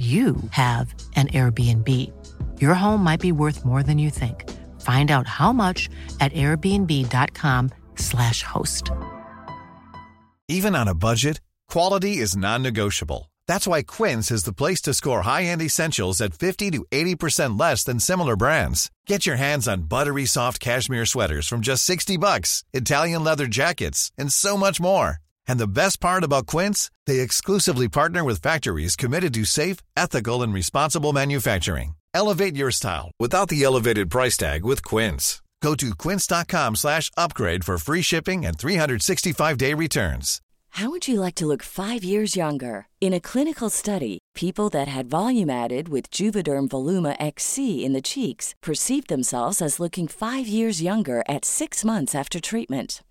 you have an Airbnb. Your home might be worth more than you think. Find out how much at airbnb.com/slash host. Even on a budget, quality is non-negotiable. That's why Quince is the place to score high-end essentials at 50 to 80% less than similar brands. Get your hands on buttery soft cashmere sweaters from just 60 bucks, Italian leather jackets, and so much more. And the best part about Quince, they exclusively partner with factories committed to safe, ethical, and responsible manufacturing. Elevate your style without the elevated price tag with Quince. Go to quince.com slash upgrade for free shipping and 365-day returns. How would you like to look five years younger? In a clinical study, people that had volume added with Juvederm Voluma XC in the cheeks perceived themselves as looking five years younger at six months after treatment.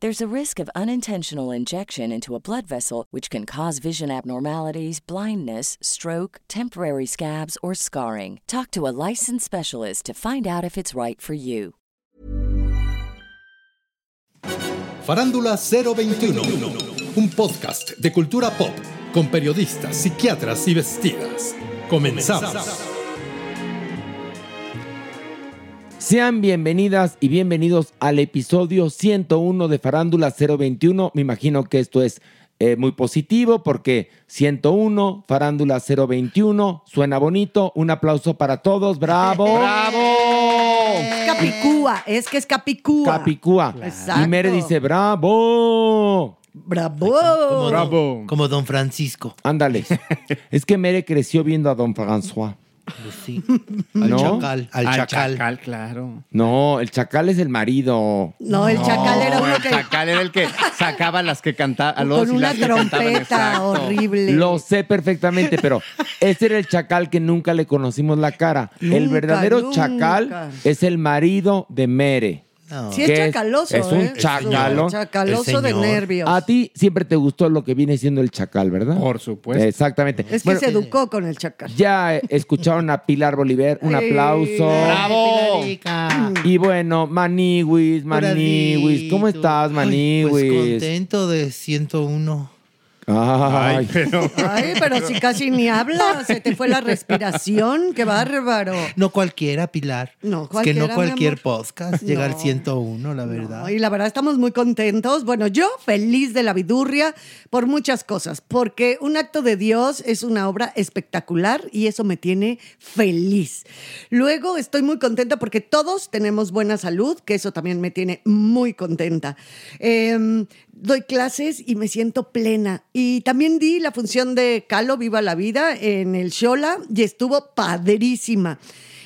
There's a risk of unintentional injection into a blood vessel, which can cause vision abnormalities, blindness, stroke, temporary scabs, or scarring. Talk to a licensed specialist to find out if it's right for you. Farándula 021, un podcast de cultura pop con periodistas, psiquiatras y vestidas. Comenzamos. Sean bienvenidas y bienvenidos al episodio 101 de Farándula 021. Me imagino que esto es eh, muy positivo porque 101, Farándula 021, suena bonito. Un aplauso para todos. ¡Bravo! ¡Bravo! Es Capicúa, es que es Capicúa. Capicúa. Exacto. Y Mere dice, ¡bravo! ¡Bravo! Como, Bravo. Como don Francisco. Ándale. es que Mere creció viendo a Don François. Pues sí. Al ¿No? chacal. Al, chacal. claro. No, el chacal es el marido. No, el chacal era uno el que chacal era el que sacaba las que cantaban. con una trompeta horrible. Lo sé perfectamente, pero ese era el chacal que nunca le conocimos la cara. el verdadero nunca. chacal es el marido de Mere. No. Sí es que es- chacaloso, es un ¿eh? chacalo. Chacaloso El de señor. nervios. A ti siempre te gustó lo que viene siendo el chacal, ¿verdad? Por supuesto. Exactamente. es que Bueno, se educó con el chacal. ya escucharon a Pilar Bolívar. Un aplauso. ¡Bravo! Pilarica. Y bueno, Maniwis, Maniwis. ¿Cómo estás, Pues Maniwis? contento de 101. Ay, pero. Ay, pero si casi ni habla, se te fue la respiración, qué bárbaro. No cualquiera, Pilar. No, Es que cualquiera, no cualquier podcast llega al No. 101, la verdad. No, y la verdad estamos muy contentos. Bueno, yo feliz de la vidurria por muchas cosas, porque un acto de Dios es una obra espectacular y eso me tiene feliz. Luego estoy muy contenta porque todos tenemos buena salud, que eso también me tiene muy contenta. Em, doy clases y me siento plena. Y también di la función de Calo Viva la Vida en el Shola y estuvo padrísima.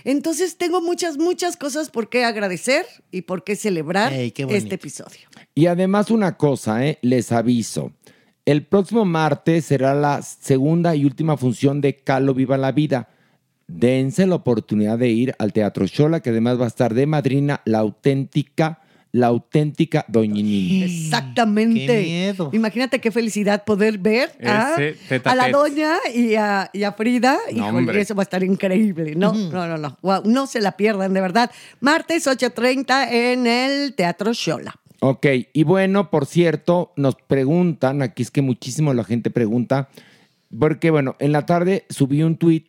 Entonces tengo muchas, muchas cosas por qué agradecer y por qué celebrar qué este episodio. Y además una cosa, ¿eh? les aviso. El próximo martes será la segunda y última función de Calo Viva la Vida. Dense la oportunidad de ir al Teatro Shola, que además va a estar de madrina la auténtica, la auténtica Doñinini. Exactamente. Qué miedo. Imagínate qué felicidad poder ver a, a la doña y a, y a Frida. No, Híjole, eso va a estar increíble. No, no, no, no. Guau, no se la pierdan, de verdad. Martes 8.30 en el Teatro Shola. Ok, y bueno, por cierto, nos preguntan, aquí es que muchísimo la gente pregunta, porque bueno, en la tarde subí un tweet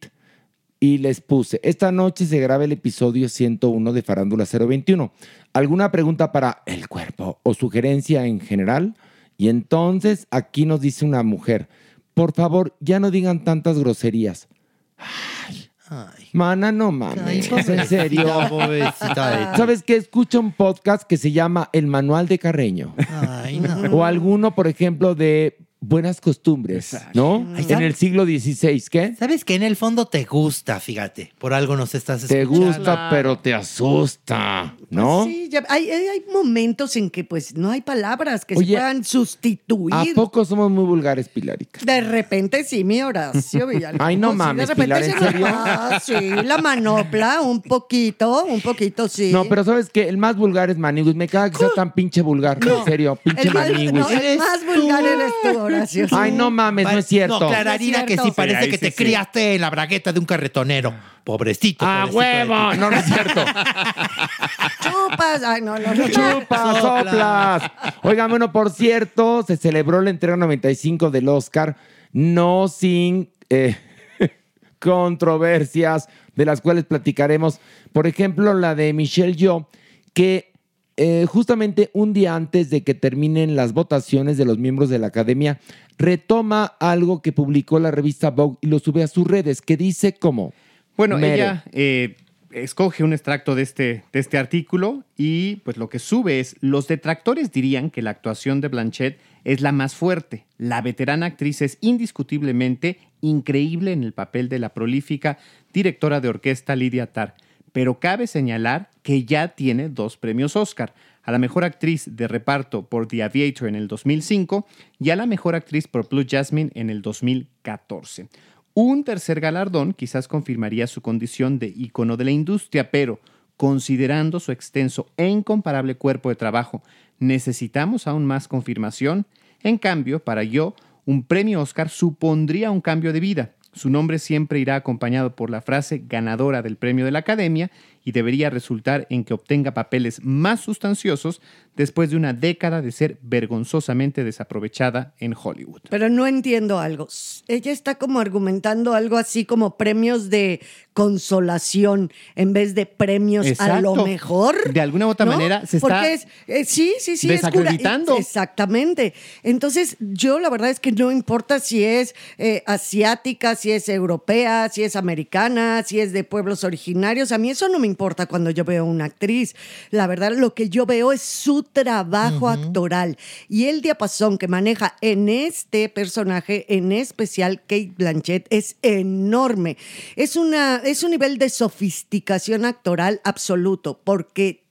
y les puse, esta noche se graba el episodio 101 de Farándula 021. ¿Alguna pregunta para el cuerpo o sugerencia en general? Y entonces aquí nos dice una mujer, por favor, ya no digan tantas groserías. Ay. Mana, no mames, en serio. ¿Sabes qué? Escucha un podcast que se llama El Manual de Carreño. Ay, no. O alguno, por ejemplo, de Buenas Costumbres, ¿no? En el siglo XVI, ¿qué? Sabes que en el fondo te gusta, fíjate. Por algo nos estás Te escuchando. gusta, pero te asusta, ¿no? Sí, ya- hay, hay- hay momentos en que pues no hay palabras que Oye, se puedan sustituir. ¿A poco somos muy vulgares, Pilarica? De repente sí, mi Horacio Villalobos. Ay, no Sí, mames, de repente Pilar, ¿en serio? va, Sí, la manopla, un poquito, un poquito, sí. No, pero ¿sabes qué? El más vulgar es Maniguis. Me caga que sea tan pinche vulgar. En serio, pinche el Maniguis. no, el más vulgar eres tú, Horacio. Ay, no mames, no es cierto. No, Clararina, No es que sí parece Sí, que sí, te sí. criaste en la bragueta de un carretonero. Pobrecito. ¡A pobrecito de huevo! No, no es cierto. Chupas. Ay, no, no, no. ¡Chupas, soplas! Oigan, bueno, por cierto, se celebró la entrega 95 del Oscar, no sin eh, controversias, de las cuales platicaremos. Por ejemplo, la de Michelle Yeoh, que eh, justamente un día antes de que terminen las votaciones de los miembros de la academia, retoma algo que publicó la revista Vogue y lo sube a sus redes, que dice como... Bueno, Mere. ella eh, escoge un extracto de este, de este artículo y pues lo que sube es, los detractores dirían que la actuación de Blanchett es la más fuerte. La veterana actriz es indiscutiblemente increíble en el papel de la prolífica directora de orquesta Lydia Tarr, pero cabe señalar que ya tiene dos premios Oscar, a la mejor actriz de reparto por The Aviator en el 2005 y a la mejor actriz por Blue Jasmine en el 2014. Un tercer galardón quizás confirmaría su condición de ícono de la industria, pero considerando su extenso e incomparable cuerpo de trabajo, ¿necesitamos aún más confirmación? En cambio, para yo, un premio Oscar supondría un cambio de vida. Su nombre siempre irá acompañado por la frase ganadora del premio de la Academia y debería resultar en que obtenga papeles más sustanciosos después de una década de ser vergonzosamente desaprovechada en Hollywood. Pero no entiendo algo. Ella está como argumentando algo así como premios de consolación en vez de premios a lo mejor. De alguna u otra ¿no? manera se Porque está es, eh, sí, sí, sí. es desacreditando. Exactamente. Entonces, yo la verdad es que no importa si es eh, asiática, si es europea, si es americana, si es de pueblos originarios. A mí eso no me importa cuando yo veo una actriz. La verdad, lo que yo veo es su trabajo actoral y el diapasón que maneja en este personaje, en especial Kate Blanchett, es enorme. Es, una, es un nivel de sofisticación actoral absoluto, porque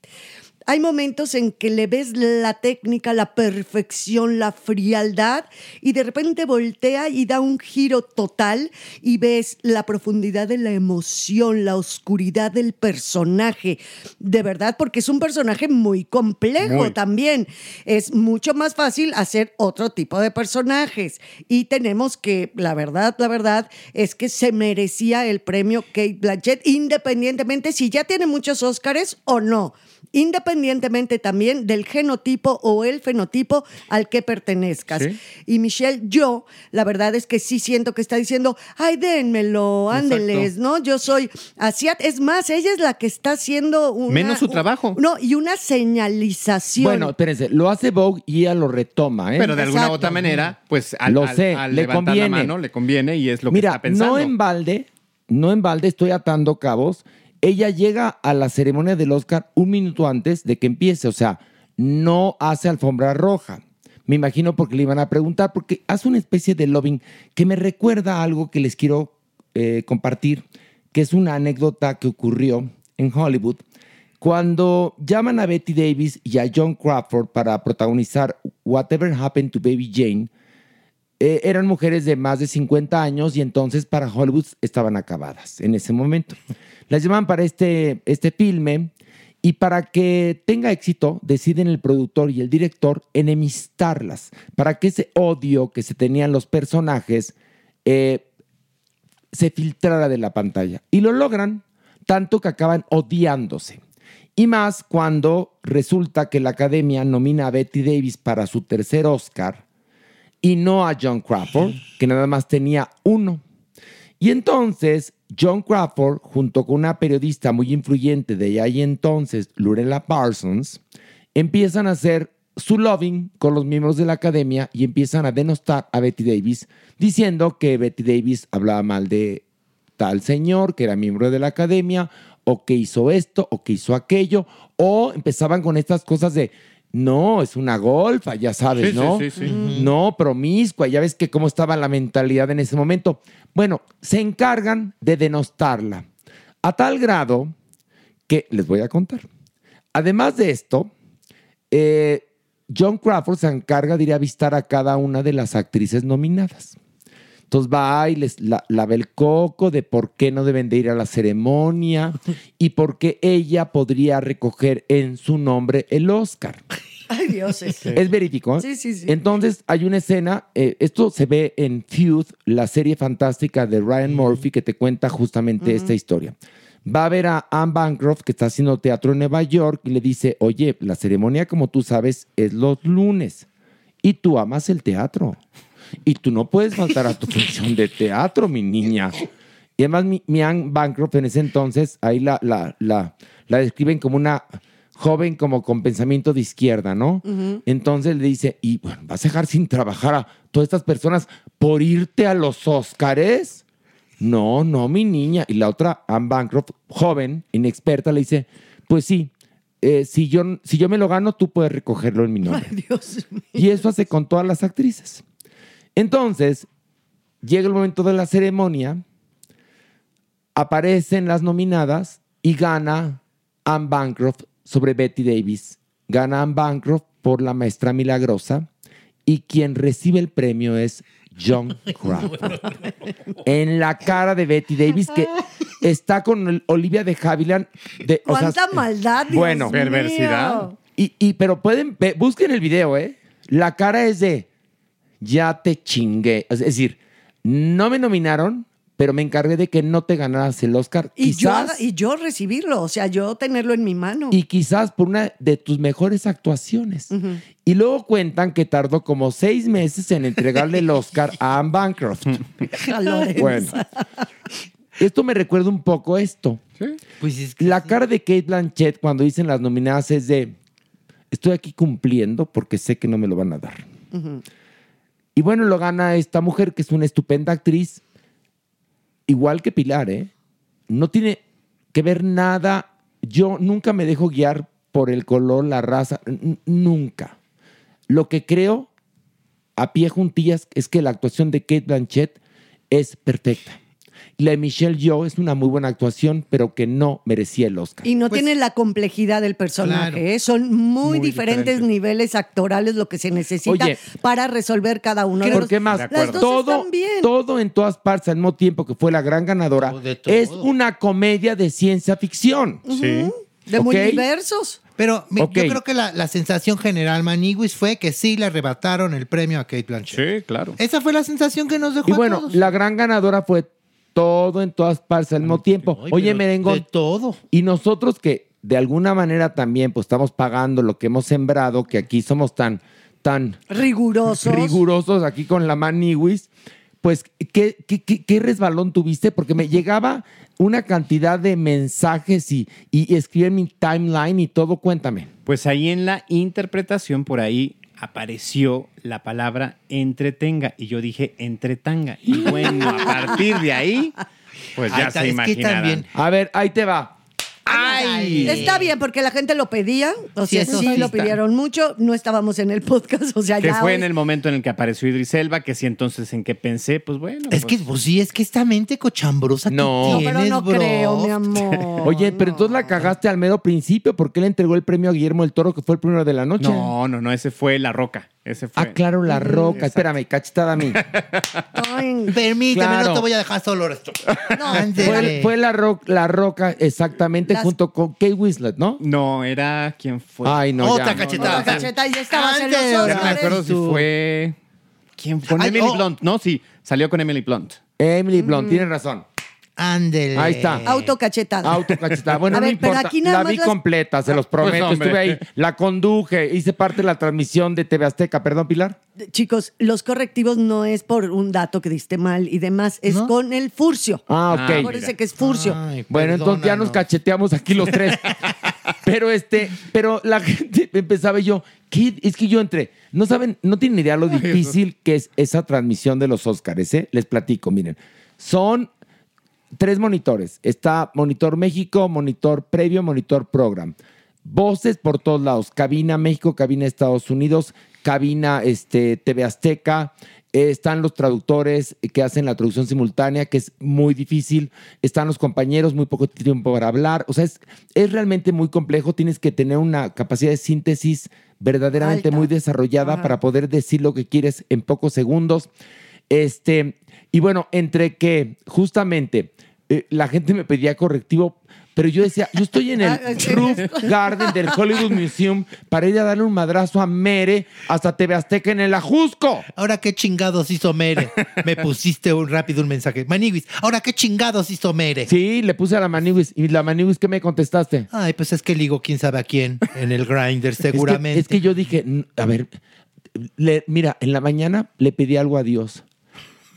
hay momentos en que le ves la técnica, la perfección, la frialdad y de repente voltea y da un giro total y ves la profundidad de la emoción, la oscuridad del personaje. De verdad, porque es un personaje muy complejo Muy. también. Es mucho más fácil hacer otro tipo de personajes y tenemos que, la verdad, la verdad es que se merecía el premio Kate Blanchett independientemente si ya tiene muchos Óscares o no independientemente también del genotipo o el fenotipo al que pertenezcas. Sí. Y Michelle, yo, la verdad es que sí siento que está diciendo, ay, dénmelo, ándeles, ¿no? Yo soy asiática. Es más, ella es la que está haciendo una... Menos su trabajo. No, y una señalización. Bueno, espérense, lo hace Vogue y ella lo retoma, ¿eh? Pero de alguna u otra manera, pues al, Lo sé, al le levantar conviene. la mano le conviene y es lo que Mira, está pensando. no en balde, no en balde, estoy atando cabos. Ella llega a la ceremonia del Oscar un minuto antes de que empiece, o sea, no hace alfombra roja. Me imagino porque le iban a preguntar, porque hace una especie de lobbying que me recuerda a algo que les quiero eh, compartir, que es una anécdota que ocurrió en Hollywood cuando llaman a Betty Davis y a John Crawford para protagonizar Whatever Happened to Baby Jane. eh, eran mujeres de más de 50 años y entonces para Hollywood estaban acabadas en ese momento. Las llaman para este, este filme y para que tenga éxito deciden el productor y el director enemistarlas, para que ese odio que se tenían los personajes eh, se filtrara de la pantalla. Y lo logran, tanto que acaban odiándose. Y más cuando resulta que la academia nomina a Betty Davis para su tercer Oscar y no a John Crawford, que nada más tenía uno. Y entonces John Crawford, junto con una periodista muy influyente de ahí entonces, Lorella Parsons, empiezan a hacer su loving con los miembros de la academia y empiezan a denostar a Betty Davis, diciendo que Betty Davis hablaba mal de tal señor que era miembro de la academia, o que hizo esto, o que hizo aquello, o empezaban con estas cosas de, no, es una golfa, ya sabes, Sí, ¿no? sí, sí. No, promiscua, ya ves que cómo estaba la mentalidad en ese momento. Bueno, se encargan de denostarla, a tal grado que les voy a contar. Además de esto, eh, John Crawford se encarga de ir a avistar a cada una de las actrices nominadas. Entonces va y les la, el coco de por qué no deben de ir a la ceremonia y por qué ella podría recoger en su nombre el Oscar. Ay, Dios. Es, Es verídico. ¿eh? Sí, sí, sí. Entonces hay una escena, eh, esto se ve en Feud, la serie fantástica de Ryan Murphy que te cuenta justamente esta historia. Va a ver a Anne Bancroft que está haciendo teatro en Nueva York y le dice, oye, la ceremonia como tú sabes es los lunes y tú amas el teatro y tú no puedes faltar a tu función de teatro, mi niña. Y además mi, mi Anne Bancroft en ese entonces, ahí la, la, la, la describen como una joven como con pensamiento de izquierda, ¿no? Entonces le dice, y bueno, ¿vas a dejar sin trabajar a todas estas personas por irte a los Óscares? No, no, mi niña. Y la otra, Anne Bancroft, joven, inexperta, le dice, pues sí, eh, si, yo, si yo me lo gano, tú puedes recogerlo en mi nombre. Ay, Dios mío. Y eso hace con todas las actrices. Entonces, llega el momento de la ceremonia, aparecen las nominadas y gana Anne Bancroft sobre Betty Davis. Gana Anne Bancroft por La Maestra Milagrosa y quien recibe el premio es John Crawford. en la cara de Betty Davis que está con Olivia de Havilland. De, o sea, Cuánta maldad, Dios bueno, mío. perversidad. y, y- pero pueden, busquen el video, ¿eh? La cara es de, ya te chingué. Es decir, no me nominaron, pero me encargué de que no te ganaras el Oscar. Y yo, quizás, y yo recibirlo, o sea, yo tenerlo en mi mano. y quizás por una de tus mejores actuaciones. Y luego cuentan que tardó como seis meses en entregarle el Oscar a Anne Bancroft. Bueno, esto me recuerda un poco esto. Pues es que La cara de Kate Blanchett cuando dicen las nominadas es de, estoy aquí cumpliendo porque sé que no me lo van a dar. Y bueno, lo gana esta mujer que es una estupenda actriz, igual que Pilar, ¿eh? No tiene que ver nada, yo nunca me dejo guiar por el color, la raza, nunca. Lo que creo a pie juntillas es que la actuación de Kate Blanchett es perfecta. Y la de Michelle Yeoh es una muy buena actuación, pero que no merecía el Oscar. Y no Pues- tiene la complejidad del personaje, Claro. ¿eh? son muy, Muy diferentes diferente. niveles actorales lo que se necesita Oye, para resolver cada uno de los. ¿Por qué más? De Las acuerdo. dos Todo, están bien. todo en todas partes al mismo tiempo que fue la gran ganadora Todo de todo. es una comedia de ciencia ficción. Sí. de ok. multiversos. Pero yo creo que la, la sensación general, Maniguis, fue que sí le arrebataron el premio a Kate Blanchett. Sí, claro. Esa fue la sensación que nos dejó Y a bueno, todos. la gran ganadora fue todo en todas partes al mismo tiempo. Ay, Oye, Merengón, De todo. y nosotros que de alguna manera también pues estamos pagando lo que hemos sembrado, que aquí somos tan, tan Rigurosos. rigurosos aquí con la maniwis, pues ¿qué, qué, qué- qué resbalón tuviste? Porque me llegaba una cantidad de mensajes y, y escribí en mi timeline y todo, cuéntame. Pues ahí en la interpretación, por ahí apareció la palabra entretenga. Y yo dije entretanga. Y bueno, a partir de ahí, pues ya ta- se imaginarán. A ver, ahí te va. ¡Ay! Está bien, porque la gente lo pedía. O Sí, sea, eso sí, sí lo pidieron mucho. No estábamos en el podcast. O sea, Que ya. fue hoy- en el momento en el que apareció Idris Elba, que sí entonces en que pensé, pues bueno. Es que, pues, pues sí, es que esta mente cochambrosa que No. No, tienes, pero no bro. creo, mi amor. Oye, pero no. entonces la cagaste al mero principio porque él entregó el premio a Guillermo del Toro, que fue el primero de la noche. No, no, no, ese fue La Roca. Ese fue. Ah, claro, la roca. Espérame, cachetada a mí. Ay, Permíteme, Claro. no te voy a dejar solo esto. No. Fue, fue la, ro- la roca exactamente Las- junto con Kate Winslet, ¿no? No, era quién fue. Ay, no, Otra ya. cachetada. Otra cacheta y. Ya no me acuerdo si fue. ¿Quién fue? Ay, Emily oh. Blunt. No, sí, salió con Emily Blunt. Emily Blunt, tienes razón. Ándele. Ahí está. Autocachetada. Autocachetada. Bueno, A no ver, pero importa. aquí nada la más vi las- completa, se los prometo. hombre. Estuve ahí, la conduje, hice parte de la transmisión de TV Azteca. Perdón, Pilar. Chicos, los correctivos no es por un dato que diste mal y demás, es ¿No? con el furcio. Ah, ok. Ah, Acuérdense que es furcio. Ay, bueno, entonces ya nos perdónanos. cacheteamos aquí los tres. Pero este, pero la gente empezaba y yo, ¿qué? Es que yo entré. No saben, no tienen idea lo difícil que es esa transmisión de los Óscares, ¿eh? Les platico, miren. Son tres monitores. Está monitor México, monitor previo, monitor program. Voces por todos lados. Cabina México, cabina Estados Unidos, cabina este, TV Azteca. Eh, están los traductores que hacen la traducción simultánea, que es muy difícil. Están los compañeros, muy poco tiempo para hablar. O sea, es, es realmente muy complejo. Tienes que tener una capacidad de síntesis verdaderamente Alta. muy desarrollada Ajá. para poder decir lo que quieres en pocos segundos. Este, y bueno, entre que justamente eh, la gente me pedía correctivo, pero yo decía, yo estoy en el Ah. Roof Garden del Hollywood Museum para ir a darle un madrazo a Mere hasta TV Azteca en el Ajusco. Ahora qué chingados hizo Mere. Me pusiste un rápido un mensaje. Maniguis, ahora qué chingados hizo Mere. Sí, le puse a la Maniwis. ¿Y la Maniwis qué me contestaste? Ay, pues es que ligo quién sabe a quién en el grinder Es que- seguramente. Es que, yo dije, "N- a ver, le- mira, en la mañana le pedí algo a Dios.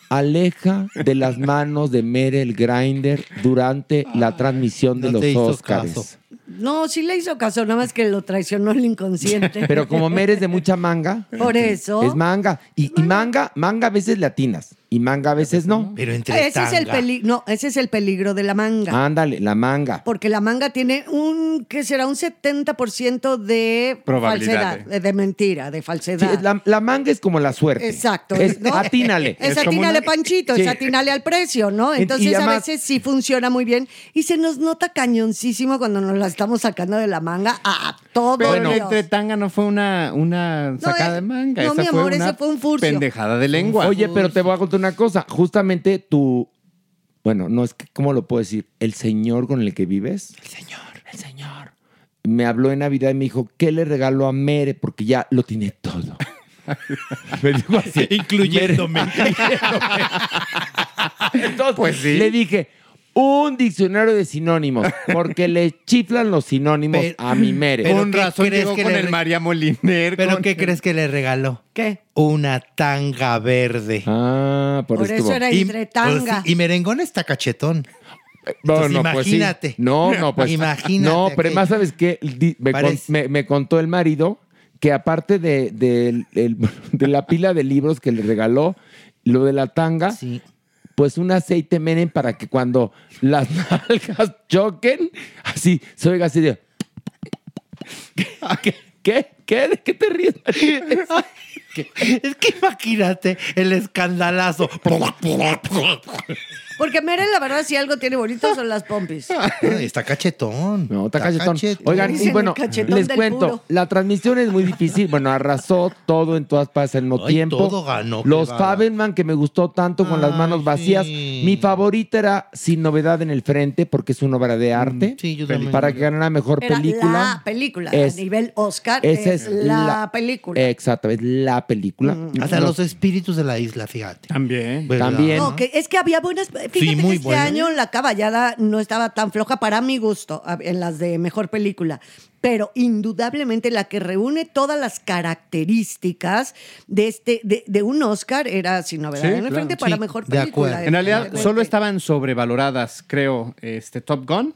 Aleja de las manos de Mere el Grinder durante la transmisión de no los te hizo Óscares. caso. No, sí le hizo caso, nada más que lo traicionó el inconsciente. Pero como Mere es de mucha manga, Por eso. es manga. Y, y manga, manga a veces latinas y manga a veces no. Pero entre Ese es el tanga. peligro, no, ese es el peligro de la manga. Ándale, la manga. Porque la manga tiene un, ¿qué será? Un 70% de Probabilidad falsedad, de, de mentira, de falsedad. la, la manga es como la suerte. Exacto. Es, ¿no? atínale. Es, atínale, una- Panchito, Sí. es atínale al precio, ¿no? Entonces a veces sí funciona muy bien y se nos nota cañoncísimo cuando nos la estamos sacando de la manga a todo Pero Dios. entre tanga no fue una, una sacada eh, de manga. no, esa mi fue amor, una ese fue un furcio. pendejada de lengua. Oye, pero te voy a contar una cosa. Justamente tu. Bueno, no es que, ¿cómo lo puedo decir? El señor con el que vives. El señor. El señor. Me habló en Navidad y me dijo, ¿qué le regaló a Mere? Porque ya lo tiene todo. me dijo así. Incluyéndome. Entonces, Pues sí. le dije, un diccionario de sinónimos, porque le chiflan los sinónimos Pero- a mi Mere. Con ¿qué razón crees llegó que con le el María Moliner. ¿Pero con- qué crees que le regaló? ¿Qué? Una tanga verde. Ah, por, Por eso. era entre pues tanga. y merengón está cachetón. No, Entonces, no, pues sí. imagínate. No, no, pues. Imagínate No, pero que- más sabes que me, con- me- me contó el marido que aparte de, de- el- de la pila de libros que le regaló, lo de la tanga, Sí. Pues un aceite menen para que cuando las nalgas choquen, así se oiga así de. ¿Qué? ¿Qué? ¿Qué? ¿De qué te ríes? Es que imagínate el escandalazo. Porque Mere, la verdad, si algo tiene bonito son las pompis. Ay, está cachetón. No, está cachetón. Oigan, y bueno, les cuento, puro. la transmisión es muy difícil. Bueno, arrasó todo en todas partes al mismo Ay, tiempo. todo ganó, Los. Fabelman, que me gustó tanto con las manos vacías. sí. Mi favorita era Sin Novedad en el Frente, porque es una obra de arte. Mm, sí, yo también. Para que ganara mejor Era película. la película. Es- a nivel Oscar Esa es, la, película. Exacto, es la película. Hasta No, los espíritus de la isla, fíjate. También. ¿Verdad? También. No, que es que había buenas. Fíjate Sí, muy que este año la caballada no estaba tan floja para mi gusto en las de mejor película. Pero indudablemente la que reúne todas las características de este de, de un Oscar era sin novedad Sí, en el claro. frente para Sí, mejor de película. acuerdo. En realidad, solo estaban sobrevaloradas, creo, este Top Gun.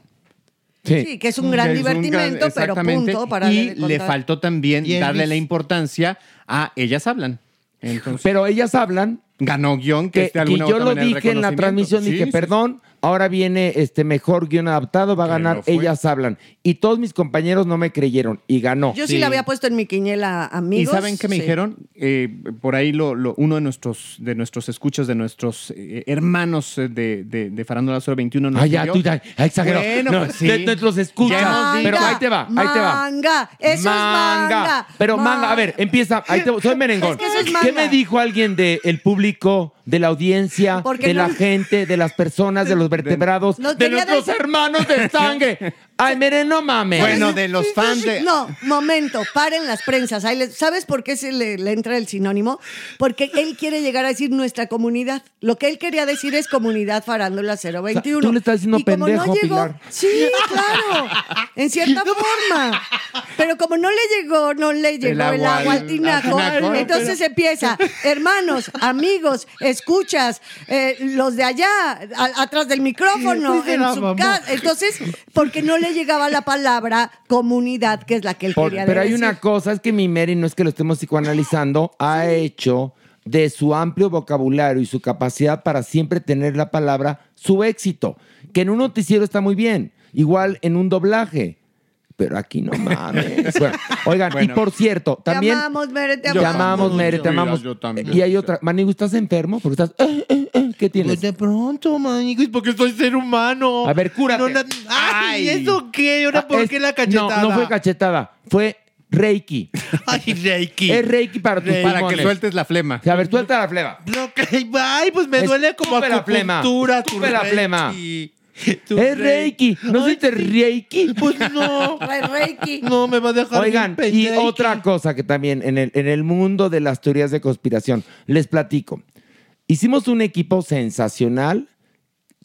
Sí. Sí, que es un gran es un gran- divertimento, pero punto para Y le faltó también darle la importancia a Ellas Hablan. Entonces, Pero ellas hablan ganó guion que, que, es de que alguna yo otra lo dije en la transmisión, Sí, dije, sí, perdón, ahora viene este mejor guion adaptado, va a ganar, ellas hablan. Y todos mis compañeros no me creyeron y ganó. Yo sí. Sí. la había puesto en mi quiniela, ¿Y amigos. saben qué me Sí. dijeron? Eh, por ahí lo, lo- uno de nuestros, de nuestros escuchos, de nuestros eh, hermanos eh, de, de, de Farándula 021 nos Ah, ya, tú ya, exagerado. Bueno, No, pues sí. de- de los escuchas. Ya nos pero Manga, ahí te va, ahí te va. Manga, eso es manga. Pero manga, a ver, empieza. Ahí te, soy merengón. Es que eso es ¿Qué manga. me dijo alguien del público, de la audiencia, de no- la gente, de las personas, de los vertebrados, de quería nuestros hermanos de sangre? Ay, miren, no mames. Bueno, de los fans de... No, momento, paren las prensas. ¿Sabes por qué se le, le entra el sinónimo? Porque él quiere llegar a decir nuestra comunidad. Lo que él quería decir es comunidad farándula 021. O sea, tú le estás diciendo Y como pendejo, Pilar. Sí, claro, en cierta forma. Pero como no le llegó, no le llegó el agua agua, al- tinaco, entonces empieza, hermanos, amigos, escuchas, eh, los de allá, a- atrás del micrófono, Sí, en su mamó. casa. Entonces, porque no le le llegaba la palabra comunidad, que es la que él Por- quería pero hay una cosa, es que mi Mary, no es que lo estemos psicoanalizando, ha hecho de su amplio vocabulario y su capacidad para siempre tener la palabra su éxito, que en un noticiero está muy bien, igual en un doblaje, pero aquí no mames. Bueno, oigan, y por cierto, Te también... amamos, Mere, te Te amamos. amamos, Mere, te Mira, amamos. yo también. Y hay otra. Manigo, ¿estás enfermo? Porque estás. eh, eh, eh, ¿Qué tienes? Pues de pronto, maniguis, porque soy ser humano. A ver, cúrate. No, na- ay, Ay. ¿eso qué? ¿Ahora por Es- qué la cachetada? No, no fue cachetada. Fue Reiki. Ay, Reiki. Es Reiki para tus Para que pulmones. sueltes la flema. A ver, suelta la flema. No, que- ay, pues me duele como Escupe la flema. acupuntura. tu Escupe la Reiki. flema. Tu Es Reiki. ¿No Ay, sientes Reiki? Pues no. Re- Reiki. No, me va a dejar Oigan, bien y otra cosa que también en el, en el mundo de las teorías de conspiración, les platico. Hicimos un equipo sensacional,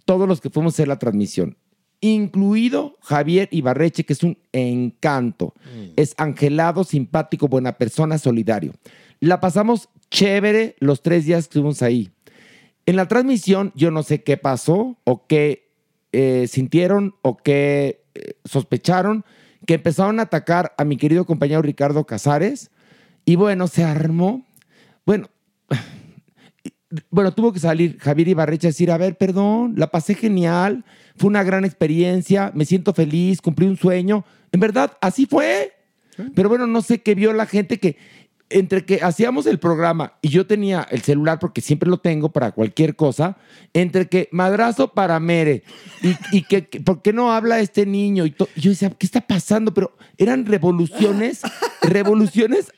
todos los que fuimos a hacer la transmisión, incluido Javier Ibarreche, que es un encanto. Es angelado, simpático, buena persona, solidario. La pasamos chévere los tres días que estuvimos ahí. En la transmisión, yo no sé qué pasó o qué eh, sintieron o qué eh, sospecharon, que empezaron a atacar a mi querido compañero Ricardo Casares. Y bueno, se armó. Bueno, bueno, tuvo que salir Javier Ibarrecha a decir, a ver, perdón, la pasé genial, fue una gran experiencia, me siento feliz, cumplí un sueño. En verdad, así fue. Pero bueno, no sé qué vio la gente que entre que hacíamos el programa y yo tenía el celular porque siempre lo tengo para cualquier cosa, entre que madrazo para Mere y, y que, que- ¿por qué no habla este niño? Y, y yo decía, ¿qué está pasando? Pero eran revoluciones, revoluciones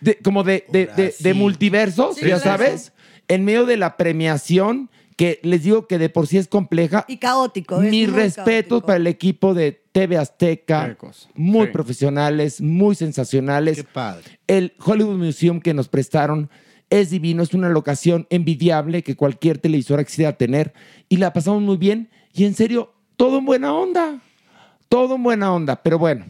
de, como de, de- de- de multiversos, Sí, ya sabes, en medio de la premiación que les digo que de por sí es compleja. Y caótico. Mis respetos para el equipo de TV Azteca, muy Sí. profesionales, muy sensacionales. Qué padre. El Hollywood Museum que nos prestaron es divino, es una locación envidiable que cualquier televisora quisiera tener y la pasamos muy bien y en serio, todo en buena onda, todo en buena onda, pero bueno,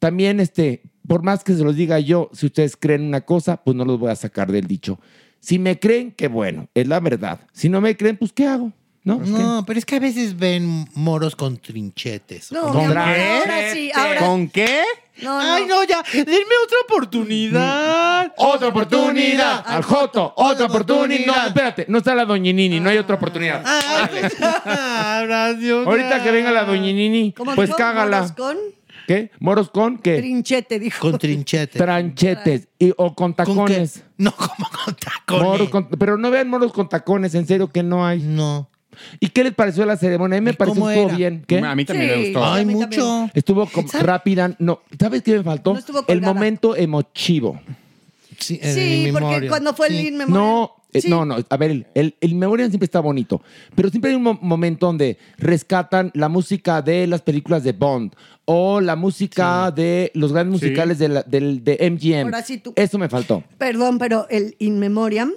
también este, por más que se los diga yo, si ustedes creen una cosa, pues no los voy a sacar del dicho. Si me creen, qué bueno, es la verdad. Si no me creen, pues ¿qué hago? ¿No? No, pero es que a veces ven moros con trinchetes. No, Con- amor, Con- ahora sí, ahora. ¿Con qué? No. Ay, no, ya. Denme otra oportunidad. Otra oportunidad al Joto, otra oportunidad. No, espérate, no está la Doñinini, no hay otra oportunidad. Ay, pues, ahora, Dios Ahorita que venga la Doñinini, ¿Cómo pues cágala. Moros con ¿Qué? ¿Moros con qué? trinchete, dijo. Con trinchetes. Tranchetes y, o con ¿Con tacones. No, como con tacones. Moros con- pero no vean moros con tacones, en serio que no hay. No. ¿Y qué les pareció la ceremonia? A mí me ¿Y pareció que estuvo era? bien. ¿Qué? A mí también Sí. me gustó. Ay, mucho. Estuvo como ¿Sabe? rápida. No, ¿sabes qué me faltó? No estuvo el momento emotivo. Sí, en Sí, mi porque memoria. cuando fue el. In Memoriam. No, eh, Sí. no, no. A ver, el, el, el Memoriam siempre está bonito, pero siempre hay un mo- momento donde rescatan la música de las películas de Bond o la música de los grandes Sí. musicales de, la- del- de MGM. Ahora sí tú- Eso me faltó. Perdón, pero el In Memoriam,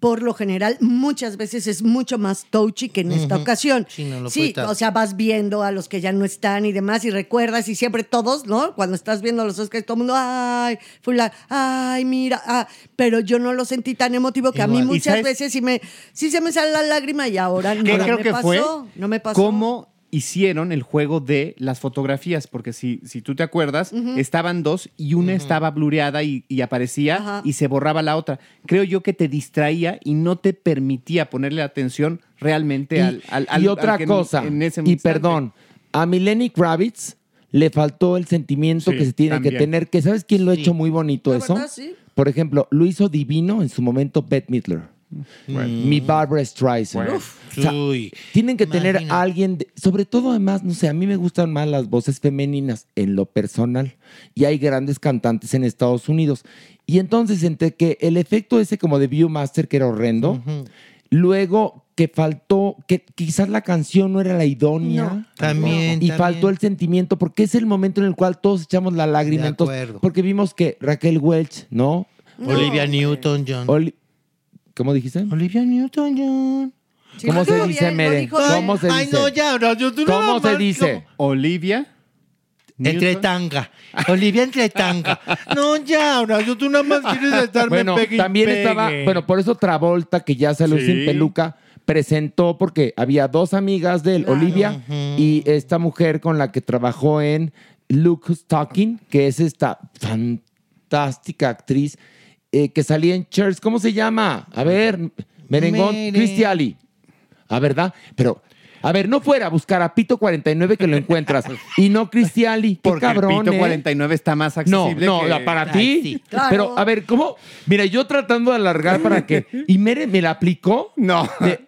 por lo general, muchas veces es mucho más touchy que en esta ocasión. Sí, no lo tanto. o sea, vas viendo a los que ya no están y demás, y recuerdas, y siempre todos, ¿no? Cuando estás viendo los Oscars, todo el mundo, ay, fulano, ay, mira, ah, pero yo no lo sentí tan emotivo que a mí Igual. ¿Y muchas veces sí me, sí se me sale la lágrima y ahora no ¿Qué me creo que pasó, fue? no me pasó. ¿Cómo hicieron el juego de las fotografías? Porque si, si tú te acuerdas, estaban dos y una estaba blureada y, y aparecía Ajá. y se borraba la otra. Creo yo que te distraía y no te permitía ponerle atención realmente Y, al, al- al- y al otra cosa, en ese y instante. perdón, a Mileni Kravitz le faltó el sentimiento Sí, que se tiene también. que tener, que ¿sabes quién lo ha hecho muy bonito La eso? verdad, sí. Por ejemplo, lo hizo divino en su momento Bette Midler. Mi Barbara Streisand. Bueno. O sea, Uy. tienen que tener a alguien, de- sobre todo además, no sé, a mí me gustan más las voces femeninas en lo personal y hay grandes cantantes en Estados Unidos. Y entonces entre que el efecto ese como de Viewmaster que era horrendo, luego que faltó, que quizás la canción no era la idónea. También, Y también. faltó el sentimiento, porque es el momento en el cual todos echamos la lágrima. De entonces, acuerdo. porque vimos que Raquel Welch, ¿no? Olivia Newton-John. Oli- ¿Cómo dijiste? Olivia Newton-John. Sí, ¿Cómo se dice, bien, Mere? dijo ¿Cómo se Ay, dice? no, ya, ahora yo tú ¿Cómo nada se dice? Olivia Entre Newton. tanga. Olivia entre tanga. No, ya, Horacio, tú nada más quieres estarme Bueno, pegue y también pegue. estaba, bueno, por eso Travolta, que ya salió Sí. sin peluca, presentó porque había dos amigas de él, Olivia y esta mujer con la que trabajó en Luke Who's Talking, que es esta fantástica actriz eh, que salía en Church. ¿Cómo se llama? A ver, Merengón, Mere- Christy Ali. ¿A verdad? Pero, a ver, no fuera a buscar a Pito 49 que lo encuentras y no Christy Ali. Qué Porque cabrón, el Pito ¿eh? 49 está más No, accesible. no, que- para Ay, ti. sí. Claro. Pero, a ver, ¿cómo? Mira, yo tratando de alargar para que. Y Mere me la aplicó. No. De-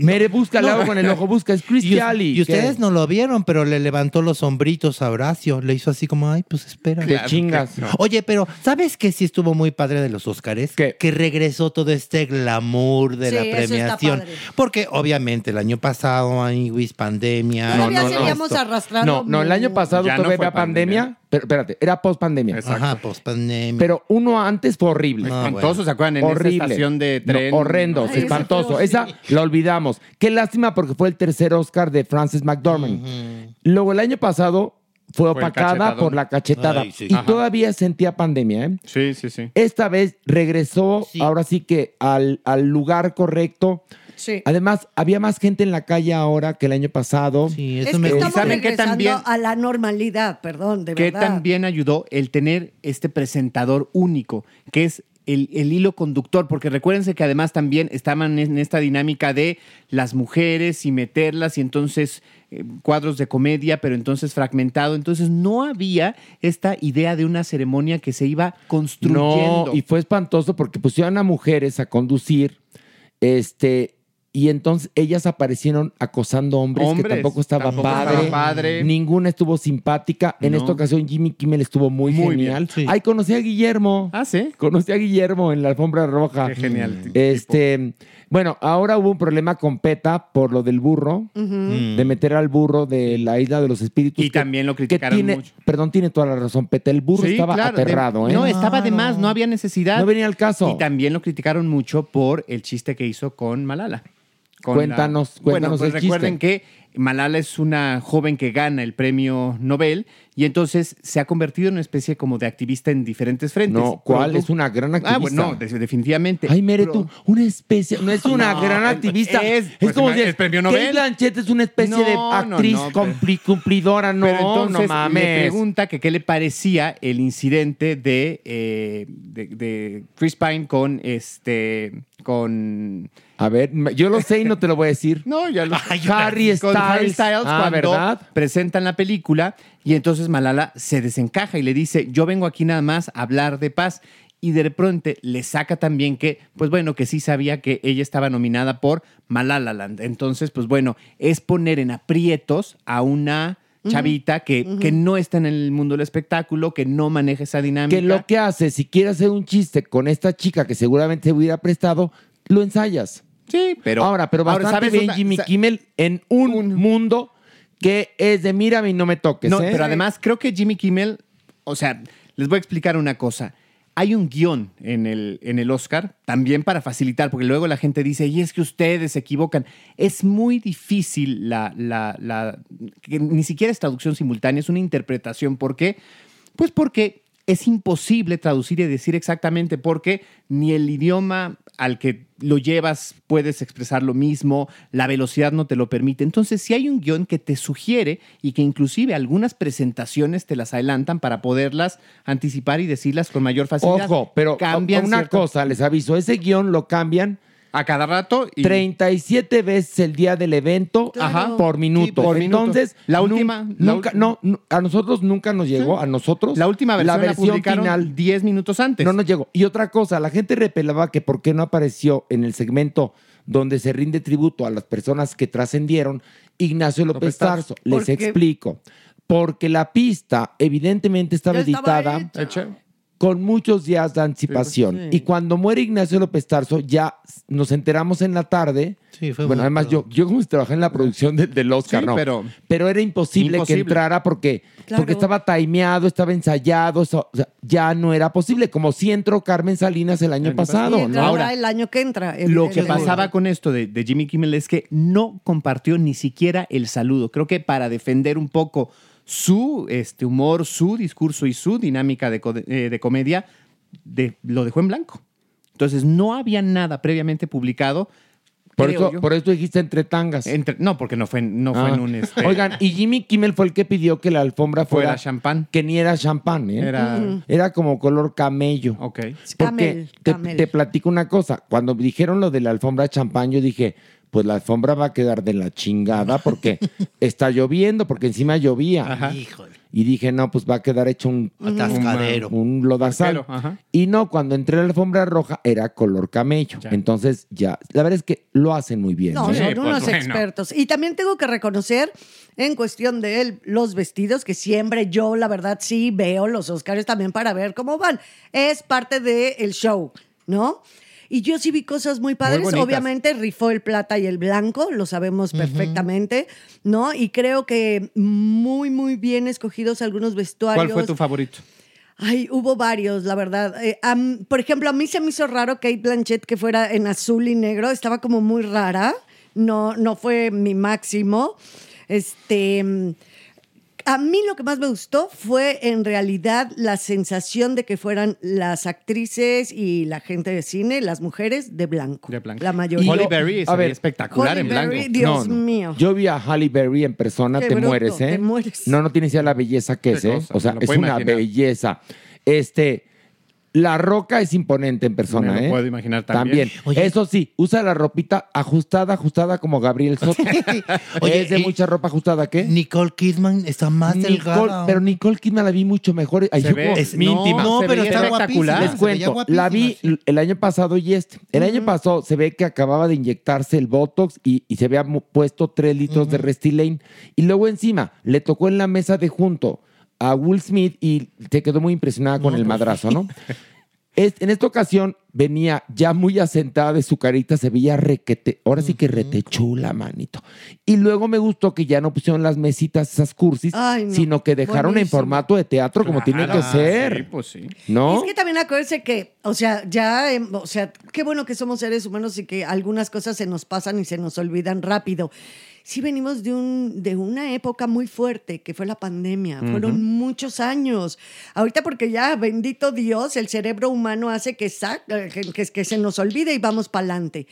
Mere, busca, le hago con el ojo, busca, es Y, Christy us- Ali. y ustedes ¿Qué? no lo vieron, pero le levantó los hombritos a Horacio. Le hizo así como, ay, pues espera. Te chingas. Oye, pero ¿sabes qué sí estuvo muy padre de los Óscares? Que regresó todo este glamour de Sí, la eso está premiación. padre. Porque obviamente el año pasado, Aniguis, pandemia. No, no, seguíamos esto. arrastrando. No, no, el año pasado Ya no todavía fue había pandemia. Pero espérate, era post pandemia. Exacto. Ajá, pues pandemia. Pero uno antes fue horrible. No, Espantoso, ¿se acuerdan? En horrible. esa estación de No, tren. horrendo, Ay, espantoso. Esa sí. la olvidamos. Qué lástima porque fue el tercer Oscar de Frances McDormand. Luego el año pasado fue opacada por la cachetada. Ay, sí. Y Ajá. todavía sentía pandemia, ¿eh? Sí, sí, sí. Esta vez regresó, Sí. ahora sí que al, al lugar correcto. Sí. Además, había más gente en la calle ahora que el año pasado. sí, Es eso que me estamos ¿Saben qué regresando también? a la normalidad, perdón, de que verdad. también ayudó el tener este presentador único, que es el, el hilo conductor, porque recuérdense que además también estaban en esta dinámica de las mujeres y meterlas y entonces eh, cuadros de comedia, pero entonces fragmentado. Entonces no había esta idea de una ceremonia que se iba construyendo. No, y fue espantoso porque pusieron a mujeres a conducir, este, y entonces ellas aparecieron acosando hombres, que tampoco estaba tampoco padre. estaba padre. Ninguna estuvo simpática. En No. esta ocasión Jimmy Kimmel estuvo muy, Muy genial. bien, sí. Ay, conocí a Guillermo. Ah, sí. Conocí a Guillermo en la alfombra roja. Qué genial. tipo. Este, bueno, ahora hubo un problema con PETA por lo del burro, de meter al burro de la isla de los espíritus. Y también lo criticaron que tiene, mucho. Perdón, tiene toda la razón, PETA. El burro Sí, estaba claro, de- aterrado, ¿eh? No, estaba de más, no había necesidad. No venía al caso. Y también lo criticaron mucho por el chiste que hizo con Malala. Con Cuéntanos, bueno, cuéntanos pues el recuerden que Malala es una joven que gana el premio Nobel y entonces se ha convertido en una especie como de activista en diferentes frentes. No, ¿cuál? Es una gran activista. Ah, bueno, no, de- definitivamente. Ay, Mere, tú, una especie, no es una No, gran activista. es- Es, pues, como es decir, premio Nobel. Blanchett es una especie No, de actriz cumpli- cumplidora. No, Pero entonces no mames. pregunta que qué le parecía el incidente de, eh, de, de Chris Pine con este con A ver, yo lo sé y no te lo voy a decir. no ya lo Harry con Harry Styles. Styles Ah, cuando ¿verdad? presentan la película y entonces Malala se desencaja y le dice yo vengo aquí nada más a hablar de paz y de repente le saca también que pues bueno que sí sabía que ella estaba nominada por Malala Land entonces pues bueno es poner en aprietos a una chavita que, que no está en el mundo del espectáculo, que no maneja esa dinámica. Que lo que hace, si quieres hacer un chiste con esta chica que seguramente se hubiera prestado, lo ensayas. Sí, pero. ahora, pero bastante ¿sabes bien una- Jimmy sa- Kimmel en un, Un- mundo que es de mírame y no me toques. No, ¿eh? pero además creo que Jimmy Kimmel, o sea, les voy a explicar una cosa. Hay un guion en el, en el Oscar, también para facilitar, porque luego la gente dice, y es que ustedes se equivocan. Es muy difícil la, la, la, que ni siquiera es traducción simultánea, es una interpretación. ¿Por qué? Pues porque es imposible traducir y decir exactamente porque ni el idioma al que lo llevas puedes expresar lo mismo, la velocidad no te lo permite. Entonces, si hay un guion que te sugiere y que inclusive algunas presentaciones te las adelantan para poderlas anticipar y decirlas con mayor facilidad. Ojo, pero cambian una cosa, les aviso, ese guion lo cambian a cada rato y 37 veces el día del evento Ajá. por minuto. por minuto. Entonces, La última- la nunca, no, a nosotros nunca nos llegó, a nosotros. la última versión la, publicaron final 10 minutos antes. no nos llegó. Y otra cosa, la gente repelaba que por qué no apareció en el segmento donde se rinde tributo a las personas que trascendieron Ignacio López López Tarso. Tarso. Les explico. Porque la pista evidentemente estaba estaba editada hecha. Con muchos días de anticipación. Sí. Y cuando muere Ignacio López Tarso, ya nos enteramos en la tarde. Sí, fue bueno, además yo, yo como si trabajé en la producción de- del Oscar, Sí, ¿no? pero- era imposible, Imposible. que entrara porque, Claro. porque estaba timeado, estaba ensayado, eso- o sea, ya no era posible. Como si entró Carmen Salinas el año año pasado, Y ¿no? Ahora, el año que entra. el- Lo que el- pasaba con esto de, de Jimmy Kimmel es que no compartió ni siquiera el saludo. Creo que para defender un poco su este, humor, su discurso y su dinámica de, eh, de comedia de, lo dejó en blanco. Entonces no había nada previamente publicado. Por eso, yo. por eso dijiste entre tangas. Entre- no, porque no fue, en- no fue Ah. en un... este, Oigan, y Jimmy Kimmel fue el que pidió que la alfombra fuera, fuera champán. que ni era champán, ¿eh? Era-. Era como color camello. Ok. Porque Camel, te, camel. te platico una cosa. Cuando dijeron lo de la alfombra champán, yo dije, pues la alfombra va a quedar de la chingada porque está lloviendo, porque encima llovía. Ajá. Híjole. Y dije, no, pues va a quedar hecho un, Atascadero. un lodazal. Y no, cuando entré a la alfombra roja era color camello. Ya. Entonces ya, la verdad es que lo hacen muy bien. No, ¿eh? Sí, son pues, unos bueno. expertos. Y también tengo que reconocer, en cuestión de él, los vestidos, que siempre yo, la verdad, sí veo los Oscars también para ver cómo van. Es parte del show, ¿no? Y yo sí vi cosas muy padres. Obviamente rifó el plata y el blanco, lo sabemos perfectamente, ¿no? Y creo que muy, muy bien escogidos algunos vestuarios. ¿Cuál fue tu favorito? Ay, hubo varios, la verdad. Eh, por ejemplo, a mí se me hizo raro Kate Blanchett que fuera en azul y negro. Estaba como muy rara. No, no fue mi máximo. Este. A mí lo que más me gustó fue en realidad la sensación de que fueran las actrices y la gente de cine, las mujeres de blanco. De blanco. La mayoría. Holly Berry a se ver, veía espectacular Holly en blanco. Berry, Dios mío. Yo vi a Halle Berry en persona, Qué te bruto, mueres, ¿eh? te mueres. No, no tienes idea la belleza que Qué es, ¿eh? cosa, O sea, es una imaginar. belleza. Este, La Roca es imponente en persona, Me lo ¿eh? puedo imaginar también. Oye. Eso sí, usa la ropita ajustada, ajustada como Gabriel Soto. Oye, es de y- mucha ropa ajustada, ¿qué? Nicole Kidman está más Nicole, delgada. pero Nicole Kidman la vi mucho mejor. Ay, Se yo ve- como- es- mi no, íntima. No, se pero veía está espectacular. guapísima. Les se veía cuento, la vi el año pasado y este. El año pasado se ve que acababa de inyectarse el Botox y, y se había mu- puesto tres litros de Restylane. Y luego encima le tocó en la mesa de junto a Will Smith y se quedó muy impresionada con el madrazo, ¿no? Es- en esta ocasión venía ya muy asentada de su carita, se veía requete, ahora sí que rete chula, manito. Y luego me gustó que ya no pusieron las mesitas, esas cursis, Ay, no. sino que dejaron en formato de teatro como tiene que ser. Sí, pues sí. ¿No? Es que también acuérdense que, o sea, ya, em, o sea, qué bueno que somos seres humanos y que algunas cosas se nos pasan y se nos olvidan rápido. Sí venimos de, un, de una época muy fuerte, que fue la pandemia. Fueron muchos años. Ahorita porque ya, bendito Dios, el cerebro humano hace que, sa- que, que- que se nos olvide y vamos para adelante.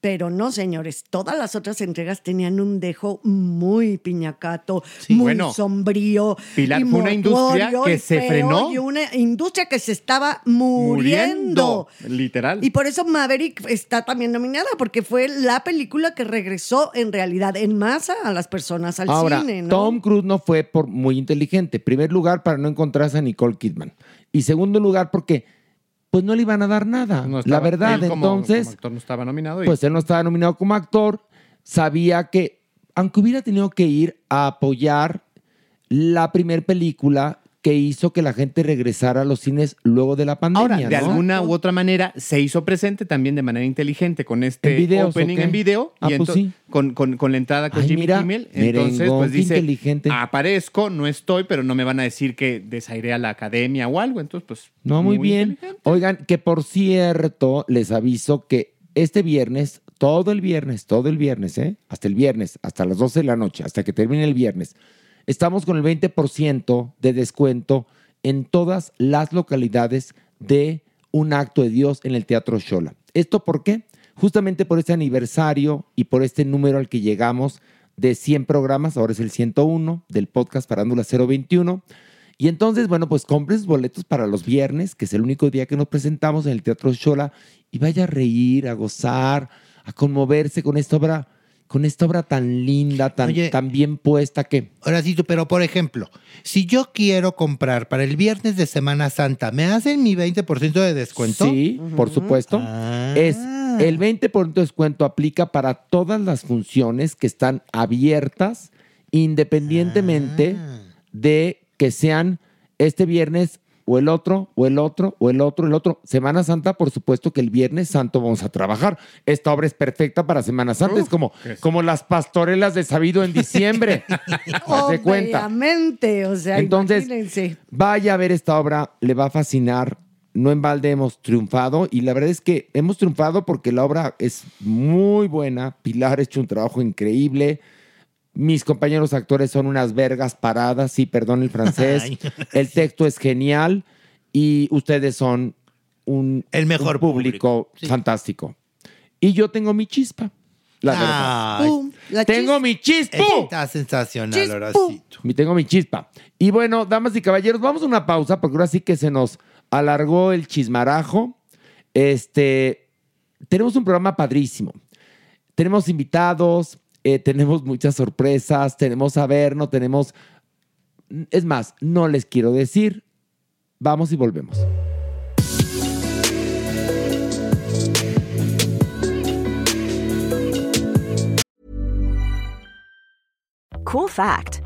Pero no, señores, todas las otras entregas tenían un dejo muy piñacato, muy Bueno, sombrío. Pilar, y fue una industria que se frenó. Y una industria que se estaba muriendo. Literal. Y por eso Maverick está también nominada, porque fue la película que regresó en realidad en masa a las personas al Ahora, cine, ¿no? Tom Cruise no fue por muy inteligente. Primer lugar, para no encontrarse a Nicole Kidman. Y segundo lugar, porque pues no le iban a dar nada. No la verdad, él como- entonces, como actor no estaba nominado. y- pues él no estaba nominado como actor. Sabía que, aunque hubiera tenido que ir a apoyar la primer película que hizo que la gente regresara a los cines luego de la pandemia. Ahora, de ¿no? alguna u otra manera, se hizo presente también de manera inteligente con este ¿En videos, opening en video Ah, y pues sí. con, con- con la entrada con Ay, Jimmy mira, Kimmel. Entonces, merengón, pues dice, inteligente. aparezco, no estoy, pero no me van a decir que desairé a la academia o algo. Entonces, pues... No, muy, bien. inteligente. Oigan, que por cierto, les aviso que este viernes, todo el viernes, todo el viernes, ¿eh? Hasta el viernes, hasta las 12 de la noche, hasta que termine el viernes, estamos con el 20% de descuento en todas las localidades de un acto de Dios en el Teatro Shola. ¿Esto por qué? Justamente por este aniversario y por este número al que llegamos de 100 programas, ahora es el 101 del podcast Parándula 021. Y entonces, bueno, pues compre sus boletos para los viernes, que es el único día que nos presentamos en el Teatro Shola, y vaya a reír, a gozar, a conmoverse con esta obra, con esta obra tan linda, tan, Oye. tan bien puesta que... Ahora sí, tú, pero por ejemplo, si yo quiero comprar para el viernes de Semana Santa, ¿me hacen mi 20% de descuento? Sí, por supuesto. Ah. Es el 20% de descuento aplica para todas las funciones que están abiertas, independientemente Ah. de que sean este viernes o el otro, o el otro, o el otro, el otro. Semana Santa, por supuesto que el Viernes Santo vamos a trabajar. Esta obra es perfecta para Semana Santa. es como, como las pastorelas de Sabido en diciembre. Haz de cuenta. Obviamente, o sea, Entonces, imagínense. Vaya a ver esta obra, le va a fascinar. No en balde hemos triunfado y la verdad es que hemos triunfado porque la obra es muy buena. Pilar ha hecho un trabajo increíble. Mis compañeros actores son unas vergas paradas, sí, perdón el francés. Ay, el texto es genial y ustedes son un, El mejor un público, público, sí. fantástico. Y yo tengo mi chispa, la verdad. Pum, la Tengo chis- mi chispa. Está sensacional. Mi- Tengo mi chispa. Y bueno, damas y caballeros, vamos a una pausa porque ahora sí que se nos alargó el chismarajo. Este, tenemos un programa padrísimo. Tenemos invitados, eh, tenemos muchas sorpresas, tenemos Averno, tenemos... Es más, no les quiero decir. Vamos y volvemos. Cool fact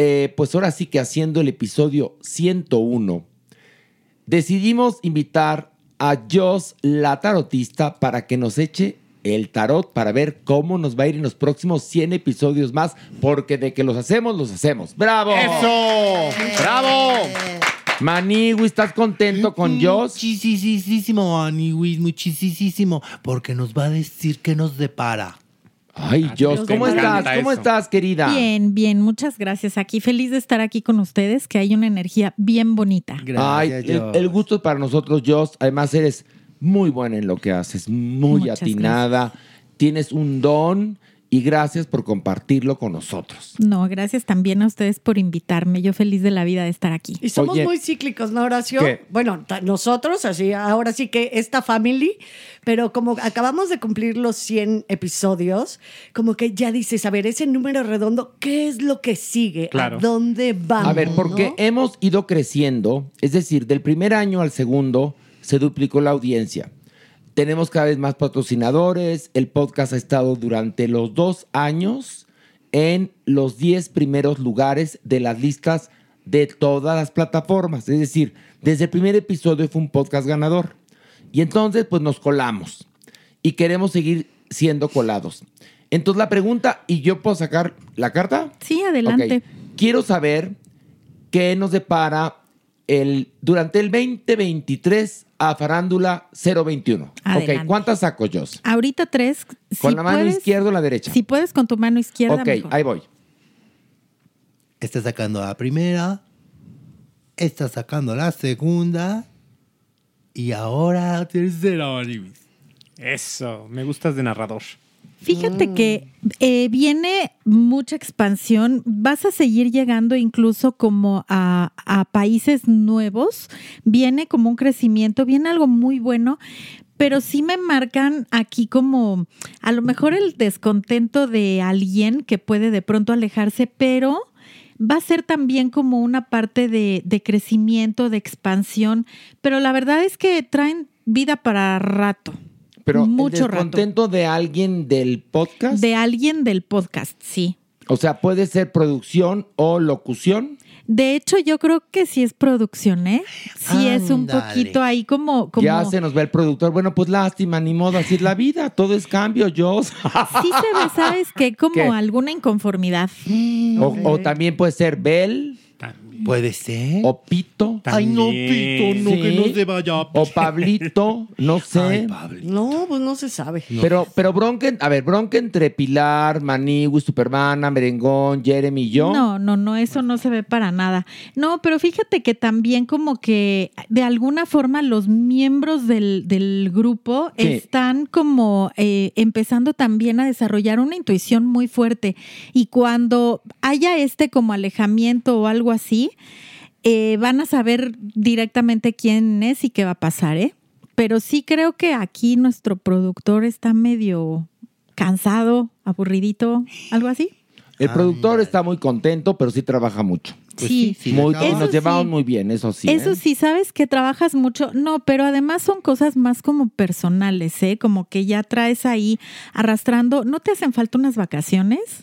eh, pues ahora sí que haciendo el episodio 101, decidimos invitar a Joss, la tarotista, para que nos eche el tarot para ver cómo nos va a ir en los próximos 100 episodios más, porque de que los hacemos, los hacemos. ¡Bravo! ¡Eso! ¡Bravo! Maniwi, ¿estás contento con Joss? Muchísimo, Aniwis, muchísimo. Porque nos va a decir qué nos depara. Ay, Joss, ¿cómo estás? ¿Cómo eso. estás, querida? Bien, bien, muchas gracias. Aquí feliz de estar aquí con ustedes, que hay una energía bien bonita. Ay, el, el gusto es para nosotros, Joss. Además, eres muy buena en lo que haces, muy Muchas atinada. Tienes un don y gracias por compartirlo con nosotros. No, gracias también a ustedes por invitarme. Yo feliz de la vida de estar aquí. Y somos Oye. muy cíclicos, ¿no, Horacio? ¿Qué? Bueno, nosotros, así, ahora sí que esta family, pero como acabamos de cumplir los 100 episodios, como que ya dices, a ver, ese número redondo, ¿qué es lo que sigue? Claro. ¿A dónde vamos? A ver, porque no? hemos ido creciendo, es decir, del primer año al segundo se duplicó la audiencia. Tenemos cada vez más patrocinadores. El podcast ha estado durante los dos años en los 10 primeros lugares de las listas de todas las plataformas. Es decir, desde el primer episodio fue un podcast ganador. Y entonces, pues nos colamos. Y queremos seguir siendo colados. Entonces, la pregunta, ¿y yo puedo sacar la carta? Sí, adelante. Quiero saber qué nos depara el, durante el 2023 a Farándula 021. Ok, Adelante. ¿cuántas saco yo? Ahorita tres. ¿Con si la mano puedes- izquierda o la derecha? Si puedes con tu mano izquierda, ok, mejor. ahí voy. Está sacando la primera. Está sacando la segunda. Y ahora la tercera. Eso, me gustas de narrador. Fíjate que eh, viene mucha expansión. Vas a seguir llegando incluso como a, a países nuevos. Viene como un crecimiento, viene algo muy bueno. Pero sí me marcan aquí como a lo mejor el descontento de alguien que puede de pronto alejarse, pero va a ser también como una parte de, de crecimiento, de expansión. Pero la verdad es que traen vida para rato. Pero mucho el rato. descontento de alguien del podcast. De alguien del podcast, sí. O sea, puede ser producción o locución. De hecho, yo creo que sí es producción, ¿eh? Sí es un poquito ahí como... como Ya se nos va el productor. Bueno, pues lástima, ni modo, así es la vida. Todo es cambio, yo. Sí se ve, ¿sabes qué? Como ¿Qué? alguna inconformidad. o, o también puede ser Bel. Puede ser. O Pito. Ay, no, Pito, no, que no se vaya. O Pablito, no sé. Ay. No, pues no se sabe. Pero, pero bronca, en- a ver, bronca entre Pilar, Maniwis, Supermana, Merengón, Jeremy y yo. No, no, no, eso no se ve para nada. No, pero fíjate que también como que de alguna forma los miembros del, del grupo Sí. están como eh, empezando también a desarrollar una intuición muy fuerte. Y cuando haya este como alejamiento o algo así, eh, van a saber directamente quién es y qué va a pasar, ¿eh? Pero sí creo que aquí nuestro productor está medio cansado, aburridito, algo así. El productor está muy contento, pero sí trabaja mucho. Pues sí, Muy- Eso nos llevamos sí. muy bien, eso sí. Eso ¿eh? sí, sabes que trabajas mucho. No, pero además son cosas más como personales, ¿eh? Como que ya traes ahí arrastrando. ¿No te hacen falta unas vacaciones?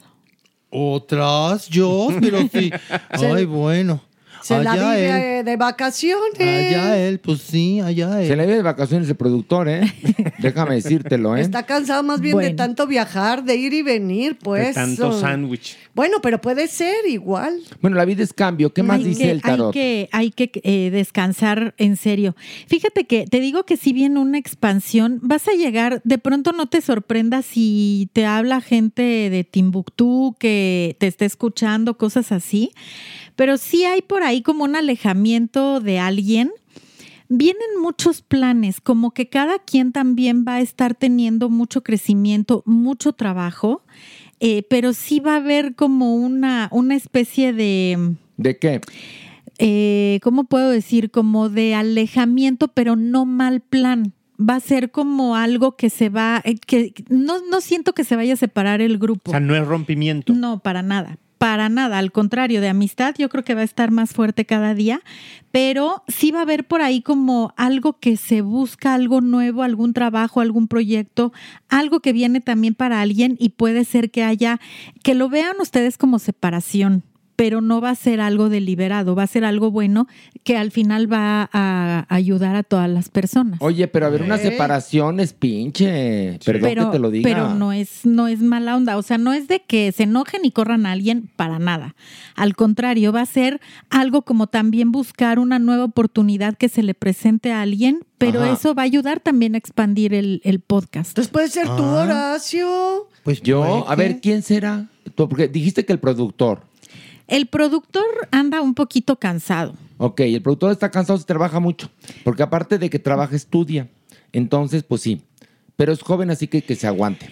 Otras, yo, pero sí. Ay, bueno. Se la Allá vive él. de vacaciones. Allá él, pues sí, allá él. Se le ve de vacaciones el productor, ¿eh? Déjame decírtelo, ¿eh? Está cansado más bien de tanto viajar, de ir y venir, pues. de tanto sándwich. Bueno, pero puede ser igual. Bueno, la vida es cambio. ¿Qué más hay dice que, el tarot? Hay que, hay que eh, descansar en serio. Fíjate que te digo que si viene una expansión, vas a llegar, de pronto no te sorprendas si te habla gente de Timbuktu que te esté escuchando, cosas así, pero sí hay por ahí como un alejamiento de alguien. Vienen muchos planes, como que cada quien también va a estar teniendo mucho crecimiento, mucho trabajo, eh, pero sí va a haber como una, una especie de, ¿De qué? eh, ¿cómo puedo decir? Como de alejamiento, pero no mal plan. Va a ser como algo que se va, eh, que no, no siento que se vaya a separar el grupo. O sea, no es rompimiento. No, para nada. Para nada, al contrario, de amistad yo creo que va a estar más fuerte cada día, pero sí va a haber por ahí como algo que se busca, algo nuevo, algún trabajo, algún proyecto, algo que viene también para alguien y puede ser que haya, que lo vean ustedes como separación, pero no va a ser algo deliberado, va a ser algo bueno que al final va a ayudar a todas las personas. Oye, pero a ver, una separación es pinche. Perdón pero, que te lo diga. pero no es, no es mala onda. O sea, no es de que se enojen y corran a alguien para nada. Al contrario, va a ser algo como también buscar una nueva oportunidad que se le presente a alguien, pero Ajá. eso va a ayudar también a expandir el, el podcast. Entonces puede ser tú, Ah. Horacio. Pues Yo, a ver. ¿quién será? Tú, Porque dijiste que el productor. El productor anda un poquito cansado. Ok, el productor está cansado, se trabaja mucho. Porque aparte de que trabaja, estudia. Entonces, pues sí. Pero es joven, así que que se aguante.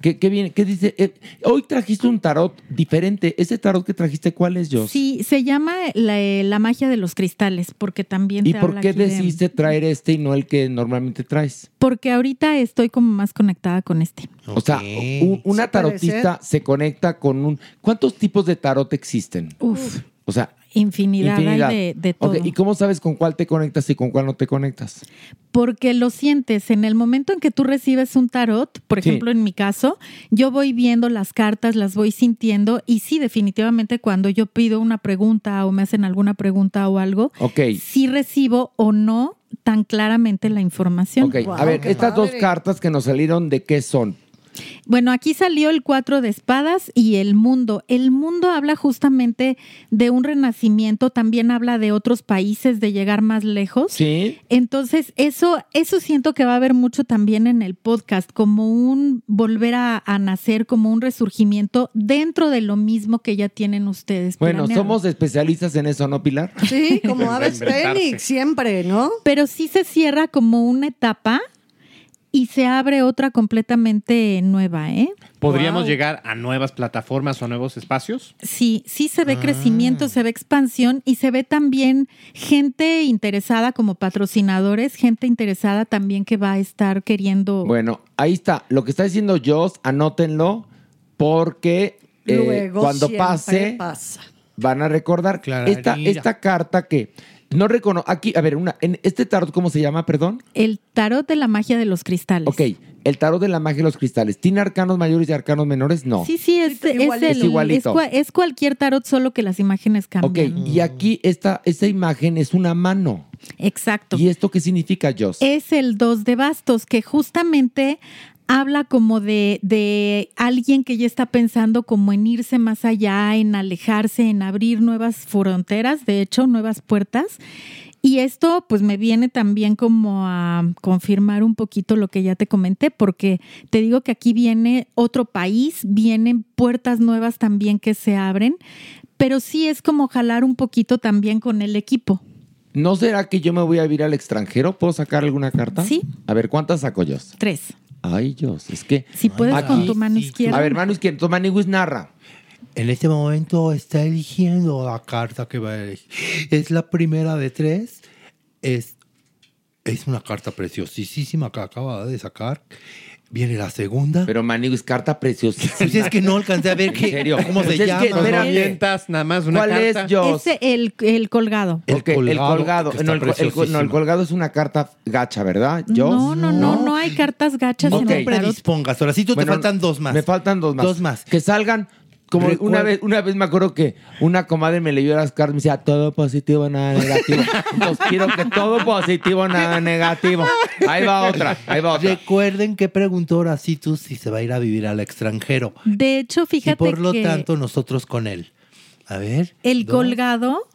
¿Qué, qué viene? ¿Qué dice? Eh, hoy trajiste un tarot diferente. ¿Ese tarot que trajiste cuál es, Jos? Sí, se llama la, la magia de los cristales, porque también ¿Y te por habla qué aquí de- decidiste traer este y no el que normalmente traes? Porque ahorita estoy como más conectada con este. O sea, un- una tarotista se conecta con un... ¿Cuántos tipos de tarot existen? Uf, O sea, infinidad, de, de todo. ¿Y cómo sabes con cuál te conectas y con cuál no te conectas? Porque lo sientes en el momento en que tú recibes un tarot, por Sí. ejemplo, en mi caso, yo voy viendo las cartas, las voy sintiendo y sí, definitivamente cuando yo pido una pregunta o me hacen alguna pregunta o algo, Ok. sí recibo o no tan claramente la información. Ok, a ver, estas dos cartas que nos salieron, ¿de qué son? Bueno, aquí salió el cuatro de espadas y el mundo. El mundo habla justamente de un renacimiento, también habla de otros países, de llegar más lejos. Sí. Entonces, eso, eso siento que va a haber mucho también en el podcast, como un volver a, a nacer, como un resurgimiento dentro de lo mismo que ya tienen ustedes. Bueno, planeado. somos especialistas en eso, ¿no, Pilar? Sí, como Aves. Fénix, siempre, ¿no? Pero sí se cierra como una etapa y se abre otra completamente nueva, ¿eh? ¿Podríamos Wow. llegar a nuevas plataformas o a nuevos espacios? Sí, sí se ve Ah. crecimiento, se ve expansión y se ve también gente interesada como patrocinadores, gente interesada también que va a estar queriendo. Bueno, ahí está. Lo que está diciendo Joss, anótenlo, porque eh, Luego cuando pase, pasa. van a recordar esta, esta carta que no reconozco. Aquí, a ver, una, en este tarot, ¿cómo se llama? Perdón. El tarot de la magia de los cristales. Ok, el tarot de la magia de los cristales. ¿Tiene arcanos mayores y arcanos menores? No. Sí, sí, es, es igualito. el- Es igualito. es cua- es cualquier tarot, solo que las imágenes Ok, cambian. y aquí esta, esta imagen es una mano. Exacto. ¿Y esto qué significa, Joss? Es el dos de bastos, que justamente habla como de, de alguien que ya está pensando como en irse más allá, en alejarse, en abrir nuevas fronteras, de hecho, nuevas puertas. Y esto pues me viene también como a confirmar un poquito lo que ya te comenté, porque te digo que aquí viene otro país, vienen puertas nuevas también que se abren, pero sí es como jalar un poquito también con el equipo. ¿No será que yo me voy a ir al extranjero? ¿Puedo sacar alguna carta? Sí. A ver, ¿cuántas saco yo? Tres. Ay, Dios, es que... Si puedes con tu mano izquierda. A ver, mano izquierda, tu Maniwis narra. En este momento está eligiendo la carta que va a elegir. Es la primera de tres. Es, es una carta preciosísima que acaba de sacar. Viene la segunda. Pero Maniwis, carta preciosísima. Pues es que no alcancé a ver ¿En qué, serio? cómo se es llama. que. Avientas nada más una ¿Cuál carta. es yo? Ese, el, el colgado. El colgado, No el, el- no, el preciosísimo. colgado es una carta gacha, ¿verdad? ¿Yo? No, no, no, no hay cartas gachas No en el tarot. predispongas. Ahora sí, tú Bueno, te faltan dos más. Me faltan dos más. Dos más. Que salgan. Como Recuer- una vez, una vez me acuerdo que una comadre me leyó las cartas y me decía todo positivo, nada negativo. Entonces quiero que todo positivo, nada negativo. Ahí va otra, ahí va otra. Recuerden que preguntó Horacitu si se va a ir a vivir al extranjero. De hecho, fíjate y por lo que tanto, nosotros con él. A ver. el dos. colgado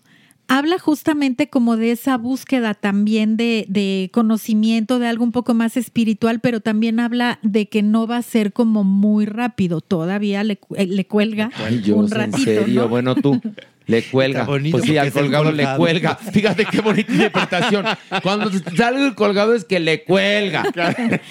habla justamente como de esa búsqueda también de, de conocimiento, de algo un poco más espiritual, pero también habla de que no va a ser como muy rápido. Todavía le, eh, le cuelga Ay, Dios, un en ratito, serio. ¿no? Bueno, tú. Le cuelga. Pues sí, al es colgado le cuelga. Fíjate qué bonita interpretación. Cuando sale el colgado es que le cuelga.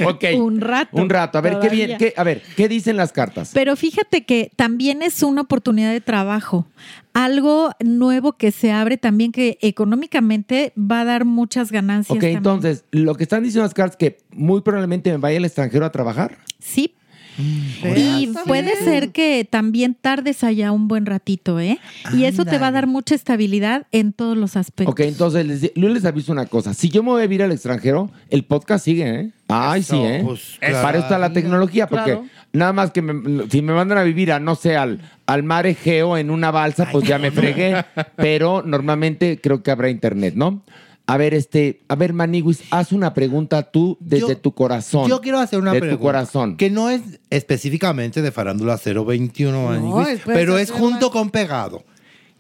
Ok. Un rato. Un rato. A ver, ¿qué bien, qué, a ver, ¿qué dicen las cartas? Pero fíjate que también es una oportunidad de trabajo. Algo nuevo que se abre también que económicamente va a dar muchas ganancias. Ok, también. entonces, lo que están diciendo las cartas que muy probablemente me vaya al extranjero a trabajar. Sí. Mm, Y puede ser que también tardes allá un buen ratito, ¿eh? Y eso te va a dar mucha estabilidad en todos los aspectos. Ok, entonces les, yo les aviso una cosa. Si yo me voy a ir al extranjero, el podcast sigue, ¿eh? Ay, Eso, sí, ¿eh? pues, Para claro. eso está la tecnología, porque Claro. nada más que me- si me mandan a vivir a, no sé, al, al mar Egeo en una balsa, pues ya me fregué. Pero normalmente creo que habrá internet, ¿no? A ver, este, a ver, Maniguis, haz una pregunta tú desde Yo- tu corazón. Yo quiero hacer una de pregunta. tu corazón. Que no es específicamente de Farándula 021, Maniguis, pero es junto con Pegado.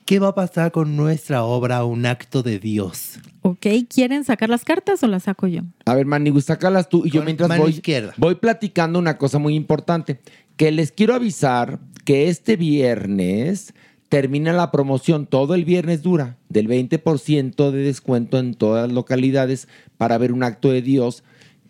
¿Qué va a pasar con nuestra obra Un acto de Dios? Ok, ¿quieren sacar las cartas o las saco yo? A ver, Maniguis, sácalas tú y yo Con mientras mano voy, izquierda. voy platicando una cosa muy importante. Que les quiero avisar que este viernes termina la promoción, todo el viernes dura, del 20% de descuento en todas las localidades para ver un acto de Dios,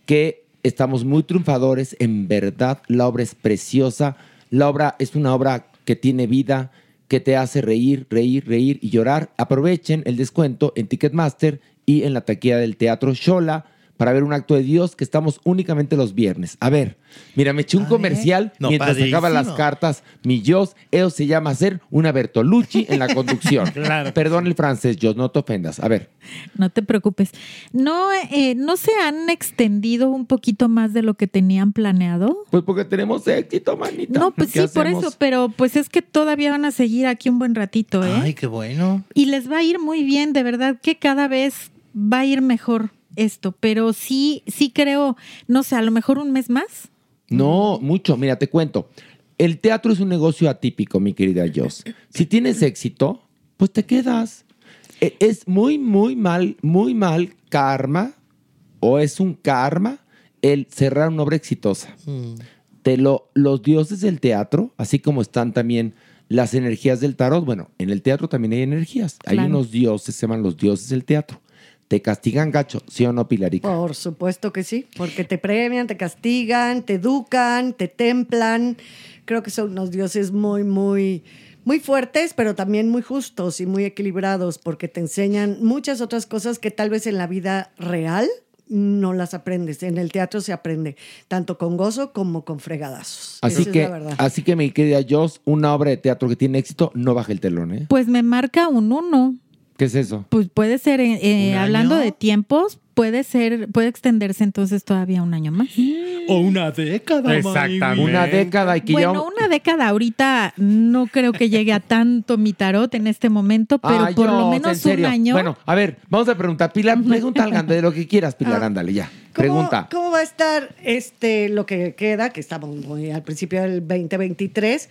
que estamos muy triunfadores, en verdad, la obra es preciosa, la obra es una obra que tiene vida, que te hace reír, reír, reír y llorar. Aprovechen el descuento en Ticketmaster y en la taquilla del Teatro Shola para ver un acto de Dios que estamos únicamente los viernes. A ver, mira, me eché un comercial. No, mientras sacaba las padrísimo. cartas. Mi Dios, eso se llama ser una Bertolucci en la conducción. Claro. Perdón el francés, Dios, no te ofendas. A ver, No te preocupes. No, eh, no se han extendido un poquito más de lo que tenían planeado. pues porque tenemos éxito, manita. No, pues sí, ¿Qué por eso, pero pues es que todavía van a seguir aquí un buen ratito, ¿eh? Ay, qué bueno. Y les va a ir muy bien, de verdad que cada vez va a ir mejor esto, pero sí, sí creo, no sé, a lo mejor un mes más. No, mucho. Mira, te cuento. El teatro es un negocio atípico, mi querida Joss. Si tienes éxito, pues te quedas. E- Es muy, muy mal, muy mal karma, o es un karma, el cerrar una obra exitosa. Te lo, los dioses del teatro, así como están también las energías del tarot, bueno, en el teatro también hay energías. Hay unos dioses, se llaman los dioses del teatro. Te castigan gacho, ¿sí o no, Pilarica? Por supuesto que sí, porque te premian, te castigan, te educan, te templan. Creo que son unos dioses muy, muy, muy fuertes, pero también muy justos y muy equilibrados, porque te enseñan muchas otras cosas que tal vez en la vida real no las aprendes. En el teatro se aprende, tanto con gozo como con fregadazos. Así Esa que, es la verdad. así que mi querida Joss, una obra de teatro que tiene éxito, no baja el telón, ¿eh? Pues me marca un uno. ¿Qué es eso? Pues puede ser, eh, eh, ¿Un hablando año? de tiempos, puede ser, puede extenderse entonces todavía un año más. O una década. Exactamente. Una década y que Bueno, ya... una década ahorita no creo que llegue a tanto mi tarot en este momento, pero Ay, por lo menos un año. Bueno, a ver, vamos a preguntar. Pilar, pregunta algo de lo que quieras, Pilar, ándale, ya. Pregunta. ¿Cómo va a estar este lo que queda, que estamos muy al principio del 2023,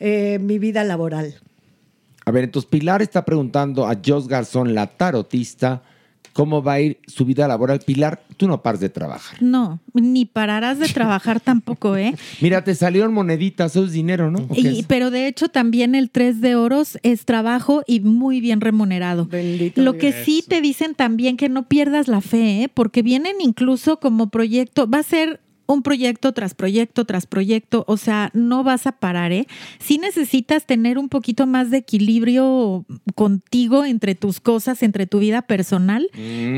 eh, mi vida laboral? A ver, entonces Pilar está preguntando a Jos Garzón, la tarotista, cómo va a ir su vida laboral. Pilar, tú no pares de trabajar. No, ni pararás de trabajar tampoco, ¿eh? Mira, te salieron moneditas, eso es dinero, ¿no? ¿O qué Y- es? pero de hecho también el 3 de oros es trabajo y muy bien remunerado. Lo que sí te dicen también que no pierdas la fe, ¿eh? porque vienen incluso como proyecto, va a ser un proyecto tras proyecto tras proyecto, o sea, no vas a parar, ¿eh? Sí necesitas tener un poquito más de equilibrio contigo entre tus cosas, entre tu vida personal,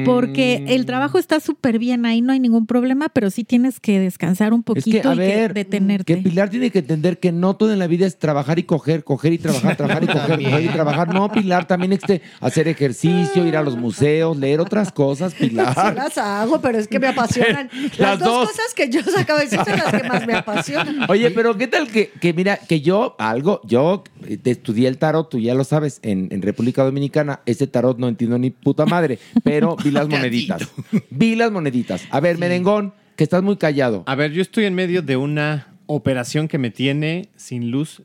porque Mm. el trabajo está súper bien, ahí no hay ningún problema, pero sí tienes que descansar un Es poquito que, a y que ver, detenerte. que Pilar tiene que entender que no todo en la vida es trabajar y coger, coger y trabajar, trabajar y coger, y trabajar. No, Pilar, también este, hacer ejercicio, ir a los museos, leer otras cosas, Sí Pilar. las hago, pero es que me apasionan. Las, Las dos, dos. cosas que yo acabo de decir son las que más me apasionan. Oye, pero ¿qué tal que, que mira, que yo, algo, yo eh, te estudié el tarot, tú ya lo sabes, en, en República Dominicana, ese tarot no entiendo ni puta madre, pero vi las moneditas. Vi las moneditas. A ver, merengón, que estás muy callado. A ver, yo estoy en medio de una operación que me tiene sin luz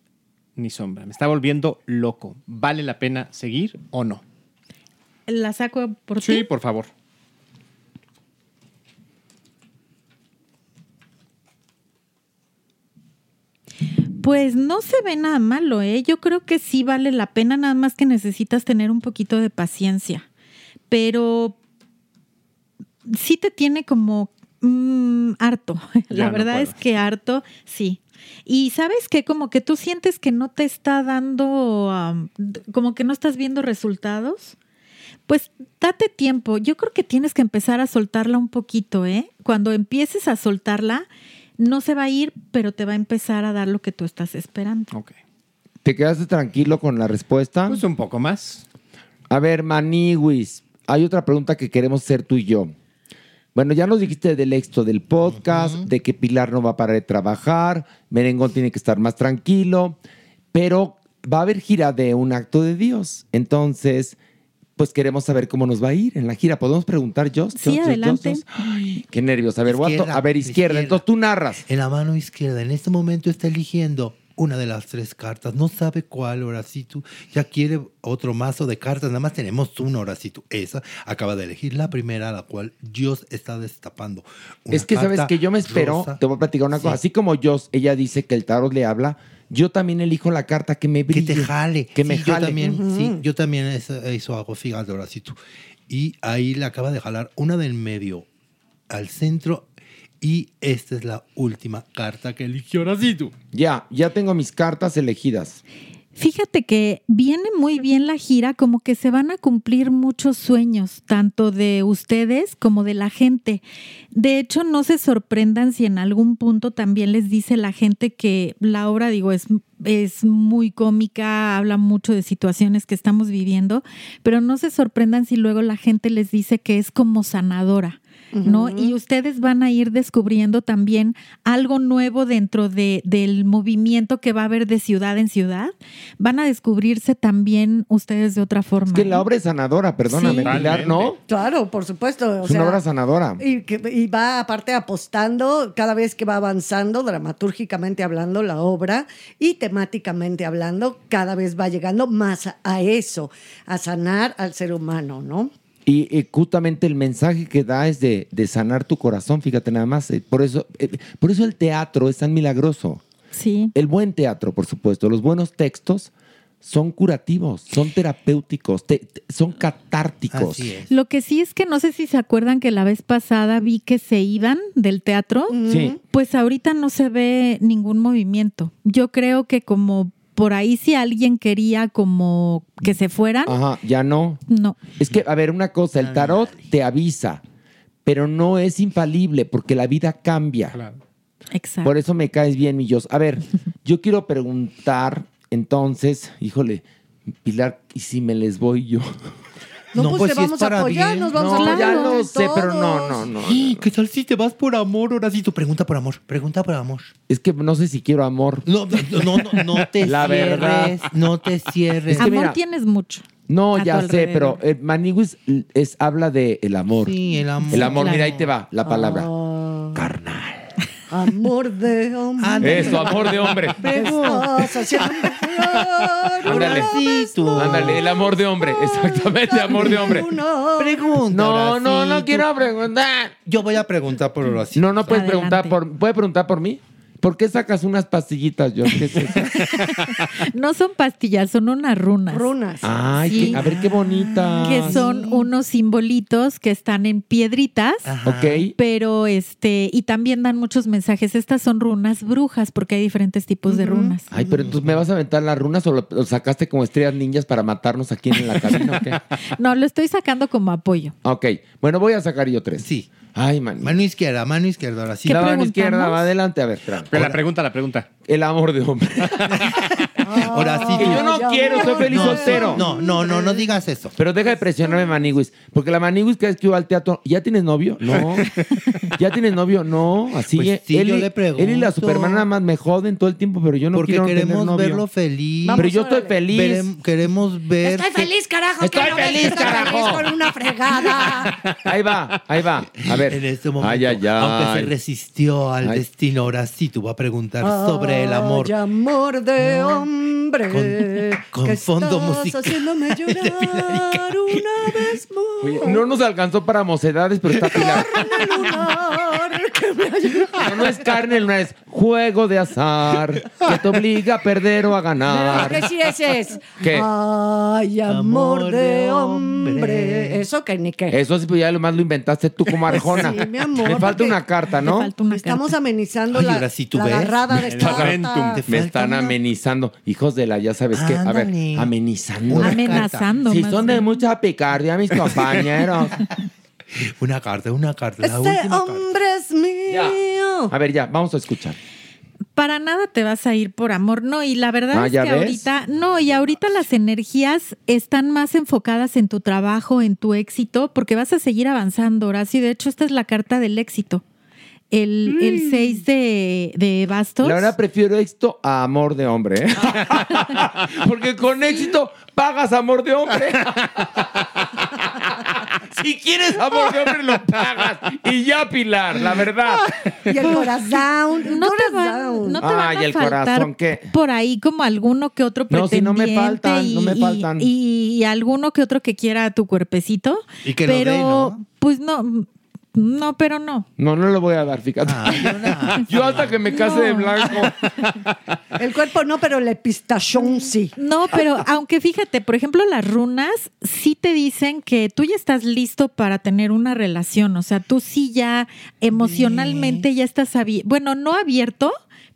ni sombra. Me está volviendo loco. ¿Vale la pena seguir o no? ¿La saco por ti? Sí, por favor. Pues no se ve nada malo, ¿eh? Yo creo que sí vale la pena, nada más que necesitas tener un poquito de paciencia. Pero sí te tiene como mm, harto. La verdad es que harto, sí. Y sabes que como que tú sientes que no te está dando, como que no estás viendo resultados. Pues date tiempo. Yo creo que tienes que empezar a soltarla un poquito, ¿eh? Cuando empieces a soltarla, no se va a ir, pero te va a empezar a dar lo que tú estás esperando. Ok. ¿Te quedaste tranquilo con la respuesta? Pues un poco más. A ver, Maniwis, hay otra pregunta que queremos hacer tú y yo. Bueno, ya nos dijiste del éxito del podcast, de que Pilar no va a parar de trabajar, Merengón tiene que estar más tranquilo, pero va a haber gira de un acto de Dios. Entonces, pues queremos saber cómo nos va a ir en la gira. ¿Podemos preguntar, Jos? Sí, Jos, Jos, adelante. Ay, qué nervios. A ver, Izquierda, a ver, izquierda. Entonces tú narras. En la mano izquierda, en este momento está eligiendo una de las tres cartas. No sabe cuál, Horacito. Ya quiere otro mazo de cartas. Nada más tenemos una, Horacito. Esa acaba de elegir la primera, la cual Dios está destapando. Una es que sabes que yo me espero, rosa. te voy a platicar una cosa. Así como Jos, ella dice que el tarot le habla, yo también elijo la carta que me brille. Que te jale. Que me Sí, yo jale. también, sí, yo también eso, eso hago, fíjate, Horacito. Y ahí le acaba de jalar una del medio al centro. Y esta es la última carta que eligió Horacito. Ya, ya tengo mis cartas elegidas. Fíjate que viene muy bien la gira, como que se van a cumplir muchos sueños, tanto de ustedes como de la gente. De hecho, no se sorprendan si en algún punto también les dice la gente que la obra, digo, es, es muy cómica, habla mucho de situaciones que estamos viviendo, pero no se sorprendan si luego la gente les dice que es como sanadora. ¿No? Y ustedes van a ir descubriendo también algo nuevo dentro de, del movimiento que va a haber de ciudad en ciudad. Van a descubrirse también ustedes de otra forma. Es que ¿eh? la obra es sanadora, perdóname, Sí. Pilar, ¿no? Claro, por supuesto. o Es una obra sanadora. Y, que, y va aparte apostando cada vez que va avanzando, dramatúrgicamente hablando, la obra y temáticamente hablando, cada vez va llegando más a eso, a sanar al ser humano, ¿no? Y, justamente el mensaje que da es de, de sanar tu corazón, fíjate nada más. eh, por, eso, eh, por eso el teatro es tan milagroso. Sí. El buen teatro, por supuesto. Los buenos textos son curativos, son terapéuticos, te- te- son catárticos. Lo que sí es que no sé si se acuerdan que la vez pasada vi que se iban del teatro. Sí. Pues ahorita no se ve ningún movimiento. Yo creo que como por ahí si alguien quería como que se fueran, Ajá, ya no. no. Es que, a ver, una cosa, el tarot te avisa, pero no es infalible porque la vida cambia. Exacto. Por eso me caes bien, Millos. A ver, yo quiero preguntar, entonces, híjole, Pilar, ¿y si me les voy yo? No, No, pues, pues, te si vamos a para apoyar, bien. nos vamos a No, apoyar ya lo sé, pero no, no, no. ¡Ah! ¿Qué tal si te vas por amor, Horacito? Pregunta por amor, pregunta por amor. Es que no sé si quiero amor. No, no, no, no, no te La cierres, verdad. no te cierres. Es que Amor mira, tienes mucho. No, a ya tu sé, pero eh, Maniguis es, habla de el amor. Sí, el amor. El amor, mira, ahí te va la palabra. Ah, Carnal. Amor de hombre. Eso, amor de hombre. Ándale. Ándale, el amor de hombre. Exactamente, amor de hombre. Pregunta. No, no, no quiero preguntar. Yo voy a preguntar por sí. No, no puedes Adelante. preguntar por. ¿Puede preguntar por mí? ¿Por qué sacas unas pastillitas, George? ¿Qué es eso? No son pastillas, son unas runas. Runas. Ay, Sí. qué- a ver qué bonita. Que son unos simbolitos que están en piedritas. Ok. Pero este, y también dan muchos mensajes. Estas son runas brujas, porque hay diferentes tipos de runas. Ay, pero entonces me vas a aventar las runas o lo, lo sacaste como estrellas ninjas para matarnos aquí en la cabina, ¿o qué? No, lo estoy sacando como apoyo. Ok, bueno, voy a sacar yo tres. Sí. Ay, man. Mano izquierda, mano izquierda, ahora sí. ¿Qué la mano izquierda va adelante, a ver, espérame. Pero la pregunta, la pregunta. El amor de hombre. Ahora sí. Que yo no quiero, soy feliz No, soltero. No, no, no, no digas eso. Pero deja de presionarme, Maniguis. Porque la Maniguis que es que iba al teatro, ¿ya tienes novio? No. ¿Ya tienes novio? No. Así Pues sí, él, yo y- le pregunto. él y la supermana nada más me joden todo el tiempo, pero yo no Porque quiero tener queremos novio. verlo feliz. pero yo estoy feliz. Verem- queremos ver. Estoy feliz, carajo. Estoy que no feliz, estoy carajo. feliz con una fregada. Ahí va, ahí va. A ver. En este momento, Ay, ay, ay. aunque se resistió al Ay. destino, ahora sí tú vas a preguntar sobre el amor. Ay, amor de hombre. Con- con que fondo estás musical haciéndome llorar una vez más. Oye, no nos alcanzó para mocedades, pero está Pilar. Carne lunar que me ayuda. No, no es carne lunar, es juego de azar que te obliga a perder o a ganar. ¿Qué sí ese es? ¿Qué? Ay, amor de hombre. Eso que ni qué. Eso sí, pues ya lo más lo inventaste tú como Arjona. Sí, mi amor, Me falta una carta, ¿no? Me falta una Estamos carta. amenizando Ay, la, ahora sí tú la ves. agarrada de esta Momentum. carta. Me están amenizando. Hijos de la, ya sabes qué. A ver, amenizando. Amenazando. Si son de mucha picardía, mis compañeros. Una carta, una carta. La Este carta. hombre es mío. A ver, ya, vamos a escuchar. Para nada te vas a ir por amor, no. Y la verdad Ah, es ¿ya que ves? ahorita, no, y ahorita las energías están más enfocadas en tu trabajo, en tu éxito, porque vas a seguir avanzando, Horacio. Y de hecho, esta es la carta del éxito. El, el 6 de, de bastos. La verdad prefiero éxito a amor de hombre, ¿eh? Porque con éxito pagas amor de hombre. si quieres amor de hombre, lo pagas. Y ya, Pilar, la verdad. Y el corazón. no te van, no te Ay, van a el faltar corazón, ¿qué? por ahí como alguno que otro No, si no me pretendiente faltan, no me y- faltan. Y, y alguno que otro que quiera tu cuerpecito. Y que lo pero, dé, ¿no? pues no, no, pero no. No, no lo voy a dar, fíjate. Horacio. Yo hasta que me case de blanco. El cuerpo no, pero el pistachón sí. No, pero aunque fíjate, por ejemplo, las runas sí te dicen que tú ya estás listo para tener una relación, o sea, tú sí ya emocionalmente ya estás abierto, bueno, no abierto,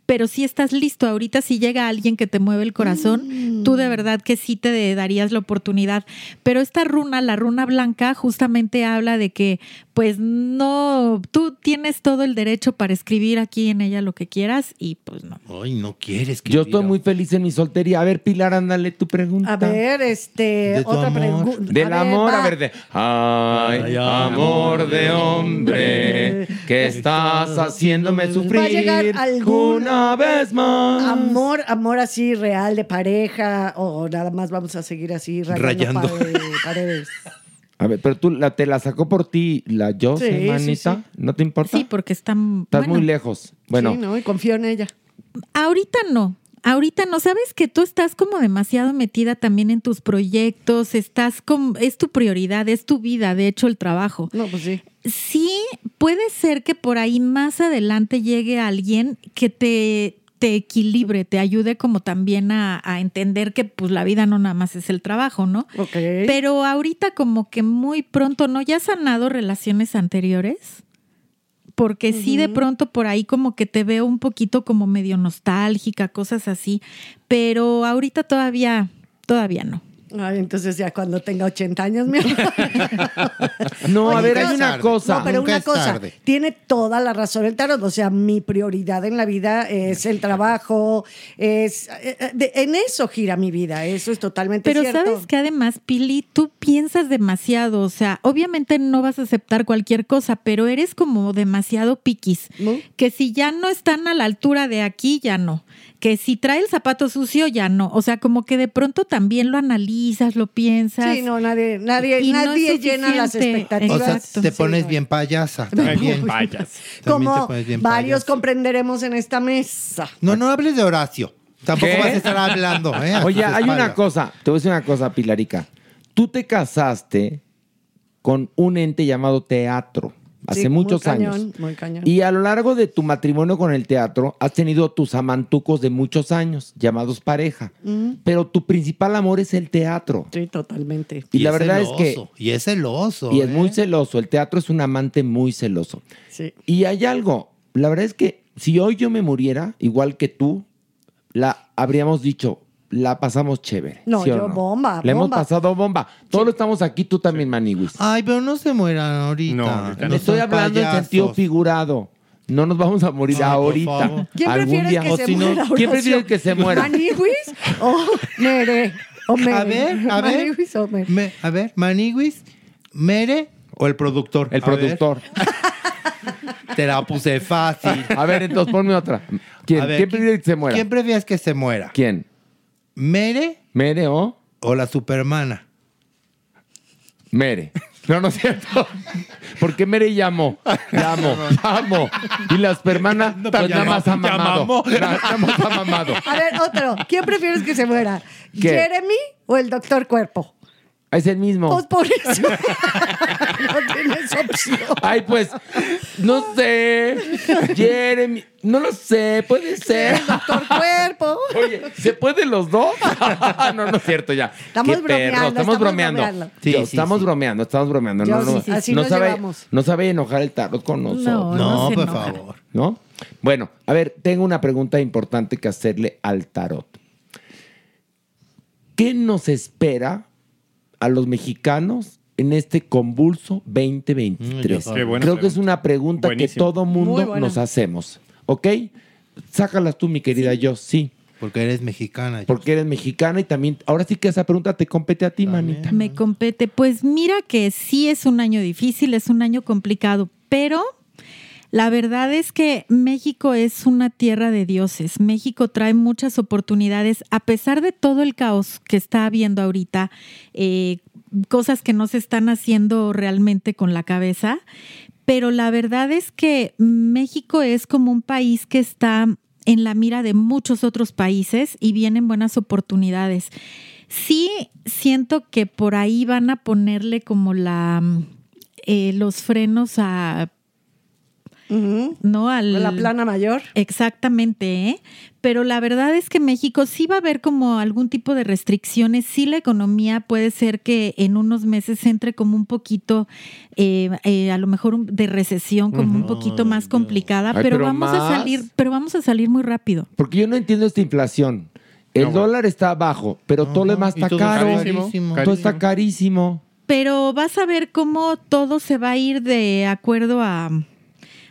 pero sí estás listo. Ahorita si llega alguien que te mueve el corazón, tú de verdad que sí te darías la oportunidad. Pero esta runa, la runa blanca, justamente habla de que pues no, tú tienes todo el derecho para escribir aquí en ella lo que quieras y pues no. Ay, no quieres que Yo estoy muy feliz en mi soltería. A ver, Pilar, ándale tu pregunta. A ver, este, otra amor. pregunta. Del amor, a ver, de. Ay, Ay, amor de hombre, que estás haciéndome sufrir Va a llegar algún- una vez más. Amor, amor así real de pareja o nada más vamos a seguir así rayando, Rayando. pare- paredes. A ver, pero tú la, te la sacó por ti, la yo, Sí, sí, manita. sí. ¿No te importa? Sí, porque están Estás bueno, muy lejos. Bueno, Sí, ¿no? Y confío en ella. Ahorita no. Ahorita no, sabes que tú estás como demasiado metida también en tus proyectos, estás como, es tu prioridad, es tu vida, de hecho el trabajo. No, pues sí. Sí, puede ser que por ahí más adelante llegue alguien que te, te equilibre, te ayude como también a, a entender que pues la vida no nada más es el trabajo, ¿no? Ok. Pero ahorita como que muy pronto, ¿no? ¿Ya has sanado relaciones anteriores? Porque sí, de pronto por ahí como que te veo un poquito como medio nostálgica, cosas así. Pero ahorita todavía, todavía no. Ay, entonces ya cuando tenga 80 años, mi amor. no, a ver, pero- hay una tarde. cosa. No, pero Nunca una cosa, tarde. tiene toda la razón el tarot. O sea, mi prioridad en la vida es el trabajo, es eh, eh, de- en eso gira mi vida. Eso es totalmente Pero cierto. sabes que además, Pili, tú piensas demasiado. O sea, obviamente no vas a aceptar cualquier cosa, pero eres como demasiado piquis. ¿No? Que si ya no están a la altura de aquí, ya no. Que si trae el zapato sucio ya no. O sea, como que de pronto también lo analizas, lo piensas. Sí, no, nadie, nadie, Y no es nadie llena las expectativas. O sea, te pones bien payasa. También. También te Como pones bien varios payaso. comprenderemos en esta mesa. No, no hables de Horacio. Tampoco ¿Qué? vas a estar hablando, ¿eh? Oye, hay una cosa, te voy a decir una cosa, Pilarica. Tú te casaste con un ente llamado teatro hace Sí, muy muchos cañón, años. muy cañón. Y a lo largo de tu matrimonio con el teatro, has tenido tus amantucos de muchos años, llamados pareja. Pero tu principal amor es el teatro. Sí, totalmente. Y, la es verdad es que... Y es celoso. Y es ¿eh? muy celoso. El teatro es un amante muy celoso. Sí. Y hay algo. La verdad es que si hoy yo me muriera, igual que tú, la habríamos dicho, la pasamos chévere. No, ¿sí o yo bomba, Le hemos pasado bomba. Todos estamos aquí, tú también, Maniwis. Ay, pero no se mueran ahorita. No, ahorita No Estoy hablando en payasos. sentido figurado. No nos vamos a morir Ay, ahorita. ¿Quién Algún prefieres día. que O se si no, muera? ¿Quién prefiere que se muera? ¿Maniwis o Mere? O Mere. A ver, a ver. ¿Maniwis o Mere? Me- a ver, Maniwis, Mere o el productor. El A productor. te la puse fácil. A ver, entonces ponme otra. ¿Quién, ver, ¿quién prefiere que se muera? ¿Quién prefieres que se muera? ¿Quién? ¿Mere ¿Mere o o la supermana? Mere? No, no es cierto. Porque Mere llamó. Llamo, llamo. Y la espermana, pues pues nada más ha mamado. Nada más ha mamado. A ver, otro. ¿Quién prefieres que se muera? ¿Qué? ¿Jeremy o el doctor Cuerpo? Es el mismo. Pues por eso. no tienes opción. Ay, pues, no sé. Jeremy, no lo sé, puede ser. Doctor Cuerpo. Oye, ¿se pueden los dos? no, no es cierto ya. Estamos Qué bromeando, perro, estamos estamos bromeando. bromeando. Sí, estamos sí. bromeando, estamos bromeando. Yo no, no, sí, sí, así no nos sabe, llevamos. no sabe enojar el tarot con nosotros. No, por enoja. favor. ¿no? Bueno, a ver, tengo una pregunta importante que hacerle al tarot. ¿Qué nos espera a los mexicanos en este convulso 2023? Mm, Qué buena Creo que es una pregunta Buenísimo. que todo mundo nos hacemos. ¿Ok? Sácalas tú, mi querida yo, sí. Porque eres mexicana. yo. Porque eres mexicana y también, ahora sí que esa pregunta te compete a ti, manita. Me compete. Pues mira que sí es un año difícil, es un año complicado, pero la verdad es que México es una tierra de dioses. México trae muchas oportunidades, a pesar de todo el caos que está habiendo ahorita, eh, cosas que no se están haciendo realmente con la cabeza. Pero la verdad es que México es como un país que está en la mira de muchos otros países y vienen buenas oportunidades. Sí siento que por ahí van a ponerle como la mm, eh, los frenos a No al La plana mayor. Exactamente, ¿eh? pero la verdad es que México sí va a haber como algún tipo de restricciones, sí la economía puede ser que en unos meses entre como un poquito, eh, eh, a lo mejor de recesión, como un poquito más complicada, Ay, pero, pero vamos a salir, pero vamos a salir muy rápido. Porque yo no entiendo esta inflación. El No, bueno. dólar está bajo, pero todo lo demás está todo caro. carísimo. Todo está carísimo. Pero vas a ver cómo todo se va a ir de acuerdo a,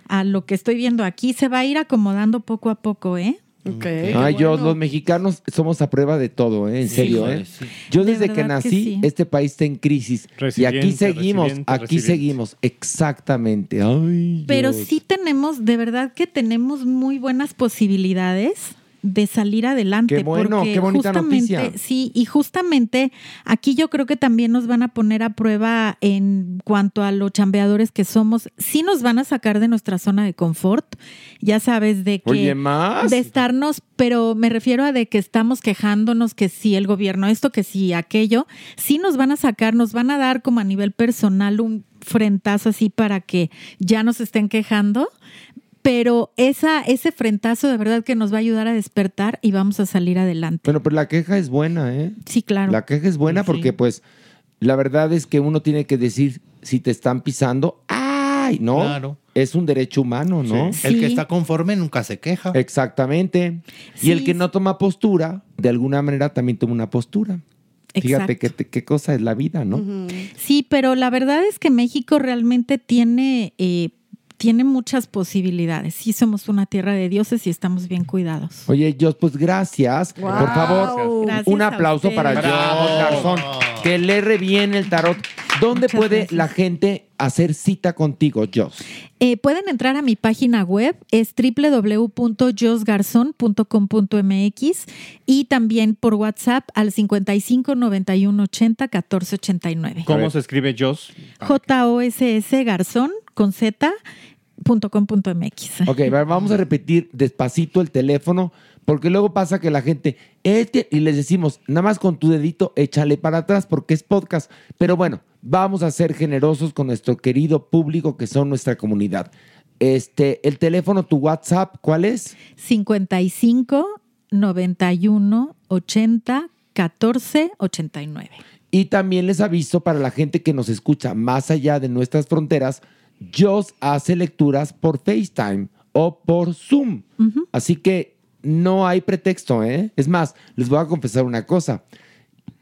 a lo que estoy viendo aquí, se va a ir acomodando poco a poco, ¿eh? Ok, Ay, yo, bueno. los mexicanos somos a prueba de todo, ¿eh? En serio, ¿eh? sí. Yo De desde que nací, sí. este país está en crisis. Y aquí Resiliente, seguimos, resiliente, aquí resiliente. seguimos. Exactamente. Ay, Pero Dios. sí tenemos, de verdad que tenemos muy buenas posibilidades de salir adelante. Qué bueno, porque qué bonita justamente, noticia. Sí, y justamente aquí yo creo que también nos van a poner a prueba en cuanto a los chambeadores que somos. Sí nos van a sacar de nuestra zona de confort, ya sabes, de que... Oye, más. De estarnos, pero me refiero a de que estamos quejándonos que si el gobierno esto, que si aquello, sí nos van a sacar, nos van a dar como a nivel personal un frentazo así para que ya nos estén quejando, pero esa, ese frentazo de verdad que nos va a ayudar a despertar y vamos a salir adelante. Bueno, pero la queja es buena, ¿eh? Sí, claro. La queja es buena porque, pues, la verdad es que uno tiene que decir si te están pisando, ¡ay! ¿No? Claro. Es un derecho humano, ¿no? Sí. El que está conforme nunca se queja. Exactamente. Sí. Y el que no toma postura, de alguna manera también toma una postura. Fíjate Exacto. qué, qué cosa es la vida, ¿no? Sí, pero la verdad es que México realmente tiene, eh, tiene muchas posibilidades. Sí, somos una tierra de dioses y estamos bien cuidados. Oye, Dios, pues gracias. Por favor, Gracias un aplauso para Dios, Bravo. Garzón. Que le re bien el tarot. ¿Dónde Muchas puede gracias. la gente hacer cita contigo, Jos? Eh, pueden entrar a mi página web, es www.josgarzon.com.mx y también por WhatsApp al 55 91 80 14 89. ¿Cómo se escribe Joss? J-O-S-S Garzón con Z punto com punto MX. Ok, va- vamos a repetir despacito el teléfono, porque luego pasa que la gente, este, y les decimos, nada más con tu dedito, échale para atrás, porque es podcast. Pero bueno, vamos a ser generosos con nuestro querido público que son nuestra comunidad. Este, el teléfono, tu WhatsApp, ¿cuál es? 55 91 80 14 89. Y también les aviso para la gente que nos escucha más allá de nuestras fronteras, Joss hace lecturas por FaceTime o por Zoom. Así que no hay pretexto, ¿eh? Es más, les voy a confesar una cosa.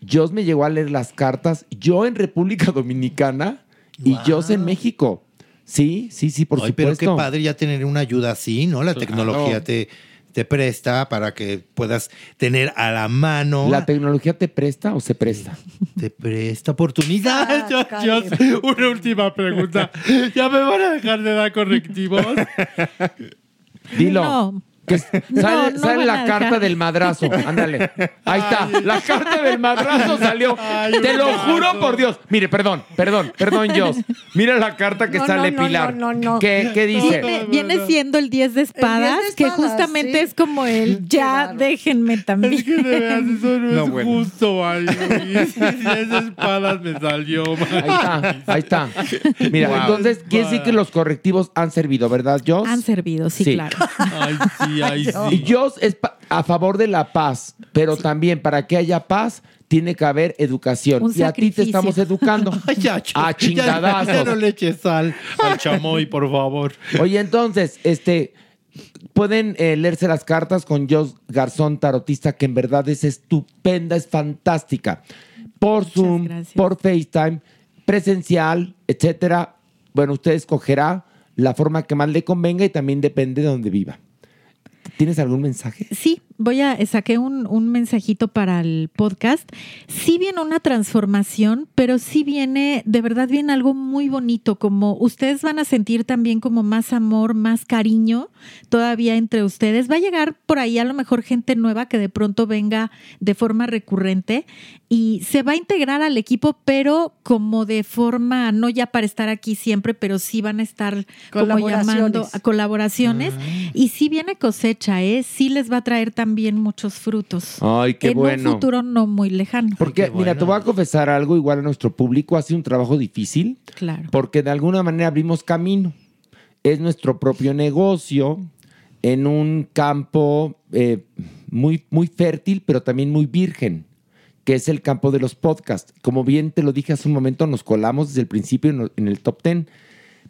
Joss me llegó a leer las cartas, yo en República Dominicana y Joss en México. Sí, sí, sí, por Ay, pero supuesto. qué padre ya tener una ayuda así, ¿no? La Claro. tecnología te, te presta para que puedas tener a la mano. ¿La tecnología te presta o se presta? Te presta oportunidad. Yo- yo- una última pregunta. ¿Ya me van a dejar de dar correctivos? Dilo. No. Que s- No, sale no sale van la carta del madrazo. Ándale. Ahí está. La carta del madrazo salió. Ay, Te lo juro por Dios. Mire, perdón, perdón, perdón, Jos. Mira la carta que No, sale Pilar. no, no, no. ¿Qué, qué dice? Viene, viene siendo el 10 de espadas, que justamente sí. es como el ya déjenme también. Es que de veras eso no, No, es bueno. justo, ay, Luis. Si esas espadas me salió Ahí está, ahí está. Mira, Wow. entonces quiere decir que los correctivos han servido, ¿verdad, Jos? Han servido, sí, Sí. claro. Ay, sí, ay, Y sí. Jos es a favor de la paz, pero también para que haya paz tiene que haber educación. Un y a ti te estamos educando. Ay, ya, a chingadazos. Ya, no le eches sal al chamoy, por favor. Oye, entonces, este, pueden eh, leerse las cartas con Jos Garzón, tarotista, que en verdad es estupenda, es fantástica. Por Zoom, gracias. por FaceTime, presencial, etcétera. Bueno, usted escogerá la forma que más le convenga y también depende de donde viva. ¿Tienes algún mensaje? Sí, voy a saqué un, un mensajito para el podcast. Sí viene una transformación, pero sí viene, de verdad viene algo muy bonito, como ustedes van a sentir también como más amor, más cariño todavía entre ustedes. Va a llegar por ahí a lo mejor gente nueva que de pronto venga de forma recurrente y se va a integrar al equipo, pero como de forma, no ya para estar aquí siempre, pero sí van a estar como llamando a colaboraciones. Y sí viene cosecha, ¿eh? Sí les va a traer también muchos frutos. Ay, qué en bueno. un futuro no muy lejano. Porque, mira, te voy a confesar algo, igual a nuestro público, hace un trabajo difícil, Claro. porque de alguna manera abrimos camino. Es nuestro propio negocio en un campo eh, muy, muy fértil, pero también muy virgen, que es el campo de los podcasts. Como bien te lo dije hace un momento, nos colamos desde el principio en, en el top 10,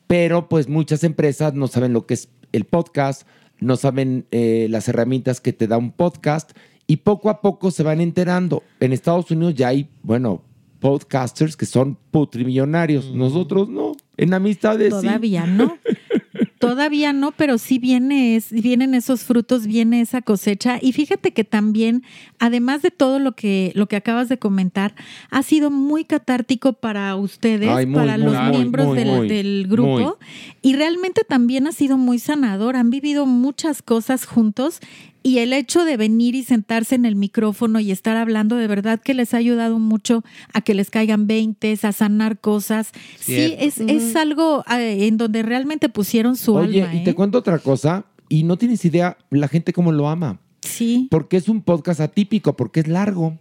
pero pues muchas empresas no saben lo que es el podcast, no saben eh, las herramientas que te da un podcast y poco a poco se van enterando. En Estados Unidos ya hay, bueno, podcasters que son putrimillonarios. Nosotros no. En amistades sí. Todavía no. Todavía no, pero sí viene es- vienen esos frutos, viene esa cosecha. Y fíjate que también, además de todo lo que, lo que acabas de comentar, ha sido muy catártico para ustedes, Ay, muy, para muy, los muy, miembros del, grupo. Y realmente también ha sido muy sanador. Han vivido muchas cosas juntos. Y el hecho de venir y sentarse en el micrófono y estar hablando, de verdad que les ha ayudado mucho a que les caigan veintes, a sanar cosas. Sí, es, es algo eh, en donde realmente pusieron su Oye, alma. y te ¿eh? cuento otra cosa, y no tienes idea la gente cómo lo ama. Sí. Porque es un podcast atípico, porque es largo.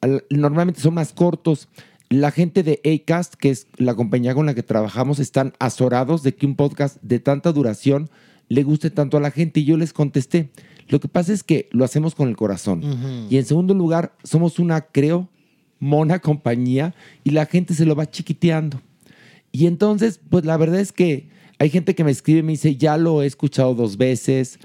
Al- Normalmente son más cortos. La gente de Acast, que es la compañía con la que trabajamos, están azorados de que un podcast de tanta duración le guste tanto a la gente. Y yo les contesté, lo que pasa es que lo hacemos con el corazón. Y en segundo lugar, somos una, creo, mona compañía y la gente se lo va chiquiteando. Y entonces, pues la verdad es que hay gente que me escribe y me dice, ya lo he escuchado dos veces.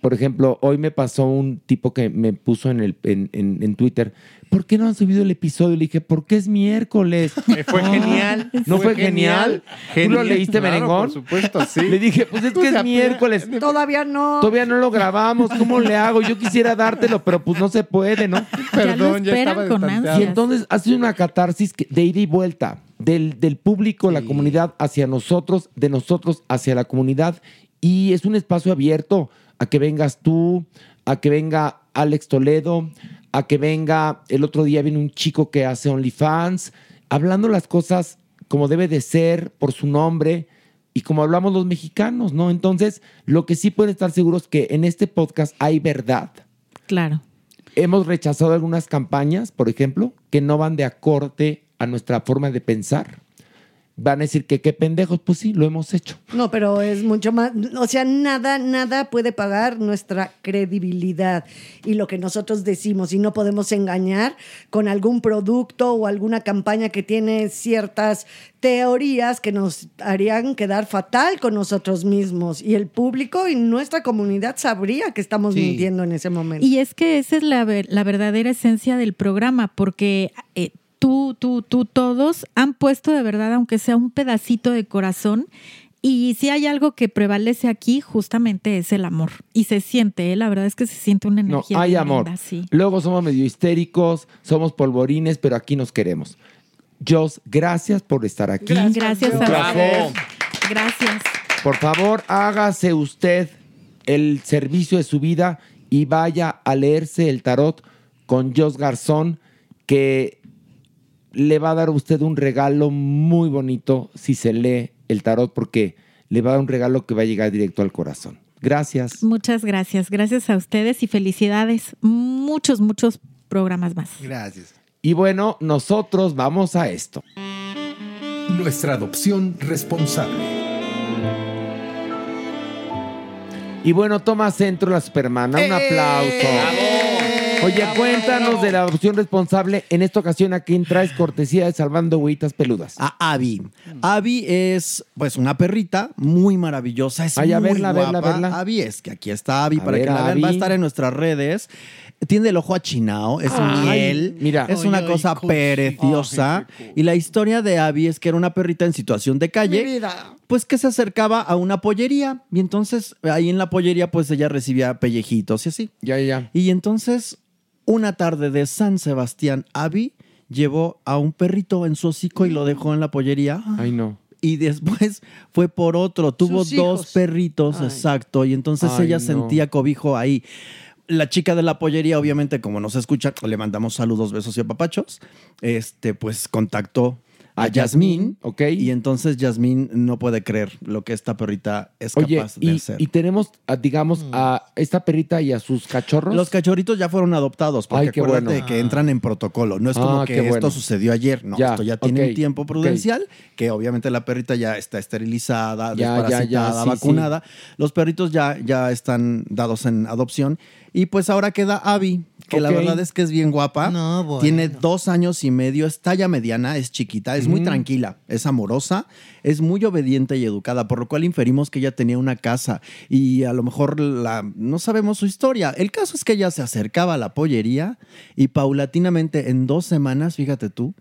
Por ejemplo, hoy me pasó un tipo que me puso en, el, en, en- en Twitter, ¿por qué no han subido el episodio? Le dije, porque es miércoles. Fue Ah, genial. ¿No fue, genial? ¿Tú lo Genial, leíste, claro, merengón? Por supuesto, sí. Le dije, pues es que es miércoles. Todavía no. Todavía no lo grabamos, ¿cómo le hago? Yo quisiera dártelo, pero pues no se puede, ¿no? ya lo Perdón, ya esperan estaba con destanteado. Y ansias. entonces hace una catarsis de ida y vuelta. del, del público, la comunidad hacia nosotros, de nosotros hacia la comunidad. Y es un espacio abierto a que vengas tú, a que venga Alex Toledo, a que venga, el otro día viene un chico que hace OnlyFans, hablando las cosas como debe de ser, por su nombre, y como hablamos los mexicanos, ¿no? Entonces, lo que sí pueden estar seguros es que en este podcast hay verdad. Claro. Hemos rechazado algunas campañas, por ejemplo, que no van de acorde a nuestra forma de pensar. Van a decir que qué pendejos, pues sí, lo hemos hecho. No, pero es mucho más, o sea, nada, nada puede pagar nuestra credibilidad y lo que nosotros decimos y no podemos engañar con algún producto o alguna campaña que tiene ciertas teorías que nos harían quedar fatal con nosotros mismos y el público y nuestra comunidad sabría que estamos Sí. mintiendo en ese momento. Y es que esa es la, ver- la verdadera esencia del programa, porque eh, tú, tú, tú, todos han puesto de verdad, aunque sea un pedacito de corazón. Y si hay algo que prevalece aquí, justamente es el amor. Y se siente, ¿eh? la verdad es que se siente una No, energía. hay bien amor. linda, sí. Luego somos medio histéricos, somos polvorines, pero aquí nos queremos. Jos, gracias por estar aquí. Gracias, Un a ustedes. Gracias. Por favor, hágase usted el servicio de su vida y vaya a leerse el tarot con Jos Garzón, que le va a dar a usted un regalo muy bonito si se lee el tarot, porque le va a dar un regalo que va a llegar directo al corazón. Gracias. Muchas gracias. Gracias a ustedes y felicidades. Muchos, muchos programas más. Gracias. Y bueno, nosotros vamos a esto. Nuestra adopción responsable. Y bueno, toma centro la supermana. Un aplauso. Oye, cuéntanos de la adopción responsable. En esta ocasión, ¿a quién traes cortesía de Salvando Huevitas Peludas? A Abby. Abby es, pues, una perrita muy maravillosa. Es Ay, a muy verla, a verla, a guapa. verla. Abby es que aquí está Abby A para ver, que la vean. Va a estar en nuestras redes. Tiene el ojo achinado, es Ay, miel. mira. Es una ay, cosa preciosa. Y la historia de Abby es que era una perrita en situación de calle. Pues que se acercaba a una pollería. Y entonces ahí en la pollería, pues ella recibía pellejitos y así. Ya, ya. Y entonces, una tarde de San Sebastián, Abby llevó a un perrito en su hocico y lo dejó en la pollería. Ay, no. Y después fue por otro. Tuvo Sus dos hijos. perritos, Ay. exacto. Y entonces Ay, ella no. sentía cobijo ahí. La chica de la pollería, obviamente, como nos escucha, le mandamos saludos, besos y apapachos. Este, pues contactó a, A Yasmín. Ok. Y entonces Yasmín no puede creer lo que esta perrita es Oye, capaz de y, hacer. y tenemos, a, digamos, a esta perrita y a sus cachorros. Los cachorritos ya fueron adoptados, porque Ay, qué acuérdate bueno. que entran en protocolo. No es como Ah, que qué esto bueno. sucedió ayer. No, Ya, esto ya tiene un tiempo prudencial, que obviamente la perrita ya está esterilizada, Ya, desparasitada, ya, sí, vacunada. Los perritos ya, ya están dados en adopción. Y pues ahora queda Abby, que la verdad es que es bien guapa. No, bueno. Tiene dos años y medio, es talla mediana, es chiquita, es muy tranquila, es amorosa, es muy obediente y educada, por lo cual inferimos que ella tenía una casa y a lo mejor la, no sabemos su historia. El caso es que ella se acercaba a la pollería y paulatinamente en dos semanas, fíjate tú,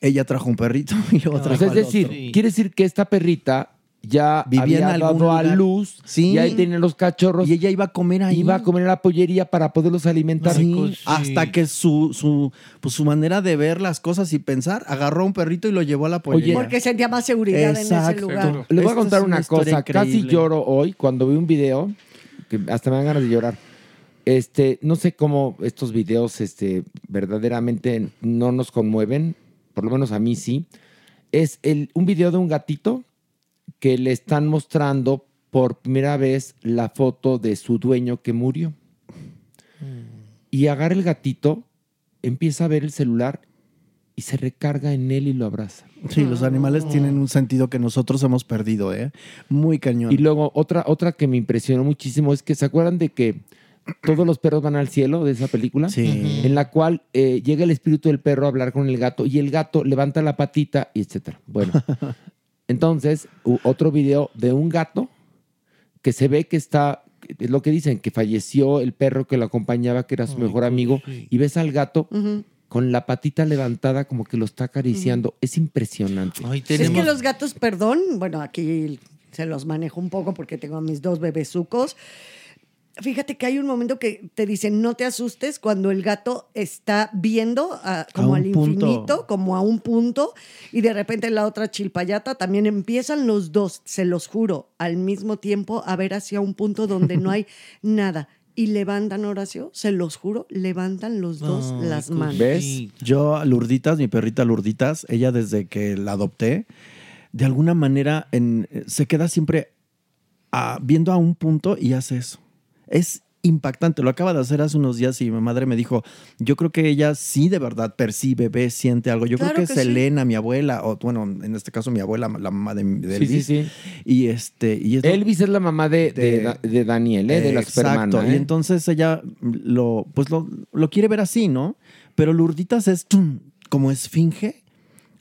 ella trajo un perrito y luego O trajo sea, es decir, otro. quiere decir que esta perrita ya Vivía en había algún dado a luz Sí. y ahí tenía los cachorros. Y ella iba a comer ahí. Iba a comer en la pollería para poderlos alimentar. Sí, hasta que su, su, pues su manera de ver las cosas y pensar, agarró a un perrito y lo llevó a la pollería. Porque sentía más seguridad en ese lugar. Les voy a contar una una, cosa. Casi increíble. lloro hoy cuando vi un video que hasta me dan ganas de llorar. Este, no sé cómo estos videos este, verdaderamente no nos conmueven, por lo menos a mí sí. Es el, un video de un gatito que le están mostrando por primera vez la foto de su dueño que murió. Y agarra el gatito, empieza a ver el celular y se recarga en él y lo abraza. Sí, los animales tienen un sentido que nosotros hemos perdido, ¿eh? Muy cañón. Y luego otra, otra que me impresionó muchísimo es que se acuerdan de que todos los perros van al cielo de esa película, Sí. en la cual eh, llega el espíritu del perro a hablar con el gato y el gato levanta la patita y etcétera. Bueno, entonces otro video de un gato que se ve que está, es lo que dicen, que falleció el perro que lo acompañaba, que era su mejor amigo, y ves al gato con la patita levantada como que lo está acariciando. Es impresionante. Es que los gatos, perdón, bueno, aquí se los manejo un poco porque tengo a mis dos bebesucos. Fíjate que hay un momento que te dicen no te asustes cuando el gato está viendo a- como al punto. infinito, como a un punto, y de repente la otra chilpayata también empiezan los dos, se los juro, al mismo tiempo a ver hacia un punto donde no hay nada. Y levantan Horacio, se los juro, levantan los dos las manos. Yo, Lurditas, mi perrita Lurditas, ella desde que la adopté, de alguna manera en- se queda siempre ah, viendo a un punto y hace eso. Es impactante. Lo acaba de hacer hace unos días y mi madre me dijo, yo creo que ella sí de verdad percibe, ve, siente algo. Yo Claro creo que, que es sí. Elena, mi abuela, o bueno, en este caso mi abuela, la mamá de, de Sí, sí, Elvis. sí. Y este, y es lo- Elvis es la mamá de, de, Da- de Daniel, ¿eh? de la Exacto. Y ¿eh? entonces ella lo, pues lo, lo quiere ver así, ¿no? Pero Lurditas es tum, como esfinge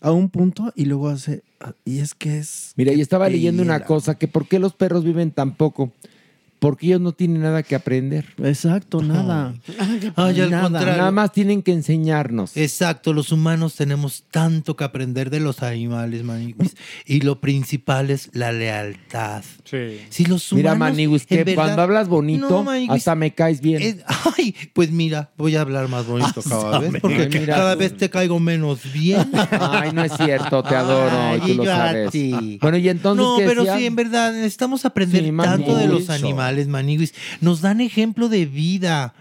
a un punto y luego hace. Y es que es. Mira, y estaba leyendo una cosa, que por qué los perros viven tan poco. Porque ellos no tienen nada que aprender. Exacto, nada. Ay, al nada, contrario. nada más tienen que enseñarnos. Exacto, los humanos tenemos tanto que aprender de los animales, Maniguis. Y lo principal es la lealtad. Si los humanos. Mira, Maniguis, que en verdad- cuando hablas bonito, No, Maniguis, hasta me caes bien. es- ay, pues mira, voy a hablar más bonito cada vez, porque Ay, mira. cada vez te caigo menos bien. Ay, no es cierto, te adoro, Ay, y tú lo sabes. ti. Bueno, y entonces, No, ¿qué pero sí, en verdad, necesitamos aprender Sí, tanto de los mucho. Maniguis. Nos dan ejemplo de vida,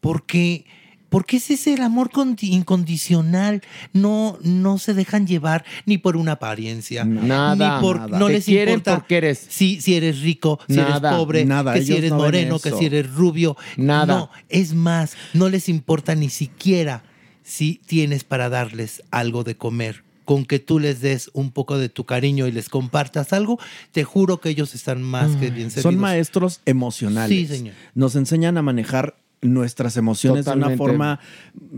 porque... Porque ese es el amor incondicional. No, no se dejan llevar ni por una apariencia. Nada, Ni por, nada. No les importa porque eres. Si, si eres rico, si eres Nada, pobre, nada, que si eres no moreno, que si eres rubio. Nada. No, es más, no les importa ni siquiera si tienes para darles algo de comer. Con que tú les des un poco de tu cariño y les compartas algo, te juro que ellos están más que bien servidos. Son maestros emocionales. Sí, señor. Nos enseñan a manejar nuestras emociones de una forma,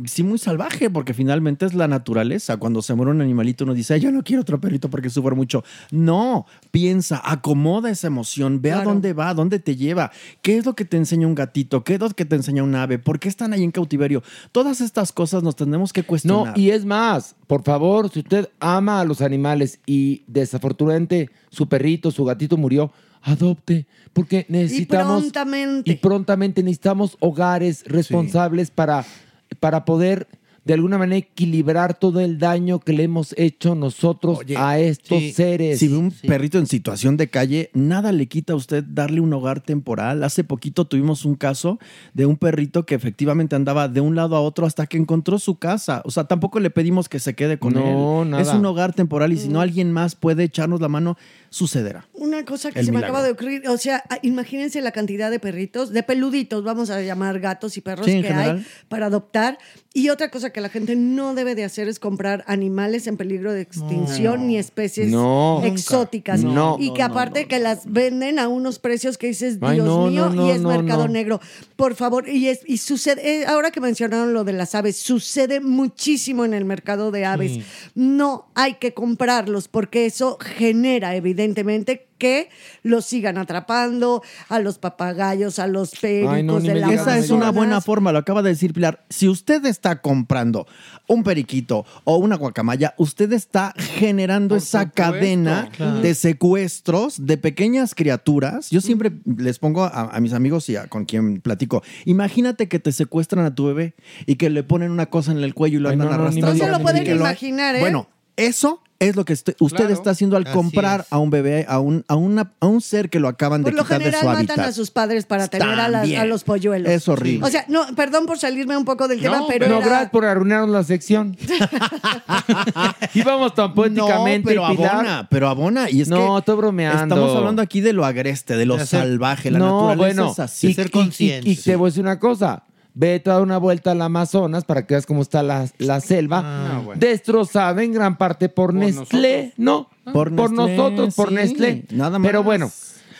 sí, muy salvaje, porque finalmente es la naturaleza. Cuando se muere un animalito, uno dice, "Ay, yo no quiero otro perrito porque sufre mucho. No, piensa, acomoda esa emoción, ve a dónde va, dónde te lleva, qué es lo que te enseña un gatito, qué es lo que te enseña un ave, por qué están ahí en cautiverio. Todas estas cosas nos tenemos que No, cuestionar. y es más, por favor, si usted ama a los animales y desafortunadamente su perrito, su gatito murió, adopte, porque Y necesitamos prontamente. y prontamente necesitamos hogares responsables para, para poder de alguna manera equilibrar todo el daño que le hemos hecho nosotros a estos Sí. seres. Si ve un perrito en situación de calle, nada le quita a usted darle un hogar temporal. Hace poquito tuvimos un caso de un perrito que efectivamente andaba de un lado a otro hasta que encontró su casa. O sea, tampoco le pedimos que se quede con No, él. nada. Es un hogar temporal y si no alguien más puede echarnos la mano, sucederá. Una cosa que El se me acaba de ocurrir, o sea, ah, imagínense la cantidad de perritos, de peluditos, vamos a llamar gatos y perros Sí, que general. hay para adoptar. Y otra cosa que la gente no debe de hacer es comprar animales en peligro de extinción ni especies No. exóticas. No. y que aparte que las venden a unos precios que dices, Dios Ay, mío, y es mercado negro. Por favor, y, es, y sucede, eh, ahora que mencionaron lo de las aves, sucede muchísimo en el mercado de aves. Sí. No hay que comprarlos porque eso genera evidentemente que los sigan atrapando a los papagayos, a los pericos Ay, no, ni de la Esa es una buena forma, lo acaba de decir Pilar. Si usted está comprando un periquito o una guacamaya, usted está generando Por esa supuesto. cadena Claro. de secuestros de pequeñas criaturas. Yo siempre les pongo a, a mis amigos y a, con quien platico, imagínate que te secuestran a tu bebé y que le ponen una cosa en el cuello y lo Ay, andan no, no, arrastrando. No se lo pueden imaginar, ¿eh? Bueno, eso es lo que usted, usted Claro. está haciendo al comprar a un bebé, a un, a, una, a un ser que lo acaban Por de lo quitar de general su matan hábitat. a sus padres para tener a, las- a los polluelos. Es horrible. O sea, no, perdón por salirme un poco del tema, No, pero No, era- gracias por arruinarnos la sección. Íbamos tan poéticamente, No, pero Pilar. abona, pero abona. Y es No, que estoy bromeando. Estamos hablando aquí de lo agreste, de lo salvaje. La no, naturaleza bueno, es así. y, ser y- y- consciente. y te voy a decir una cosa. Vete a dar una vuelta al Amazonas para que veas cómo está la, la selva. Ah, bueno. Destrozada en gran parte por, Nestlé, ¿no? Por Nestlé, nosotros, por sí, Nestlé. nada más. Pero bueno,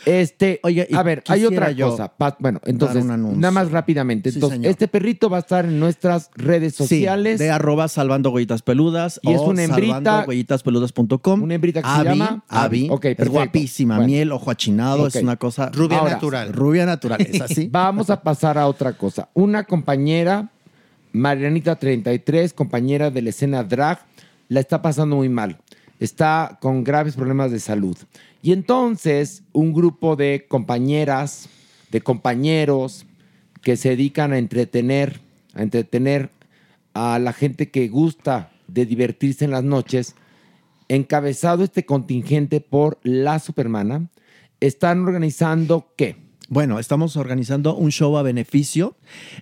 este, Oiga, a ver, hay otra yo cosa. Pa- bueno, entonces, un anuncio. nada más rápidamente. Sí, Entonces, señor. este perrito va a estar en nuestras redes Sí, sociales. de arroba salvando huellitas peludas Y es o una hembrita- salvandohuellitaspeludas.com. una hembrita que se Abby, llama Abby. Ok, es perfecto. guapísima. Bueno. Miel, ojo achinado. Ok. Es una cosa... Rubia Ahora, natural. Rubia natural. ¿Es así? Vamos a pasar a otra cosa. Una compañera, Marianita 33, compañera de la escena drag, la está pasando muy mal. Está con graves problemas de salud. Y entonces un grupo de compañeras de compañeros que se dedican a entretener, a entretener a la gente que gusta de divertirse en las noches, encabezado este contingente por la Supermana, están organizando qué? Bueno, estamos organizando un show a beneficio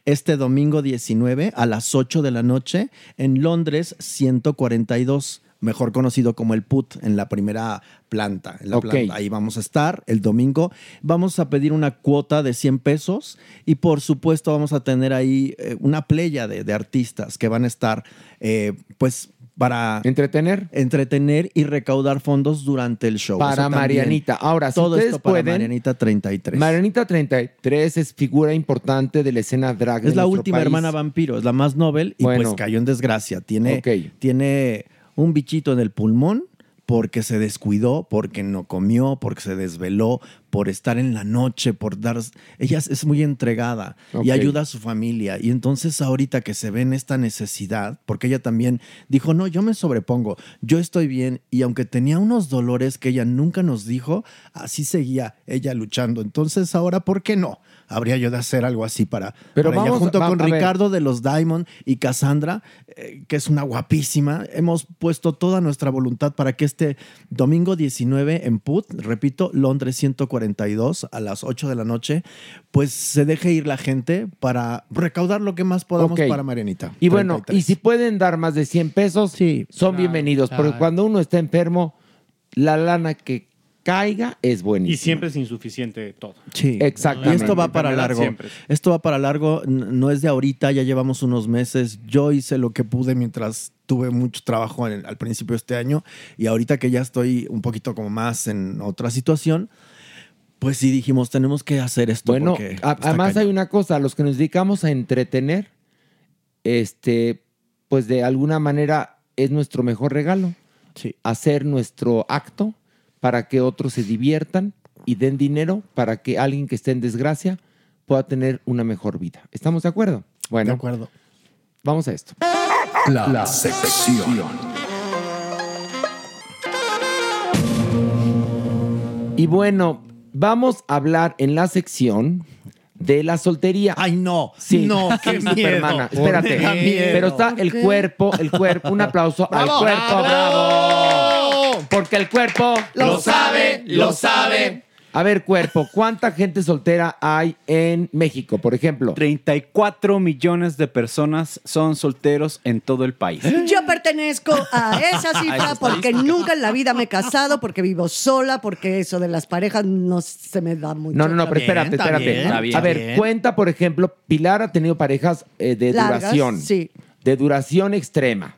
este domingo 19 a las 8 de la noche en Londres 142, mejor conocido como el PUT, en la primera planta. En la planta. Ahí vamos a estar el domingo. Vamos a pedir una cuota de 100 pesos y por supuesto vamos a tener ahí eh, una playa de, de artistas que van a estar eh, pues para entretener entretener y recaudar fondos durante el show. Para Eso también. Marianita. Ahora, si todo ustedes esto para pueden- Marianita 33. Marianita 33 es figura importante de la escena drag. Es de la última país. hermana vampiro, es la más noble y Bueno. pues cayó en desgracia. Tiene, Ok. tiene un bichito en el pulmón porque se descuidó, porque no comió, porque se desveló, por estar en la noche, por dar... Ella es muy entregada y ayuda a su familia. Y entonces ahorita que se ve en esta necesidad, porque ella también dijo, no, yo me sobrepongo, yo estoy bien. Y aunque tenía unos dolores que ella nunca nos dijo, así seguía ella luchando. Entonces ahora, ¿por qué no? Habría yo de hacer algo así para, Pero para ella, vamos- junto va- con. Ricardo de los Diamond y Cassandra, eh, que es una guapísima. Hemos puesto toda nuestra voluntad para que este domingo 19 en Put, repito, Londres 142 a las 8 de la noche, pues se deje ir la gente para recaudar lo que más podamos Ok. para Marianita. Y bueno, 33. y si pueden dar más de 100 pesos, son bienvenidos. Porque claro. cuando uno está enfermo, la lana que caiga es buenísima. Y siempre es insuficiente todo. Sí, Exactamente. Y esto va para largo. siempre. Esto va para largo, no es de ahorita, ya llevamos unos meses. Yo hice lo que pude mientras tuve mucho trabajo en- al principio de este año y ahorita que ya estoy un poquito como más en otra situación, pues sí dijimos, tenemos que hacer esto. Bueno, a- además cañón. hay una cosa, los que nos dedicamos a entretener, este, pues de alguna manera es nuestro mejor regalo. Hacer nuestro acto para que otros se diviertan y den dinero para que alguien que esté en desgracia pueda tener una mejor vida. ¿Estamos de acuerdo? Bueno. De acuerdo. Vamos a esto. La, la sección. Y bueno, vamos a hablar en la sección de la soltería. Ay, no. Sí, No, qué. Espérate. Miedo. Pero está el cuerpo, el cuerpo. Un aplauso al ¡Bravo! cuerpo. ¡Bravo! Porque el cuerpo Lo sabe, lo sabe. A ver, cuerpo, ¿cuánta gente soltera hay en México, por ejemplo? 34 millones de personas son solteros en todo el país. Yo pertenezco a esa cifra porque nunca en la vida me he casado, porque vivo sola, porque eso de las parejas no se me da mucho. No, no, no, pero espérate, espérate. a ver, cuenta, por ejemplo, Pilar ha tenido parejas eh, de Largas, duración. sí. De duración extrema.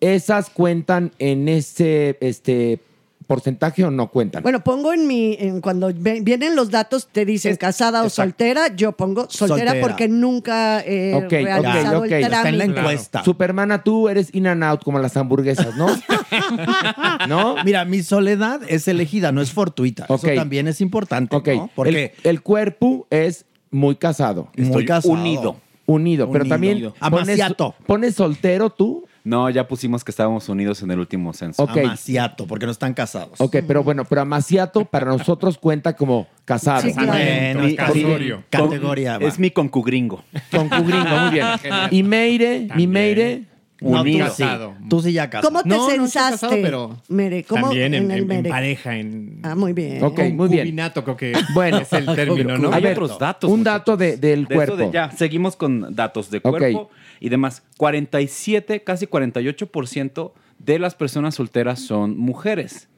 ¿Esas cuentan en ese este, porcentaje o no cuentan? Bueno, pongo en mi, en cuando ve- vienen los datos, te dicen casada o soltera, yo pongo soltera, Soltera. porque nunca he Ok, ok, realizado ok. el trámite. Supermana, tú eres in and out como las hamburguesas, ¿no? ¿No? Mira, mi soledad es elegida, no es fortuita. Eso también es importante, Ok, ¿no? Porque el, el cuerpo es muy casado. Muy Estoy casado. unido. Unido, pero Unido. también pones, Amaciato. pones soltero tú. No, ya pusimos que estábamos unidos en el último censo. Ok. Amaciato, porque no están casados. Ok, pero bueno, pero amaciato para nosotros cuenta como casado. Sí, claro. Bueno, Mi- es categoría. con- Categoría, va. Es mi concugringo. Concugringo, muy bien. Y Meire, mi Meire. No, tú Unido. sí. Tú sí ya casado. ¿Cómo te No, no censaste, casado, pero Mere? ¿Cómo También en, el en- pareja, en Ah, muy bien. Ok, muy bien. concubinato, creo que Bueno, es el término, ¿no? Hay otros datos. Un dato de- del De cuerpo. de- ya, seguimos con datos de cuerpo y demás. 47, casi 48% de las personas solteras son mujeres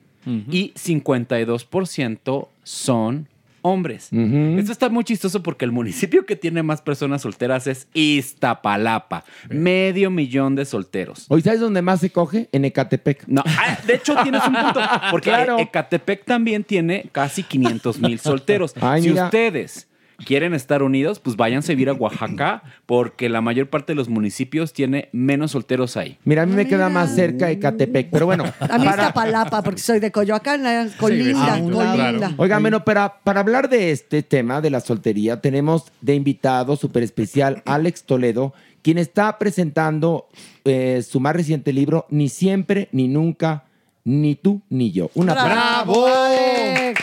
y 52% son hombres. Esto está muy chistoso porque el municipio que tiene más personas solteras es Iztapalapa. Medio millón de solteros. ¿Hoy sabes dónde más se coge? En Ecatepec. No, ah, de hecho tienes un punto. Porque Claro. Ecatepec también tiene casi 500 mil solteros. Ay, si mira. ustedes quieren estar unidos, pues váyanse a vivir a Oaxaca, porque la mayor parte de los municipios tiene menos solteros ahí. Mira, a mí me queda más cerca Ecatepec, pero bueno. A mí para- está palapa, porque soy de Coyoacán, eh, Colinda, Sí, Colinda. Oigan, bueno, para, para hablar de este tema de la soltería, tenemos de invitado súper especial Alex Toledo, quien está presentando eh, su más reciente libro, Ni siempre, ni nunca, ni tú, ni yo. Un aplauso. ¡Bravo, Alex!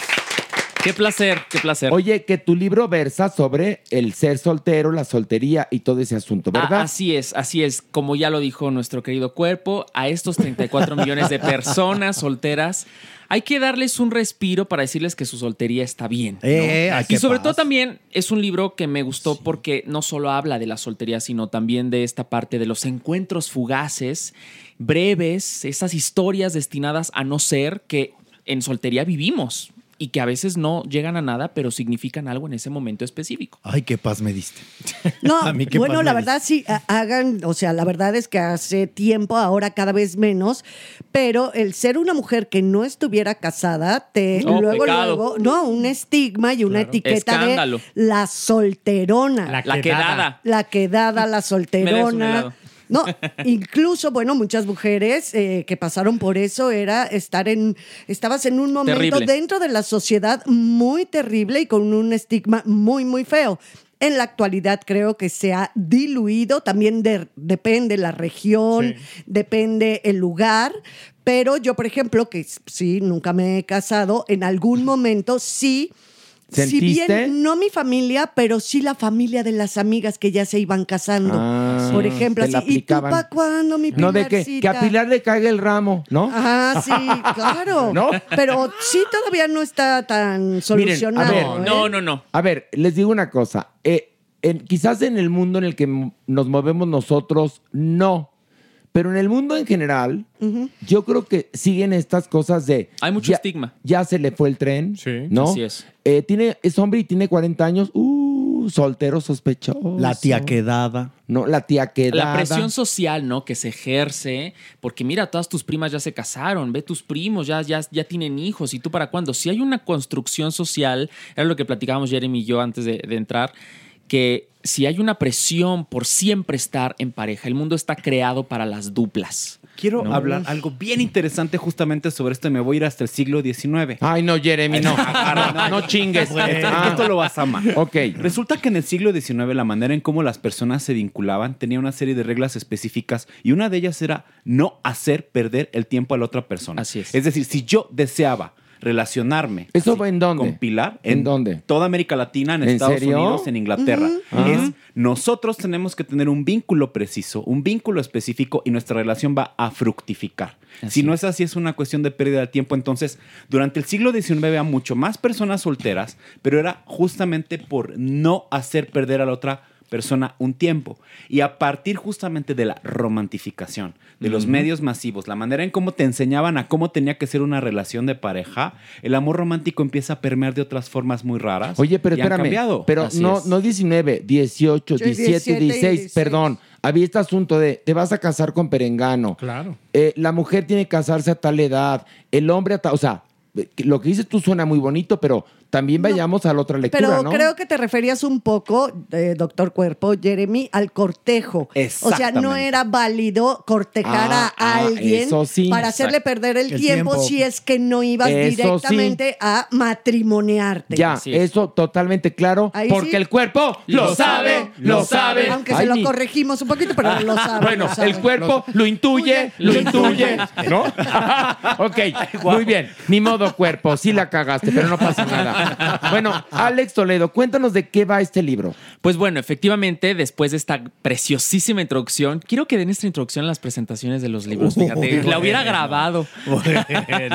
Qué placer, qué placer. Oye, que tu libro versa sobre el ser soltero, la soltería y todo ese asunto, ¿verdad? Ah, así es, así es. Como ya lo dijo nuestro querido cuerpo, a estos 34 millones de personas solteras, hay que darles un respiro para decirles que su soltería está bien. ¿no? Eh, y sobre todo también es un libro que me gustó porque no solo habla de la soltería, sino también de esta parte de los encuentros fugaces, breves, esas historias destinadas a no ser que en soltería vivimos y que a veces no llegan a nada, pero significan algo en ese momento específico. Ay, qué paz me diste. No, A mí qué bueno, paz la verdad sí, ha- hagan, o sea, la verdad es que hace tiempo, ahora cada vez menos, pero el ser una mujer que no estuviera casada, te No, luego, pecado. luego, no, un estigma y una etiqueta Escándalo. de la solterona. La La quedada. quedada. La quedada, la Me des un solterona. No, incluso, bueno, muchas mujeres eh, que pasaron por eso era estar en, estabas en un momento Terrible. dentro de la sociedad muy terrible y con un estigma muy, muy feo. En la actualidad creo que se ha diluido, también de- depende la región, depende el lugar, pero yo, por ejemplo, que sí, nunca me he casado, en algún momento sí. Si bien no mi familia, pero sí la familia de las amigas que ya se iban casando. Ah, por ejemplo, te la así, ¿y tú para cuándo, mi No, de que, que a Pilarcita?" Pilar le caiga el ramo, ¿no? Ajá, sí, claro. ¿No? Pero sí todavía no está tan solucionado. ver, ¿eh? No, no, no. A ver, les digo una cosa. Eh, en- quizás en el mundo en el que nos movemos nosotros, no. Pero en el mundo en general, yo creo que siguen estas cosas de... Hay mucho ya- estigma. Ya se le fue el tren, ¿no? Así es. Eh, tiene, es hombre y tiene 40 años. Uh, soltero sospechoso. La tía quedada. No, la tía quedada. La presión social, ¿no? Que se ejerce, porque mira, todas tus primas ya se casaron, ve tus primos, ya, ya, ya tienen hijos, ¿y tú para cuándo? Si hay una construcción social, era lo que platicábamos Jeremy y yo antes de, de entrar, que si hay una presión por siempre estar en pareja, el mundo está creado para las duplas. Quiero ¿no? hablar algo bien interesante justamente sobre esto y me voy a ir hasta el siglo XIX. Ay, no, Jeremy, no. Agarra, no, chingues. Esto, Ah. esto lo vas a amar. Ok. Resulta que en el siglo XIX la manera en cómo las personas se vinculaban tenía una serie de reglas específicas y una de ellas era no hacer perder el tiempo a la otra persona. Así es. Es decir, si yo deseaba relacionarme ¿Eso en dónde? con Pilar ¿En dónde? toda América Latina, en, ¿En Estados serio? Unidos, en Inglaterra. Ujú. Es nosotros tenemos que tener un vínculo preciso, un vínculo específico y nuestra relación va a fructificar. si no es así, es una cuestión de pérdida de tiempo. Entonces, durante el siglo XIX había mucho más personas solteras, pero era justamente por no hacer perder a la otra persona un tiempo. Y a partir justamente de la romantificación, de los medios masivos, la manera en cómo te enseñaban a cómo tenía que ser una relación de pareja, el amor romántico empieza a permear de otras formas muy raras. Oye, pero y han espérame. cambiado. Pero Así no, es. no 19, 18, Sí, 17, 17 y 16, 16. perdón. Había este asunto de te vas a casar con perengano. Claro. Eh, la mujer tiene que casarse a tal edad. El hombre a tal. O sea, lo que dices tú suena muy bonito, pero también vayamos a la otra lectura, Pero ¿no? creo que te referías un poco, eh, doctor Cuerpo, Jeremy, al cortejo. O sea, no era válido cortejar Ah, a ah, alguien eso sí. para hacerle perder el, El tiempo, tiempo. si es que no ibas Eso directamente a matrimoniarte. Ya, eso totalmente claro, Ahí porque sí. el cuerpo lo sabe, lo sabe. Aunque Ay, se lo mi- corregimos un poquito, pero lo sabe. Bueno, lo sabe. el cuerpo lo intuye, lo intuye, ¿no? ok, muy bien. Ni modo cuerpo, sí la cagaste, pero no pasa nada. Bueno, Alex Toledo, cuéntanos de qué va este libro. Pues bueno, efectivamente, después de esta preciosísima introducción, quiero que den esta introducción en las presentaciones de los libros. Fíjate, la hubiera grabado.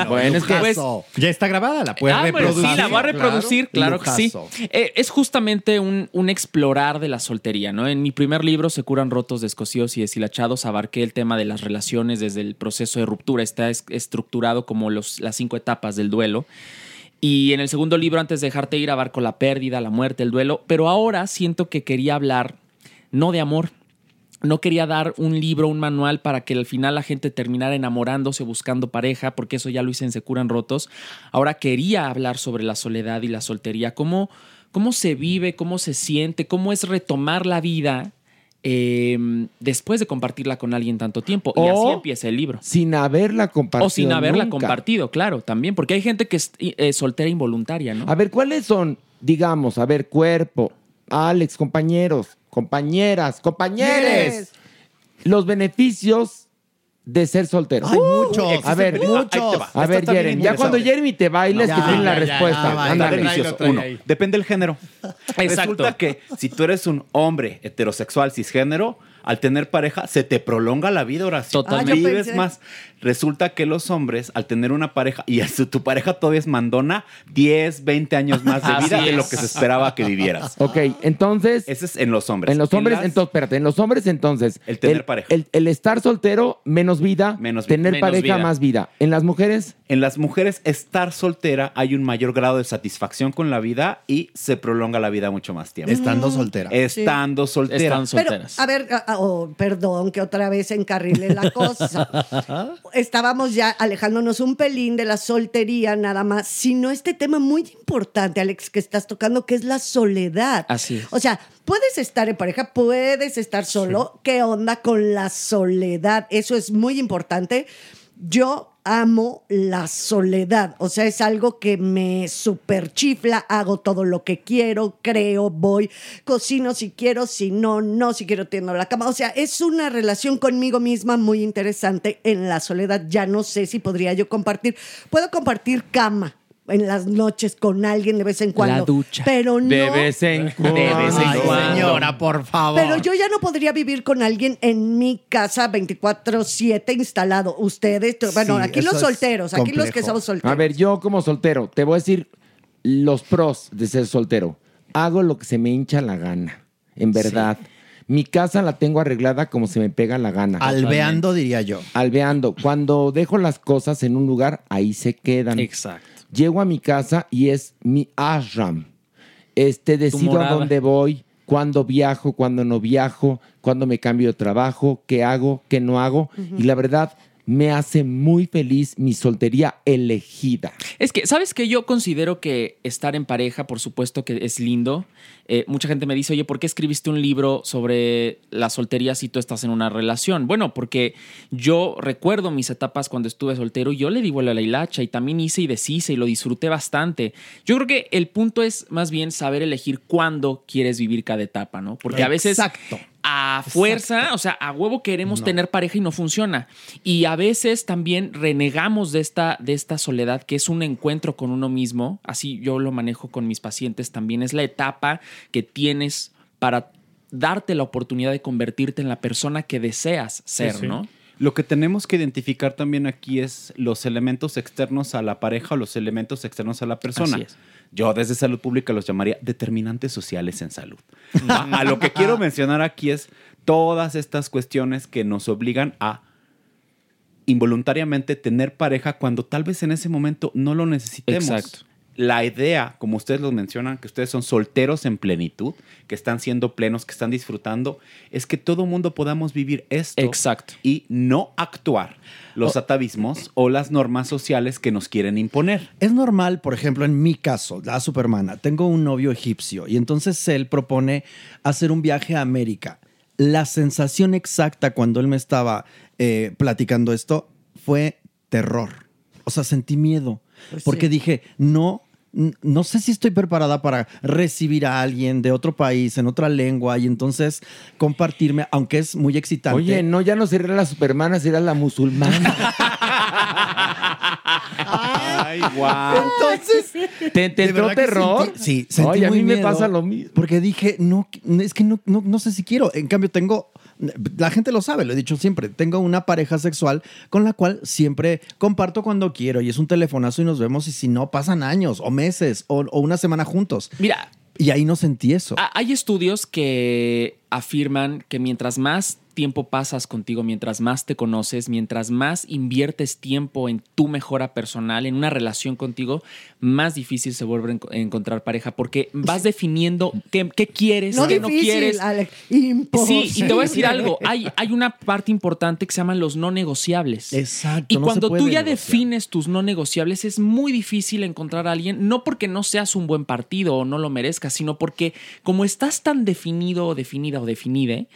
Bueno, es que- Pues, ya está grabada, la puedes Ah, bueno, reproducir. sí, la voy a reproducir, claro, que sí. Eh, es justamente un, un explorar de la soltería, ¿no? En mi primer libro, Se curan rotos, descosidos y deshilachados, abarqué el tema de las relaciones desde el proceso de ruptura. Está es- estructurado como los, las cinco etapas del duelo. Y en el segundo libro, antes de dejarte ir, abarco la pérdida, la muerte, el duelo. Pero ahora siento que quería hablar no de amor. No quería dar un libro, un manual para que al final la gente terminara enamorándose, buscando pareja, porque eso ya lo hice en Se Curan Rotos. Ahora quería hablar sobre la soledad y la soltería, cómo, cómo se vive, cómo se siente, cómo es retomar la vida eh, después de compartirla con alguien tanto tiempo. y así empieza el libro. Sin haberla compartido. O sin haberla nunca. compartido, claro, también, porque hay gente que es eh, soltera involuntaria, ¿no? A ver, ¿cuáles son, digamos, a ver, cuerpo, Alex, compañeros, compañeras, compañeros, los beneficios de ser soltero? Hay muchos. A ver, muchos. A ver, Jeremy, ya cuando. Jeremy te bailes, No, que tiene la ya, respuesta. ya, está delicioso. Uno, depende del género. Exacto. Resulta que si tú eres un hombre heterosexual cisgénero, al tener pareja se te prolonga la vida, Horacio. Totalmente. Ah, Vives pensé- más. Resulta que los hombres, al tener una pareja, y su- tu pareja todavía es mandona, 10, 20 años más de vida de lo que se esperaba que vivieras. Ok, entonces, Ese es en los hombres. en los hombres, las- entonces, espérate, en los hombres, entonces, El tener pareja. El, el estar soltero, menos vida, Menos vida. tener Menos pareja, vida. más vida. En las mujeres, En las mujeres, estar soltera hay un mayor grado de satisfacción con la vida y se prolonga la vida mucho más tiempo. Estando soltera. Estando soltera. Están Pero, solteras. a ver, oh, perdón que otra vez encarrile la cosa. Estábamos ya alejándonos un pelín de la soltería nada más, sino este tema muy importante, Alex, que estás tocando, que es la soledad. Así es. O sea, puedes estar en pareja, puedes estar solo. ¿Qué onda con la soledad? Eso es muy importante. Yo amo la soledad, o sea, es algo que me super chifla, hago todo lo que quiero, creo, voy, cocino si quiero, si no, no, si quiero tiendo la cama, o sea, es una relación conmigo misma muy interesante en la soledad, ya no sé si podría yo compartir, puedo compartir cama en las noches con alguien de vez en cuando, ducha. pero no de vez en cuando. De vez en cuando. señora, por favor. pero yo ya no podría vivir con alguien en mi casa 24/7 instalado. Ustedes, bueno, Sí, aquí los solteros, aquí los que somos solteros. A ver, yo como soltero, te voy a decir los pros de ser soltero. Hago lo que se me hincha la gana, en verdad. Mi casa la tengo arreglada como se me pega la gana. Alveando, diría yo. Alveando. Cuando dejo las cosas en un lugar, ahí se quedan. Exacto. Llego a mi casa y es mi ashram. Este, decido a dónde voy, cuándo viajo, cuándo no viajo, cuándo me cambio de trabajo, qué hago, qué no hago. Y la verdad, me hace muy feliz mi soltería elegida. Es que, ¿sabes que Yo considero que estar en pareja, por supuesto que es lindo. Eh, mucha gente me dice, oye, ¿por qué escribiste un libro sobre la soltería si tú estás en una relación? Bueno, porque yo recuerdo mis etapas cuando estuve soltero y yo le di vuelo a la hilacha y también hice y deshice y lo disfruté bastante. Yo creo que el punto es más bien saber elegir cuándo quieres vivir cada etapa, ¿no? Porque a veces Exacto. A fuerza, o sea, a huevo queremos tener pareja y no funciona. Y a veces también renegamos de esta, de esta soledad que es un encuentro con uno mismo. Así yo lo manejo con mis pacientes también. Es la etapa que tienes para darte la oportunidad de convertirte en la persona que deseas ser, sí. ¿no? Lo que tenemos que identificar también aquí es los elementos externos a la pareja o los elementos externos a la persona. Así es. Yo desde salud pública los llamaría determinantes sociales en salud. a, lo que quiero mencionar aquí es todas estas cuestiones que nos obligan a involuntariamente tener pareja cuando tal vez en ese momento no lo necesitemos. Exacto. La idea, como ustedes lo mencionan, que ustedes son solteros en plenitud, que están siendo plenos, que están disfrutando, es que todo mundo podamos vivir esto Exacto. y no actuar los atavismos o las normas sociales que nos quieren imponer. Es normal, por ejemplo, en mi caso, la supermana, tengo un novio egipcio y entonces él propone hacer un viaje a América. La sensación exacta cuando él me estaba eh, platicando esto fue terror. O sea, sentí miedo. Pues porque sí. dije, no, no sé si estoy preparada para recibir a alguien de otro país, en otra lengua, y entonces compartirme, aunque es muy excitante. Oye, no, ya no sería la supermana, sería la musulmana. Ay, guau. Entonces, ¿Te, te entró terror? sentí- sí, sentí Oye, a muy mí me miedo, pasa lo mismo. Porque dije, no, es que no, no, no sé si quiero. En cambio, tengo, la gente lo sabe, lo he dicho siempre, tengo una pareja sexual con la cual siempre comparto cuando quiero y es un telefonazo y nos vemos y si no, pasan años o meses o, o una semana juntos. Mira, Y ahí no sentí eso. Ha- Hay estudios que afirman que mientras más tiempo pasas contigo, mientras más te conoces, mientras más inviertes tiempo en tu mejora personal, en una relación contigo, más difícil se vuelve a enco- encontrar pareja porque vas definiendo qué, qué quieres, No qué difícil, no quieres. Alex. Sí, Imposible. y te voy a decir algo. Hay, hay una parte importante que se llaman los no negociables. Exacto. Y no cuando tú ya negociar. defines tus no negociables, es muy difícil encontrar a alguien, no porque no seas un buen partido o no lo merezcas, sino porque como estás tan definido o definida o definide,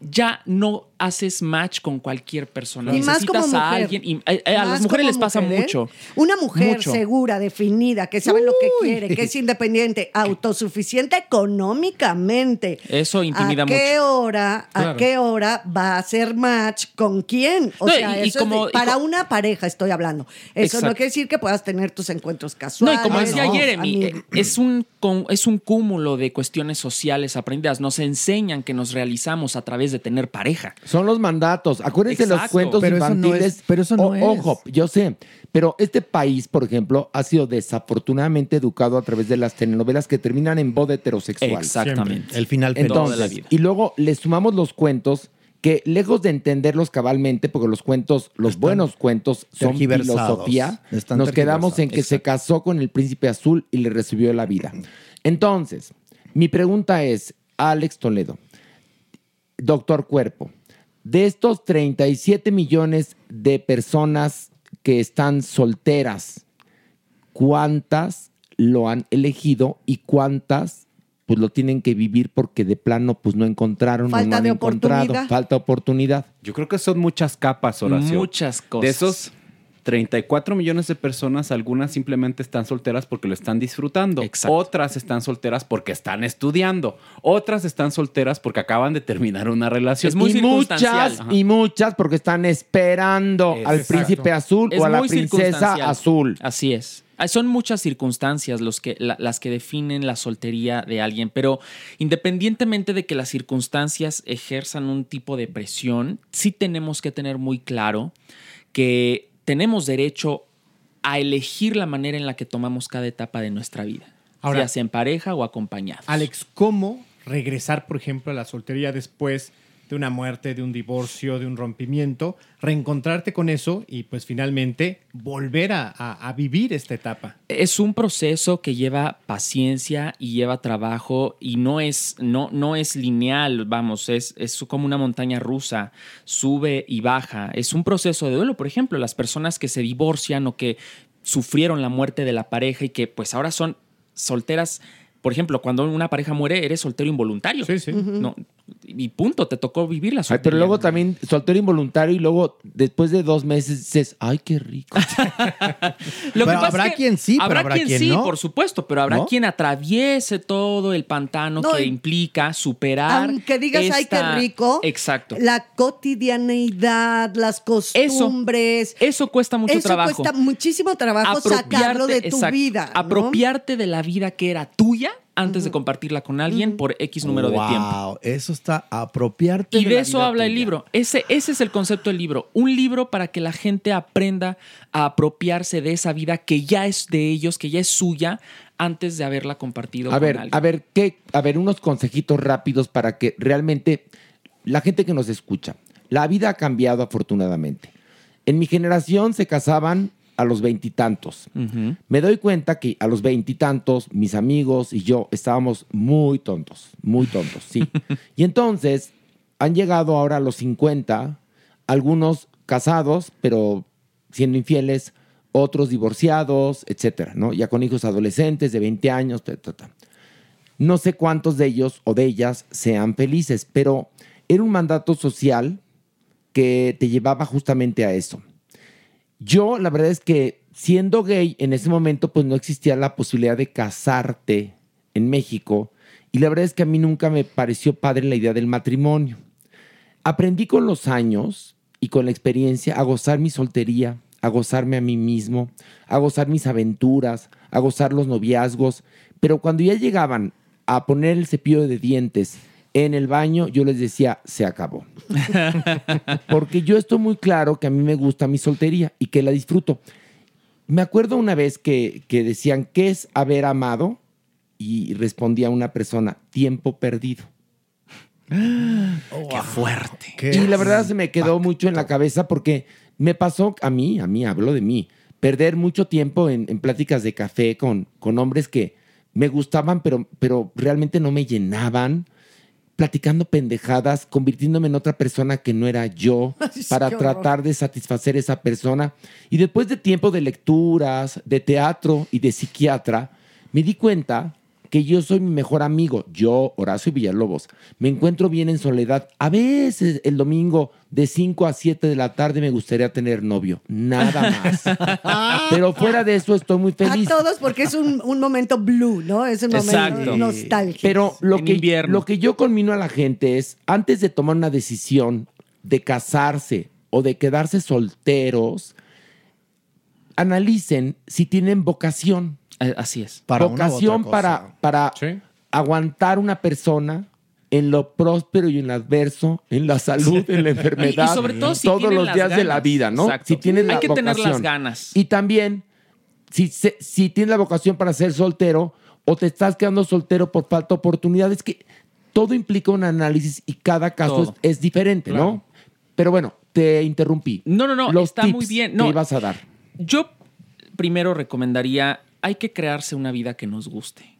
ya no haces match con cualquier persona. Y más como Necesitas a mujer. alguien. y, eh, eh, a las mujeres les pasa mujer, ¿eh? mucho. Una mujer Mucho. segura, definida, que sabe lo que quiere, que es independiente, autosuficiente económicamente. Eso intimida ¿A qué mucho. hora, a qué hora va a hacer match con quién? O No, sea, y- y eso es como- de- y para una pareja estoy hablando. Eso no Exacto. quiere decir que puedas tener tus encuentros No, casuales. y como decía no, Jeremy, es un, con- es un cúmulo de cuestiones sociales aprendidas. Nos enseñan que nos realizamos a través de tener pareja. Son los mandatos. Acuérdense los cuentos Pero eso no infantiles. es- pero eso no O- es. Ojo, yo sé. Pero este país, por ejemplo, ha sido desafortunadamente educado a través de las telenovelas que terminan en boda heterosexual. Exactamente. El final. Entonces, Toda la vida. y luego le sumamos los cuentos que lejos de entenderlos cabalmente, porque los cuentos, los buenos cuentos son filosofía, Están nos quedamos en que se casó con el príncipe azul y le recibió la vida. Entonces, mi pregunta es, Alex Toledo, doctor Cuerpo, de estos 37 millones de personas que están solteras, ¿cuántas lo han elegido y cuántas pues lo tienen que vivir porque de plano pues no encontraron o no han de encontrado, falta oportunidad. Yo creo que son muchas capas, Horacio. Muchas cosas. De esos 34 millones de personas, algunas simplemente están solteras porque lo están disfrutando. Otras están solteras porque están estudiando. Otras están solteras porque acaban de terminar una relación. y muchas, y muchas porque están esperando al Exacto. príncipe azul Es o a la princesa azul. Así es. Ah, Son muchas circunstancias los que, la- las que definen la soltería de alguien, pero independientemente de que las circunstancias ejerzan un tipo de presión, sí tenemos que tener muy claro que tenemos derecho a elegir la manera en la que tomamos cada etapa de nuestra vida, Ahora- ya sea en pareja o acompañado. Alex, ¿cómo regresar, por ejemplo, a la soltería después de una muerte, de un divorcio, de un rompimiento? Reencontrarte con eso y pues finalmente volver a, vivir esta etapa. Es un proceso que lleva paciencia y lleva trabajo y no es, no, no es lineal, vamos, es, es como una montaña rusa, sube y baja. Es un proceso de duelo, por ejemplo, las personas que se divorcian o que sufrieron la muerte de la pareja y que pues ahora son solteras. Por ejemplo, cuando una pareja muere, eres soltero involuntario. Sí, sí. No, y punto, te tocó vivir la Ay, soltería. pero luego también soltero involuntario y luego después de dos meses dices, ay, qué rico. Lo que Pero pasa habrá es que quien sí, pero habrá quien sí, no. por supuesto, pero habrá ¿No? quien atraviese todo el pantano No, que implica superar. Aunque digas, ay, qué rico. Exacto. La cotidianeidad, las costumbres. Eso cuesta mucho eso trabajo. cuesta muchísimo trabajo sacarlo de tu exacto, vida. ¿no? Apropiarte de la vida que era tuya antes de compartirla con alguien por X número de tiempo. Wow, eso está apropiarte Y de de la eso vida habla el libro. Ese, ese es el concepto del libro. Un libro para que la gente aprenda a apropiarse de esa vida que ya es de ellos, que ya es suya, antes de haberla compartido A con ver, alguien. a ver, ¿qué? A ver, unos consejitos rápidos para que realmente la gente que nos escucha, la vida ha cambiado afortunadamente. En mi generación se casaban a los veintitantos. Me doy cuenta que a los veintitantos mis amigos y yo estábamos muy tontos, muy tontos, sí. y entonces han llegado ahora a los 50, algunos casados, pero siendo infieles, otros divorciados, etcétera, ¿no? Ya con hijos adolescentes de 20 años, ta, ta, ta. No sé cuántos de ellos o de ellas sean felices, pero era un mandato social que te llevaba justamente a eso. Yo, la verdad es que siendo gay en ese momento, pues no existía la posibilidad de casarte en México. Y la verdad es que a mí nunca me pareció padre la idea del matrimonio. Aprendí con los años y con la experiencia a gozar mi soltería, a gozarme a mí mismo, a gozar mis aventuras, a gozar los noviazgos. Pero cuando ya llegaban a poner el cepillo de dientes en el baño, yo les decía, se acabó. Porque yo estoy muy claro que a mí me gusta mi soltería y que la disfruto. Me acuerdo una vez que, que decían, ¿qué es haber amado? Y respondía una persona, tiempo perdido. Qué fuerte. y la verdad se me quedó mucho en la cabeza porque me pasó a mí, a mí, hablo de mí, perder mucho tiempo en, en pláticas de café con, con hombres que me gustaban, pero, pero realmente no me llenaban, platicando pendejadas, convirtiéndome en otra persona que no era yo, para tratar de satisfacer a esa persona. Y después de tiempo de lecturas, de teatro y de psiquiatra, me di cuenta que yo soy mi mejor amigo, yo, Horacio Villalobos, me encuentro bien en soledad. A veces el domingo de 5 a 7 de la tarde me gustaría tener novio, nada más. Pero fuera de eso estoy muy feliz. A todos porque es un, un momento blue, ¿no? Es un momento Exacto. nostálgico. Pero lo que, lo que yo conmino a la gente es, antes de tomar una decisión de casarse o de quedarse solteros, analicen si tienen vocación. Así es. Para una u otra vocación cosa. para, para aguantar una persona en lo próspero y en lo adverso, en la salud, en la enfermedad, Y- y sobre todo si todos los días de la vida, ¿no? Exacto. Si tienes Hay la que tener las vocación. ganas. Y también, si, si tienes la vocación para ser soltero o te estás quedando soltero por falta de oportunidades, que todo implica un análisis y cada caso es, es diferente, ¿no? Pero bueno, te interrumpí. No, no, no, Los está tips muy bien. que No, ibas a dar. Yo primero recomendaría, hay que crearse una vida que nos guste.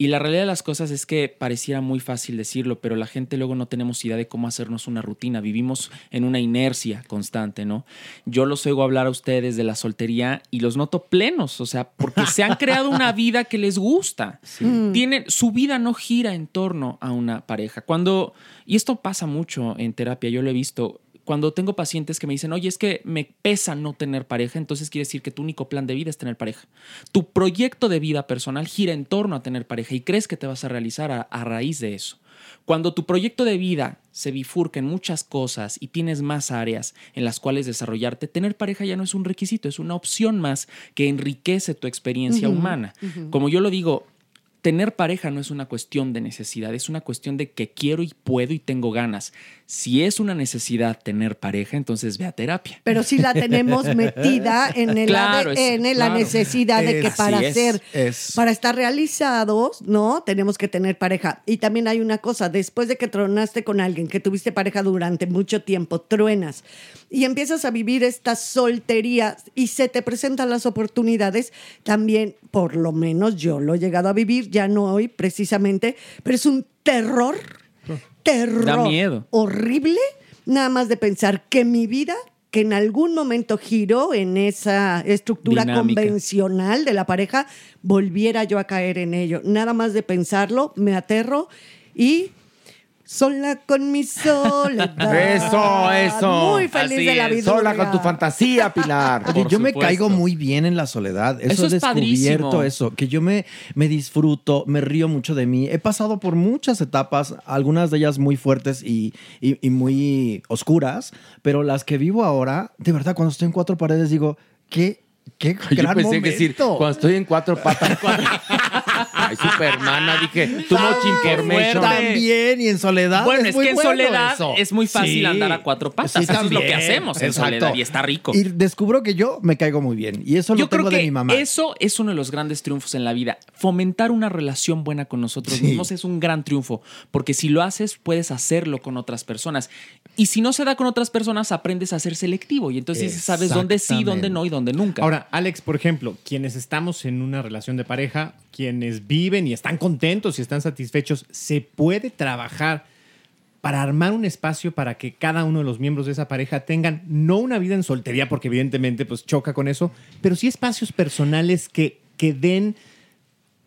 Y la realidad de las cosas es que pareciera muy fácil decirlo, pero la gente luego no tenemos idea de cómo hacernos una rutina. Vivimos en una inercia constante, ¿no? Yo los oigo hablar a ustedes de la soltería y los noto plenos, o sea, porque se han creado una vida que les gusta. Mm. Tienen, su vida no gira en torno a una pareja. Cuando, y esto pasa mucho en terapia, yo lo he visto, cuando tengo pacientes que me dicen, oye, es que me pesa no tener pareja, entonces quiere decir que tu único plan de vida es tener pareja. Tu proyecto de vida personal gira en torno a tener pareja y crees que te vas a realizar a, a raíz de eso. Cuando tu proyecto de vida se bifurca en muchas cosas y tienes más áreas en las cuales desarrollarte, tener pareja ya no es un requisito, es una opción más que enriquece tu experiencia humana. Como yo lo digo, tener pareja no es una cuestión de necesidad, es una cuestión de que quiero y puedo y tengo ganas. Si es una necesidad tener pareja, entonces ve a terapia. Pero si la tenemos metida en el Claro, es- ADN, la necesidad de que para ser, es. para estar realizados, ¿no? Tenemos que tener pareja. Y también hay una cosa, después de que tronaste con alguien, que tuviste pareja durante mucho tiempo, truenas y empiezas a vivir esta soltería y se te presentan las oportunidades, también, por lo menos yo lo he llegado a vivir, ya no hoy precisamente, pero es un terror, terror Da miedo. horrible, nada más de pensar que mi vida, que en algún momento giró en esa estructura Dinámica. convencional de la pareja, volviera yo a caer en ello. Nada más de pensarlo, me aterro y sola con mi soledad. Eso, eso. Muy feliz de la vida. Sola con tu fantasía, Pilar. Oye, yo me caigo muy bien en la soledad. Eso, Eso he es descubierto padrísimo. eso, que yo me, me disfruto, me río mucho de mí. He pasado por muchas etapas, algunas de ellas muy fuertes y, y- y muy oscuras, pero las que vivo ahora, de verdad, cuando estoy en cuatro paredes digo, qué, qué Yo gran pensé momento. que decir, cuando estoy en cuatro patas. Ay, Supermana, dije, too much information. También, y en soledad. Bueno, es, muy que en bueno soledad eso. es muy fácil Sí. andar a cuatro patas. Sí, Eso es lo que hacemos en Exacto. soledad y está rico. Y descubro que yo me caigo muy bien. Y eso Yo lo tengo creo que de mi mamá. eso es uno de los grandes triunfos en la vida. Fomentar una relación buena con nosotros Sí. mismos es un gran triunfo, porque si lo haces, puedes hacerlo con otras personas. Y si no se da con otras personas, aprendes a ser selectivo y entonces sabes dónde sí, dónde no y dónde nunca. Ahora, Alex, por ejemplo, quienes estamos en una relación de pareja, quienes viven y están contentos y están satisfechos, ¿se puede trabajar para armar un espacio para que cada uno de los miembros de esa pareja tengan no una vida en soltería, porque evidentemente pues choca con eso, pero sí espacios personales que, que den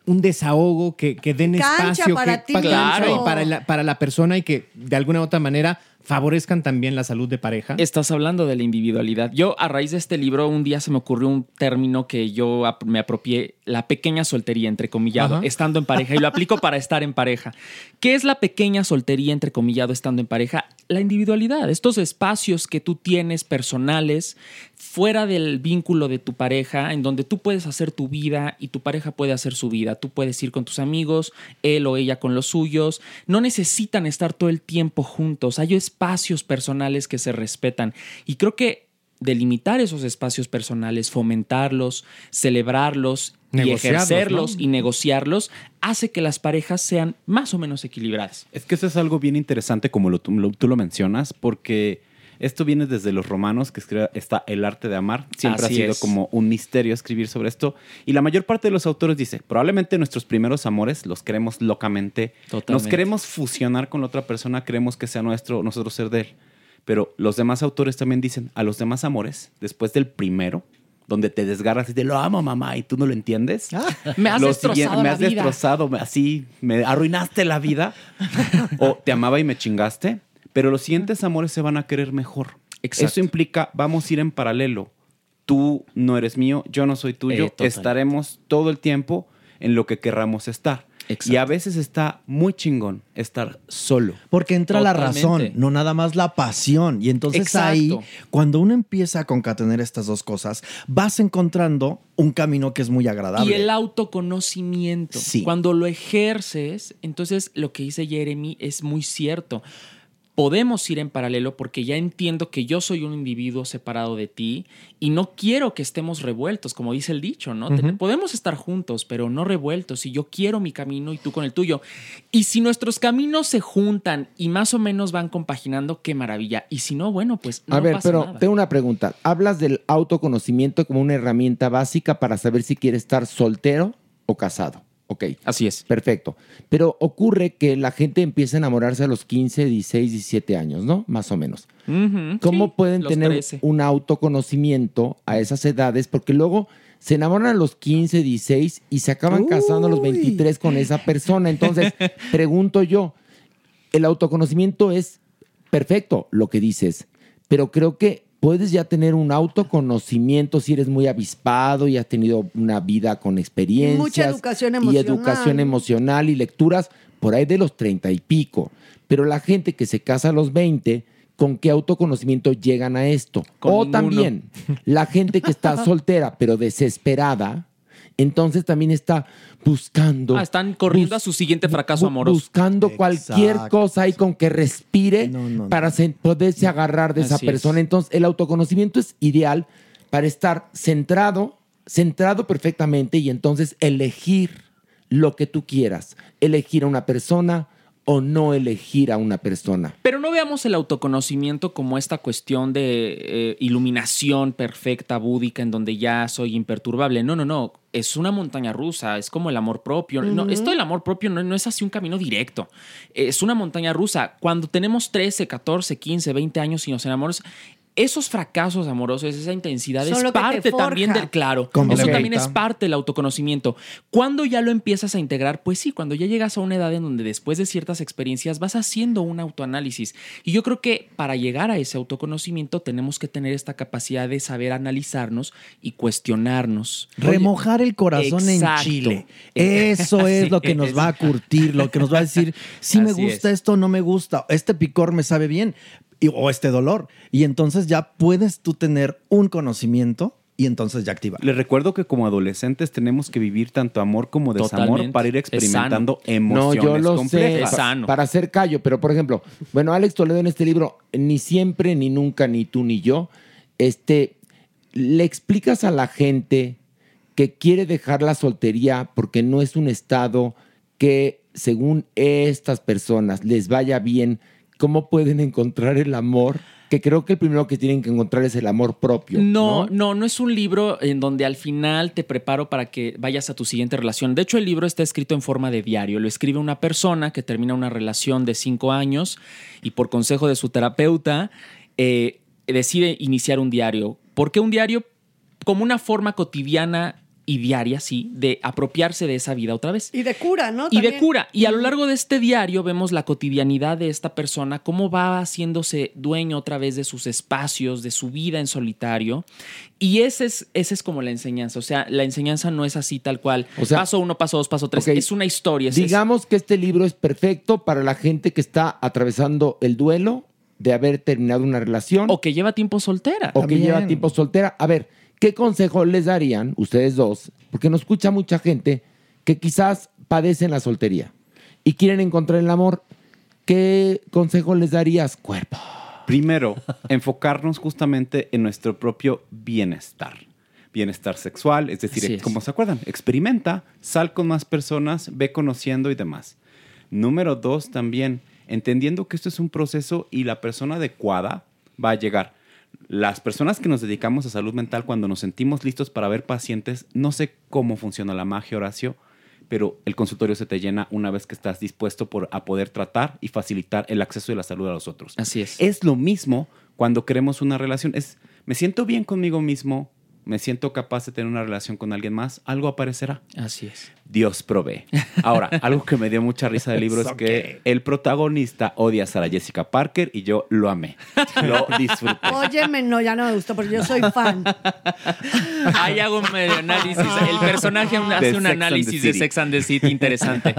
un desahogo, que, que den Cancha espacio para que, ti, pa- cancha claro. y para, la, para la persona y que de alguna u otra manera favorezcan también la salud de pareja. Estás hablando de la individualidad. Yo, a raíz de este libro, un día se me ocurrió un término que yo me apropié, la pequeña soltería, entrecomillado, Ajá. estando en pareja, y lo aplico para estar en pareja. ¿Qué es la pequeña soltería, entrecomillado, estando en pareja? La individualidad, estos espacios que tú tienes personales, fuera del vínculo de tu pareja, en donde tú puedes hacer tu vida y tu pareja puede hacer su vida. Tú puedes ir con tus amigos, él o ella con los suyos. No necesitan estar todo el tiempo juntos. Hay espacios personales que se respetan. Y creo que delimitar esos espacios personales, fomentarlos, celebrarlos y ejercerlos ¿no? y negociarlos, hace que las parejas sean más o menos equilibradas. Es que eso es algo bien interesante como lo, tú, lo- tú lo mencionas, porque esto viene desde los romanos, que escribe- está el arte de amar. Siempre Así ha sido es. como un misterio escribir sobre esto. Y la mayor parte de los autores dice, probablemente nuestros primeros amores los queremos locamente. Nos Totalmente. queremos fusionar con la otra persona, queremos que sea nuestro, nosotros ser de él. Pero los demás autores también dicen, a los demás amores, después del primero, donde te desgarras y te lo amo, mamá, y tú no lo entiendes. Me has destrozado me la has vida. destrozado, así, me arruinaste la vida. o te amaba y me chingaste. Pero los siguientes amores se van a querer mejor. Exacto. Eso implica, vamos a ir en paralelo. Tú no eres mío, yo no soy tuyo. Eh. Estaremos todo el tiempo en lo que querramos estar. Y a veces está muy chingón estar solo. Porque entra la razón, no nada más la pasión. Y entonces Exacto. ahí, cuando uno empieza a concatener estas dos cosas, vas encontrando un camino que es muy agradable. Y el autoconocimiento. Cuando lo ejerces, entonces lo que dice Jeremy es muy cierto. Podemos ir en paralelo porque ya entiendo que yo soy un individuo separado de ti y no quiero que estemos revueltos, como dice el dicho, ¿no? Podemos estar juntos, pero no revueltos y yo quiero mi camino y tú con el tuyo. Y si nuestros caminos se juntan y más o menos van compaginando, qué maravilla. Y si no, bueno, pues no a ver, pasa pero nada. tengo una pregunta. Hablas del autoconocimiento como una herramienta básica para saber si quieres estar soltero o casado. Ok. Así es. Perfecto. Pero ocurre que la gente empieza a enamorarse a los 15, 16, 17 años, ¿no? Más o menos. ¿Cómo sí, pueden tener 13. un autoconocimiento a esas edades? Porque luego se enamoran a los 15, 16 y se acaban casando a los 23 con esa persona. Entonces, pregunto yo, el autoconocimiento es perfecto, lo que dices, pero creo que puedes ya tener un autoconocimiento si eres muy avispado y has tenido una vida con experiencias. Mucha educación Y emocional. educación emocional y lecturas por ahí de los 30 y pico. Pero la gente que se casa a los 20, ¿con qué autoconocimiento llegan a esto? Con o ninguno. también la gente que está soltera pero desesperada, entonces también está buscando. Ah, están corriendo a su siguiente fracaso amoroso. Buscando cualquier cosa ahí con que respire para se- poderse agarrar de esa Así es. persona. Entonces, el autoconocimiento es ideal para estar centrado, centrado perfectamente y entonces elegir lo que tú quieras. Elegir a una persona o no elegir a una persona. Pero no veamos el autoconocimiento como esta cuestión de eh, iluminación perfecta, búdica, en donde ya soy imperturbable. No, no, no. Es una montaña rusa, es como el amor propio. No, esto del amor propio no, no es así un camino directo. Es una montaña rusa. Cuando tenemos 13, 14, 15, 20 años y nos enamoramos, esos fracasos amorosos, esa intensidad Son es parte también del claro. Eso también es parte del autoconocimiento. Cuando ya lo empiezas a integrar, pues sí, cuando ya llegas a una edad en donde después de ciertas experiencias vas haciendo un autoanálisis. Y yo creo que para llegar a ese autoconocimiento tenemos que tener esta capacidad de saber analizarnos y cuestionarnos. Remojar el corazón Exacto. en chile. Eso es lo que nos va a curtir, lo que nos va a decir si me gusta es. esto, no me gusta, este picor me sabe bien y- o este dolor. Y entonces ya puedes tú tener un conocimiento y entonces ya activar. Les recuerdo que como adolescentes tenemos que vivir tanto amor como desamor Totalmente. para ir experimentando No, emociones yo lo complejas. sé, pa- para hacer callo, pero por ejemplo, bueno, Alex Toledo en este libro, ni siempre, ni nunca, ni tú, ni yo, este, le explicas a la gente que quiere dejar la soltería porque no es un estado que, según estas personas, les vaya bien, ¿cómo pueden encontrar el amor? Que creo que el primero que tienen que encontrar es el amor propio. No, no, no es un libro en donde al final te preparo para que vayas a tu siguiente relación. De hecho, el libro está escrito en forma de diario. Lo escribe una persona que termina una relación de cinco años y por consejo de su terapeuta eh, decide iniciar un diario. ¿Por qué un diario? Como una forma cotidiana y diaria, sí, de apropiarse de esa vida otra vez. Y de cura, ¿no? Y de cura. Y a lo largo de este diario vemos la cotidianidad de esta persona, cómo va haciéndose dueño otra vez de sus espacios, de su vida en solitario. Y ese es, ese es como la enseñanza. O sea, la enseñanza no es así tal cual. O sea, paso uno, paso dos, paso tres. Es una historia. es- Digamos que este libro es perfecto para la gente que está atravesando el duelo de haber terminado una relación. O que lleva tiempo soltera. O que lleva tiempo soltera. A ver, ¿qué consejo les darían ustedes dos? Porque nos escucha mucha gente que quizás padecen la soltería y quieren encontrar el amor. ¿Qué consejo les darías, cuerpo? Primero, enfocarnos justamente en nuestro propio bienestar. Bienestar sexual, es decir, es. como se acuerdan, experimenta, sal con más personas, ve conociendo y demás. Número dos, también, entendiendo que esto es un proceso y la persona adecuada va a llegar. Las personas que nos dedicamos a salud mental, cuando nos sentimos listos para ver pacientes, no sé cómo funciona la magia, Horacio, pero el consultorio se te llena una vez que estás dispuesto por, a poder tratar y facilitar el acceso y la salud a los otros. Así es. Es lo mismo cuando queremos una relación. Es, me siento bien conmigo mismo, me siento capaz de tener una relación con alguien más, algo aparecerá. Así es. Dios provee. Ahora, algo que me dio mucha risa del libro es ¿Eso que qué? el protagonista odia a Sarah Jessica Parker y yo lo amé. Lo disfruté. Óyeme, no, ya no me gustó porque yo soy fan. Ahí hago un medio análisis. El personaje hace un análisis de. Sex and the City interesante.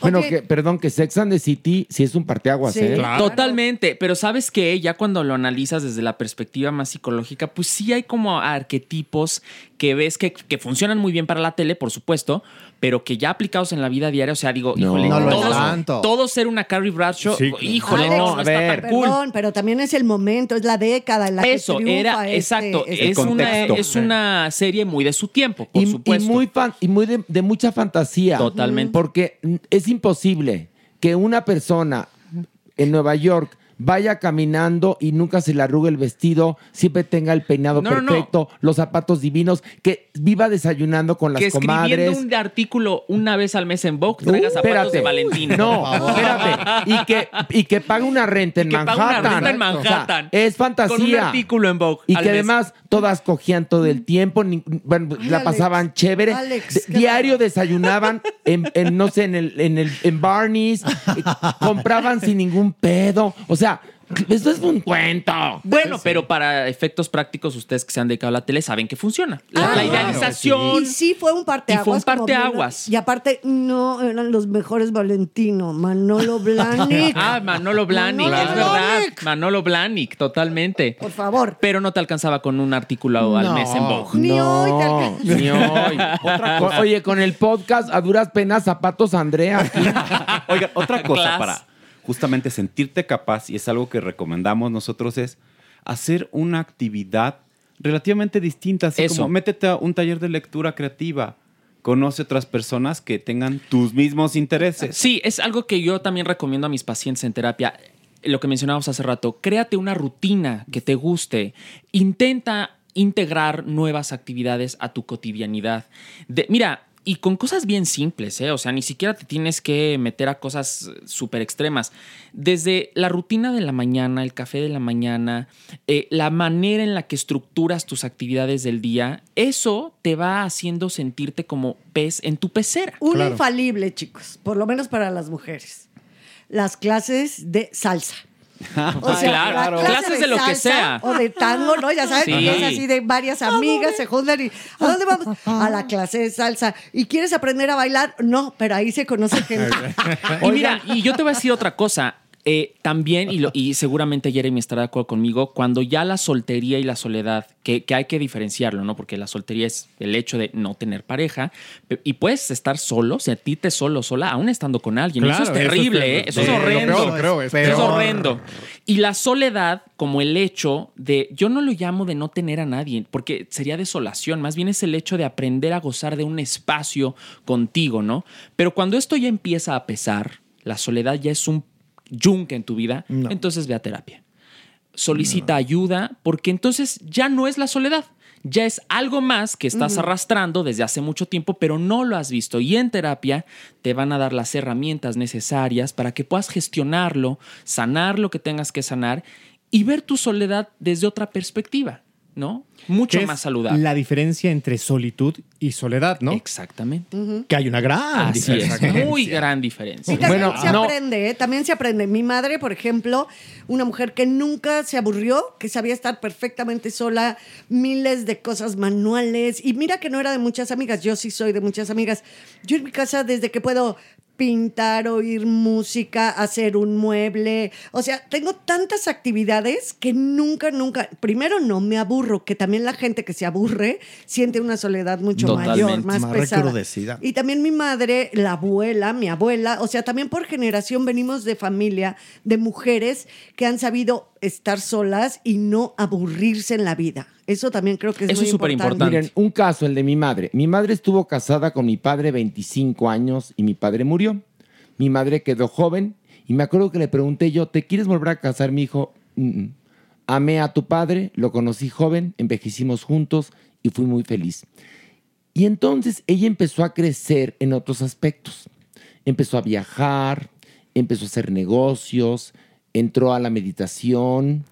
Bueno, que, perdón, que Sex and the City sí es un parteaguas, ¿eh? Totalmente, pero sabes que ya cuando lo analizas desde la perspectiva más psicológica, pues sí hay como arquetipos que ves que, que funcionan muy bien para la tele, por supuesto, pero que ya aplicados en la vida diaria, o sea, digo, híjole, no lo es todos, tanto. todos ser una Carrie Bradshaw, híjole, Alex, no, no está tan cool. Perdón, pero también es el momento, es la década en la Eso, que era, este- exacto, este es, una, es una serie muy de su tiempo, por y, supuesto. y muy, fan- y muy de, de mucha fantasía. Totalmente. Porque es imposible que una persona en Nueva York vaya caminando y nunca se le arrugue el vestido, siempre tenga el peinado No, no, no. perfecto, los zapatos divinos, que viva desayunando con las que escribiendo comadres. un artículo una vez al mes en Vogue traiga Uh, zapatos espérate. de Valentino. No, espérate. Y que, y que pague una renta en que pague una Manhattan. renta en O sea, Manhattan. es fantasía. Con un artículo en Vogue. Y al que mes. además todas cogían todo el tiempo, ni- bueno, la Alex, pasaban chévere. Alex, diario desayunaban en, en, no sé, en el, en el, en Barney's, compraban sin ningún pedo. O sea, esto es un cuento. Bueno, pero para efectos prácticos, ustedes que se han dedicado a la tele saben que funciona. La, Ah, la claro. idealización. Y sí fue un parteaguas. Y fue un parteaguas. Y aparte, no eran los mejores Valentino. Manolo Blahnik. Ah, Manolo Blahnik, Manolo es verdad. Blahnik. Manolo Blahnik, totalmente. Por favor. Pero no te alcanzaba con un artículo al mes en Vogue. Ni hoy te ni hoy. Otra cosa. Oye, con el podcast a duras penas zapatos Andrea. Oigan, otra cosa Class. para justamente sentirte capaz, y es algo que recomendamos nosotros, es hacer una actividad relativamente distinta. Así Eso. como métete a un taller de lectura creativa. Conoce otras personas que tengan tus mismos intereses. Sí, es algo que yo también recomiendo a mis pacientes en terapia. Lo que mencionábamos hace rato, créate una rutina que te guste. Intenta integrar nuevas actividades a tu cotidianidad. De- mira, y con cosas bien simples, ¿eh? O sea, ni siquiera te tienes que meter a cosas súper extremas. Desde la rutina de la mañana, el café de la mañana, eh, la manera en la que estructuras tus actividades del día, eso te va haciendo sentirte como pez en tu pecera. Un infalible, chicos, por lo menos para las mujeres. Las clases de salsa. O sea, Claro, la clase clases de lo que sea. O de tango, ¿no? Ya sabes, Sí. que es así de varias amigas se juntan y ¿a dónde vamos? A la clase de salsa. ¿Y quieres aprender a bailar? No, pero ahí se conoce gente. Y mira, y yo te voy a decir otra cosa. Eh, también, y, lo- y seguramente Jeremy estará de acuerdo conmigo, cuando ya la soltería y la soledad, que, que hay que diferenciarlo, ¿no? Porque la soltería es el hecho de no tener pareja, y puedes estar solo, sentirte solo, sola, aún estando con alguien. Claro, eso es eso es terrible, terrible. ¿eh? Eso es horrendo. peor, creo, es Eso es horrendo. Y la soledad, como el hecho de, yo no lo llamo de no tener a nadie, porque sería desolación, más bien es el hecho de aprender a gozar de un espacio contigo, ¿no? Pero cuando esto ya empieza a pesar, la soledad ya es un yunque en tu vida, entonces ve a terapia. Solicita ayuda, porque entonces ya no es la soledad. Ya es algo más que estás arrastrando desde hace mucho tiempo, pero no lo has visto. Y en terapia te van a dar las herramientas necesarias para que puedas gestionarlo, sanar lo que tengas que sanar y ver tu soledad desde otra perspectiva, ¿no? Mucho más saludable. La diferencia entre solitud y soledad, ¿no? Exactamente. Que hay una gran Así diferencia. es, muy gran diferencia. Y también se aprende, ¿eh? también se aprende. Mi madre, por ejemplo, una mujer que nunca se aburrió, que sabía estar perfectamente sola, miles de cosas manuales. Y mira que no era de muchas amigas, yo sí soy de muchas amigas. Yo en mi casa, desde que puedo pintar, oír música, hacer un mueble. O sea, tengo tantas actividades que nunca, nunca, primero no me aburro, que también la gente que se aburre siente una soledad mucho Totalmente. mayor, más, Más pesada. recrudecida. Y también mi madre, la abuela, mi abuela, o sea, también por generación venimos de familia de mujeres que han sabido estar solas y no aburrirse en la vida. Eso también creo que es muy importante. Miren, un caso, el de mi madre. Mi madre estuvo casada con mi padre 25 años y mi padre murió. Mi madre quedó joven y me acuerdo que le pregunté yo, ¿te quieres volver a casar? Mi hijo, "Mm, mm". amé a tu padre, lo conocí joven, envejecimos juntos y fui muy feliz. Y entonces ella empezó a crecer en otros aspectos. Empezó a viajar, empezó a hacer negocios, entró a la meditación,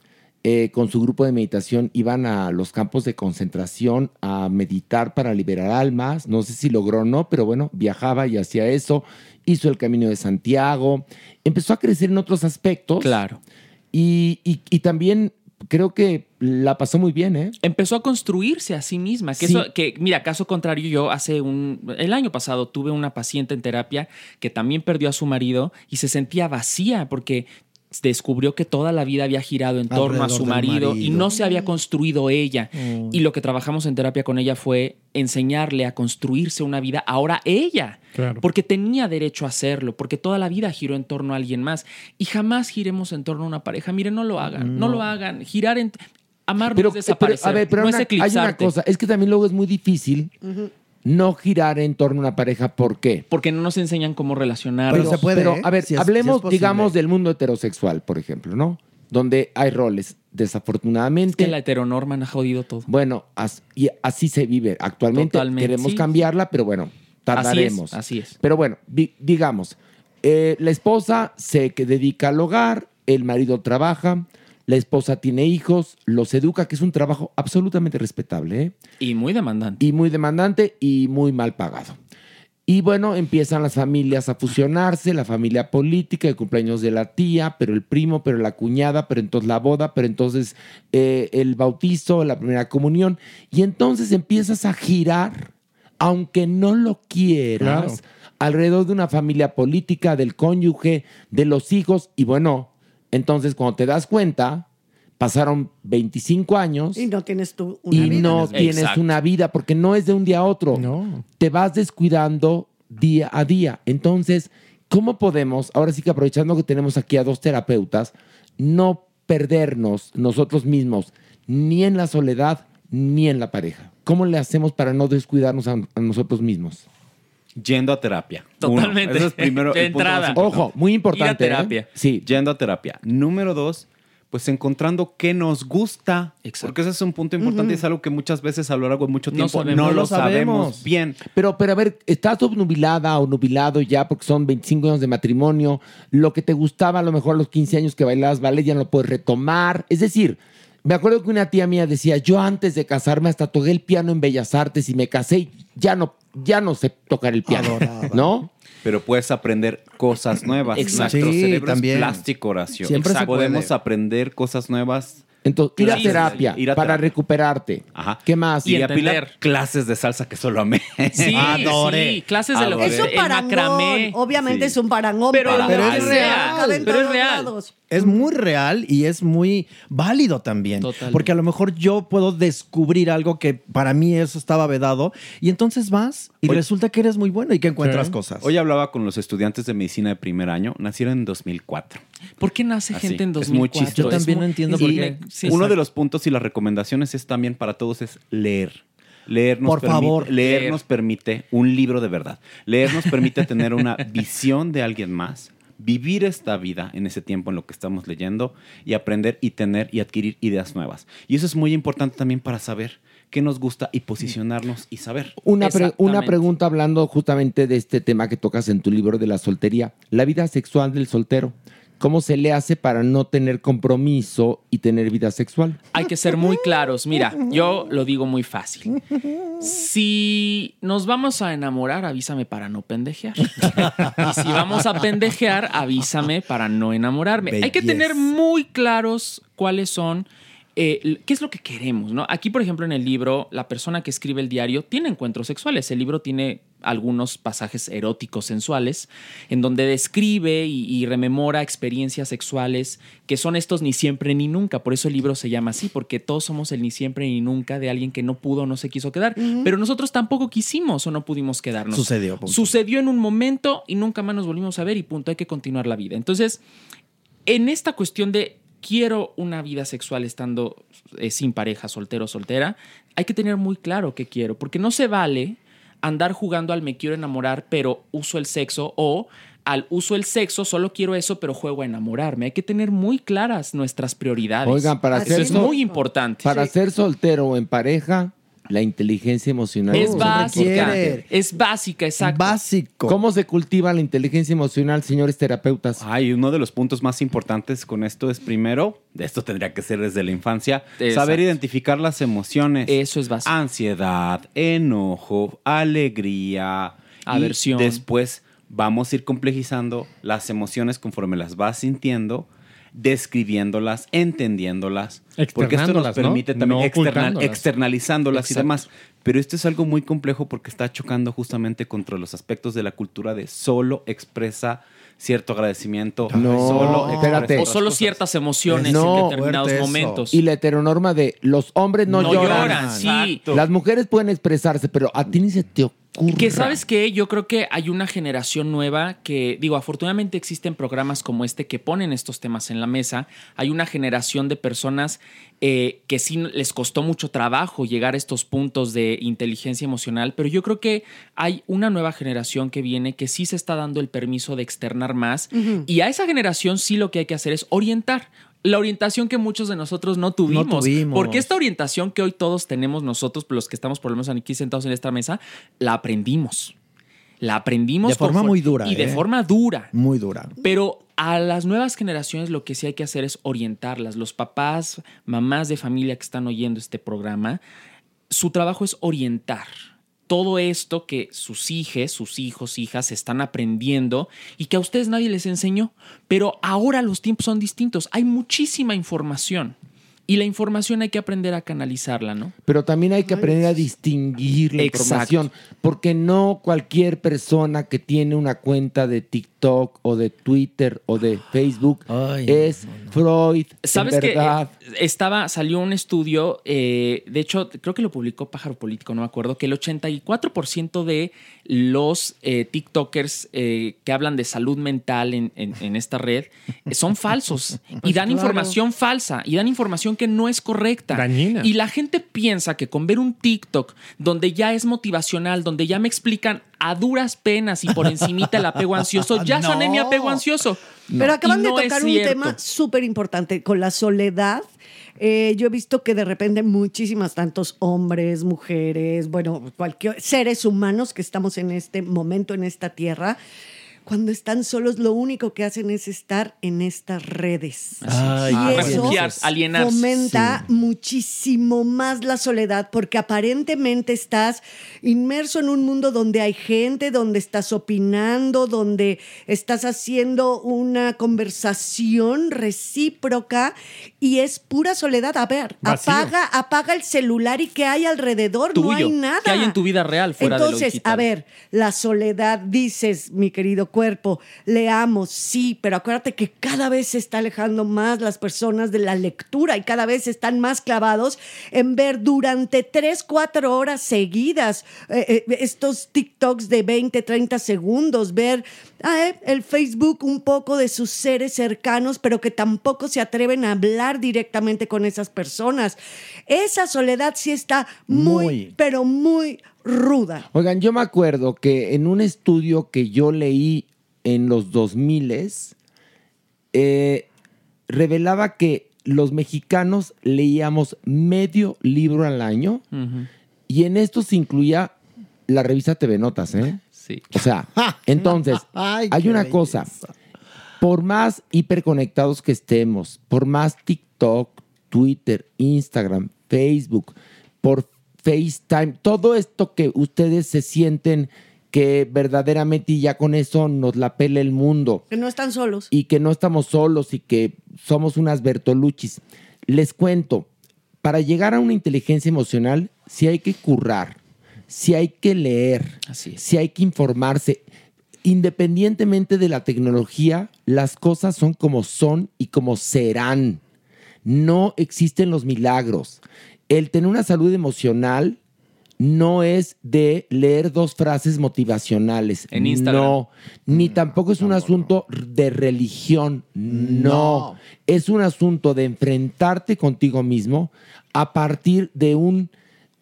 eh, con su grupo de meditación iban a los campos de concentración a meditar para liberar almas. No sé si logró o no, pero bueno, viajaba y hacía eso. Hizo el camino de Santiago. Empezó a crecer en otros aspectos. Claro. Y, y- y también creo que la pasó muy bien, ¿eh? Empezó a construirse a sí misma. Que Sí. eso, que, mira, caso contrario, yo hace un. El año pasado tuve una paciente en terapia que también perdió a su marido y se sentía vacía porque descubrió que toda la vida había girado en torno a su marido, y no se había construido ella. Mm. Y lo que trabajamos en terapia con ella fue enseñarle a construirse una vida ahora ella. Claro. Porque tenía derecho a hacerlo, porque toda la vida giró en torno a alguien más. Y jamás giremos en torno a una pareja. Miren, no lo hagan, no, No. lo hagan. Girar en. Amar no es desaparecer, pero, a ver, pero no una- es hay una eclipsarte. cosa, es que también luego es muy difícil no girar en torno a una pareja. ¿Por qué? Porque no nos enseñan cómo relacionarnos. Pero, pero, a ver, hablemos, digamos, del mundo heterosexual, por ejemplo, ¿no? Donde hay roles. Desafortunadamente. que la heteronorma ha jodido todo. Bueno, as- y así se vive. Actualmente Totalmente, queremos sí. cambiarla, pero bueno, tardaremos. Así es, así es. Pero bueno, di- digamos, eh, la esposa se que dedica al hogar, el marido trabaja, la esposa tiene hijos, los educa, que es un trabajo absolutamente respetable, ¿eh? Y muy demandante. Y muy demandante y muy mal pagado. Y bueno, empiezan las familias a fusionarse, la familia política, el cumpleaños de la tía, pero el primo, pero la cuñada, pero entonces la boda, pero entonces eh, el bautizo, la primera comunión. Y entonces empiezas a girar, aunque no lo quieras, Claro. alrededor de una familia política, del cónyuge, de los hijos. Y bueno, entonces cuando te das cuenta, pasaron 25 años Y no tienes tú una y vida. no tienes una vida porque no es de un día a otro. Te vas descuidando día a día. Entonces, ¿cómo podemos, ahora sí que aprovechando que tenemos aquí a dos terapeutas, no perdernos nosotros mismos ni en la soledad ni en la pareja? ¿Cómo le hacemos para no descuidarnos a, a nosotros mismos? Yendo a terapia. Totalmente. Uno, ese es primero. De el punto más entrada. Ojo, muy importante. Ir a ¿eh? terapia. Sí. Yendo a terapia. Número dos, pues encontrando qué nos gusta. Porque ese es un punto importante y es algo que muchas veces a lo largo de mucho tiempo no, sabemos. No lo sabemos. bien. Pero, pero a ver, estás obnubilada o nubilado ya porque son 25 años de matrimonio. Lo que te gustaba a lo mejor a los 15 años que bailabas ballet ya no lo puedes retomar. Es decir, me acuerdo que una tía mía decía, yo antes de casarme hasta toqué el piano en Bellas Artes y me casé y ya no, ya no sé tocar el piano. ¿No? Pero puedes aprender cosas nuevas. Exacto. Nuestro Sí, cerebro también. es plástico, Horacio. Siempre se Exacto. Podemos puede. aprender cosas nuevas. Entonces, ir a terapia Ir a para terapia. recuperarte. Ajá. ¿Qué más? Y, a Pilar, clases de salsa que solo amé. Sí, sí, clases de lo que. Es un parangón. macramé. Obviamente Sí. es un parangón. Pero es real, pero es real. lados. Es muy real y es muy válido también. Porque a lo mejor yo puedo descubrir algo que para mí eso estaba vedado y entonces vas y Oye. resulta que eres muy bueno y que encuentras cosas. Hoy hablaba con los estudiantes de medicina de primer año. Nacieron en 2004. ¿Por qué nace Así, gente en es 2004? muy chistoso. Yo también no entiendo por qué. Sí, Uno de los puntos y las recomendaciones es también para todos es leer. Leer nos Por permite, favor. leer, Leer. nos permite un libro de verdad. Leer nos permite tener una visión de alguien más, vivir esta vida en ese tiempo en lo que estamos leyendo y aprender y tener y adquirir ideas nuevas. Y eso es muy importante también para saber qué nos gusta y posicionarnos y saber. Una, pre- una pregunta hablando justamente de este tema que tocas en tu libro de la soltería. La vida sexual del soltero. ¿Cómo se le hace para no tener compromiso y tener vida sexual? Hay que ser muy claros. Mira, yo lo digo muy fácil. Si nos vamos a enamorar, avísame para no pendejear. Y si vamos a pendejear, avísame para no enamorarme. Hay que tener muy claros cuáles son, eh, qué es lo que queremos, ¿no? Aquí, por ejemplo, en el libro, la persona que escribe el diario tiene encuentros sexuales. El libro tiene algunos pasajes eróticos sensuales en donde describe y, y rememora experiencias sexuales que son estos ni siempre ni nunca. Por eso el libro se llama así, porque todos somos el ni siempre ni nunca de alguien que no pudo o no se quiso quedar. Pero nosotros tampoco quisimos o no pudimos quedarnos. Sucedió, punto. Sucedió en un momento y nunca más nos volvimos a ver y punto, hay que continuar la vida. Entonces, en esta cuestión de quiero una vida sexual estando eh, sin pareja, soltero o soltera, hay que tener muy claro qué quiero, porque no se vale andar jugando al me quiero enamorar, pero uso el sexo o al uso el sexo, solo quiero eso, pero juego a enamorarme. Hay que tener muy claras nuestras prioridades. Oigan, para Eso ser es muy importante. Para ser soltero o en pareja, la inteligencia emocional? Es básica. Es básica, exacto. Básico. ¿Cómo se cultiva la inteligencia emocional, señores terapeutas? Ay, uno de los puntos más importantes con esto es primero, de esto tendría que ser desde la infancia, Exacto. saber identificar las emociones. Eso es básico. Ansiedad, enojo, alegría, y Aversión. después vamos a ir complejizando las emociones conforme las vas sintiendo, describiéndolas, entendiéndolas, porque esto nos permite también No externa- externalizándolas y demás. Pero esto es algo muy complejo porque está chocando justamente contra los aspectos de la cultura de solo expresa cierto agradecimiento, No, solo espérate. O solo ciertas emociones No, en determinados momentos. Y la heteronorma de los hombres no, No lloran. lloran, sí. Las mujeres pueden expresarse, pero a ti ni se te ocurre. Que sabes que yo creo que hay una generación nueva que, digo, afortunadamente existen programas como este que ponen estos temas en la mesa. Hay una generación de personas eh, que sí les costó mucho trabajo llegar a estos puntos de inteligencia emocional, pero yo creo que hay una nueva generación que viene que sí se está dando el permiso de externar más y a esa generación sí lo que hay que hacer es orientar. La orientación que muchos de nosotros no tuvimos. tuvimos. Porque esta orientación que hoy todos tenemos nosotros, los que estamos por lo menos aquí sentados en esta mesa, la aprendimos. La aprendimos De forma muy dura, Y de ¿eh? forma dura. Muy dura. Pero a las nuevas generaciones lo que sí hay que hacer es orientarlas. Los papás, mamás de familia que están oyendo este programa, su trabajo es orientar todo esto que sus hijos, sus hijos, hijas están aprendiendo y que a ustedes nadie les enseñó. Pero ahora los tiempos son distintos. Hay muchísima información y la información hay que aprender a canalizarla, ¿no? Pero también hay que aprender a distinguir la Exacto. información, porque no cualquier persona que tiene una cuenta de TikTok o de Twitter o de Facebook es Freud. ¿Sabes en que verdad. eh, estaba, salió un estudio, eh, de hecho, creo que lo publicó Pájaro Político, no me acuerdo, que el 84% de los eh, TikTokers eh, que hablan de salud mental en, en- en esta red son falsos y Pues dan claro. información falsa y dan información que no es correcta. Dañina. Y la gente piensa que con ver un TikTok donde ya es motivacional, donde ya me explican a duras penas y por encimita el apego ansioso, ya sané mi No. apego ansioso. Pero acaban de tocar un tema súper importante con la soledad. Eh, yo he visto que de repente muchísimas, tantos hombres, mujeres, bueno, cualquier seres humanos que estamos en este momento en esta tierra, cuando están solos, lo único que hacen es estar en estas redes. Ay, y eso refugiarse, alienarse. fomenta muchísimo más la soledad porque aparentemente estás inmerso en un mundo donde hay gente, donde estás opinando, donde estás haciendo una conversación recíproca y es pura soledad. A ver, Vacío. apaga, apaga el celular y que hay alrededor, no hay nada. ¿Qué hay en tu vida real fuera de lo Entonces, digital? a ver, la soledad, dices, mi querido cuerpo, leamos, sí, pero acuérdate que cada vez se está alejando más las personas de la lectura y cada vez están más clavados en ver durante tres, cuatro horas seguidas eh, eh, estos TikToks de 20, 30 segundos, ver el Facebook un poco de sus seres cercanos, pero que tampoco se atreven a hablar directamente con esas personas. Esa soledad sí está muy, Muy. pero muy ruda. Oigan, yo me acuerdo que en un estudio que yo leí en los 2000 eh, revelaba que los mexicanos leíamos medio libro al año y en esto se incluía la revista TV Notas, ¿eh? Sí. O sea, entonces, Ay, hay una cosa. Por más hiperconectados que estemos, por más TikTok, Twitter, Instagram, Facebook, por FaceTime, todo esto que ustedes se sienten que verdaderamente y ya con eso nos la pela el mundo Que no están solos. y que no estamos solos y que somos unas Bertoluchis. Les cuento, para llegar a una inteligencia emocional, sí hay que currar, sí hay que leer, sí hay que informarse. Independientemente de la tecnología, las cosas son como son y como serán. No existen los milagros. El tener una salud emocional no es de leer dos frases motivacionales. En Instagram. No, ni tampoco es un asunto de religión. No. Es un asunto de enfrentarte contigo mismo a partir de un,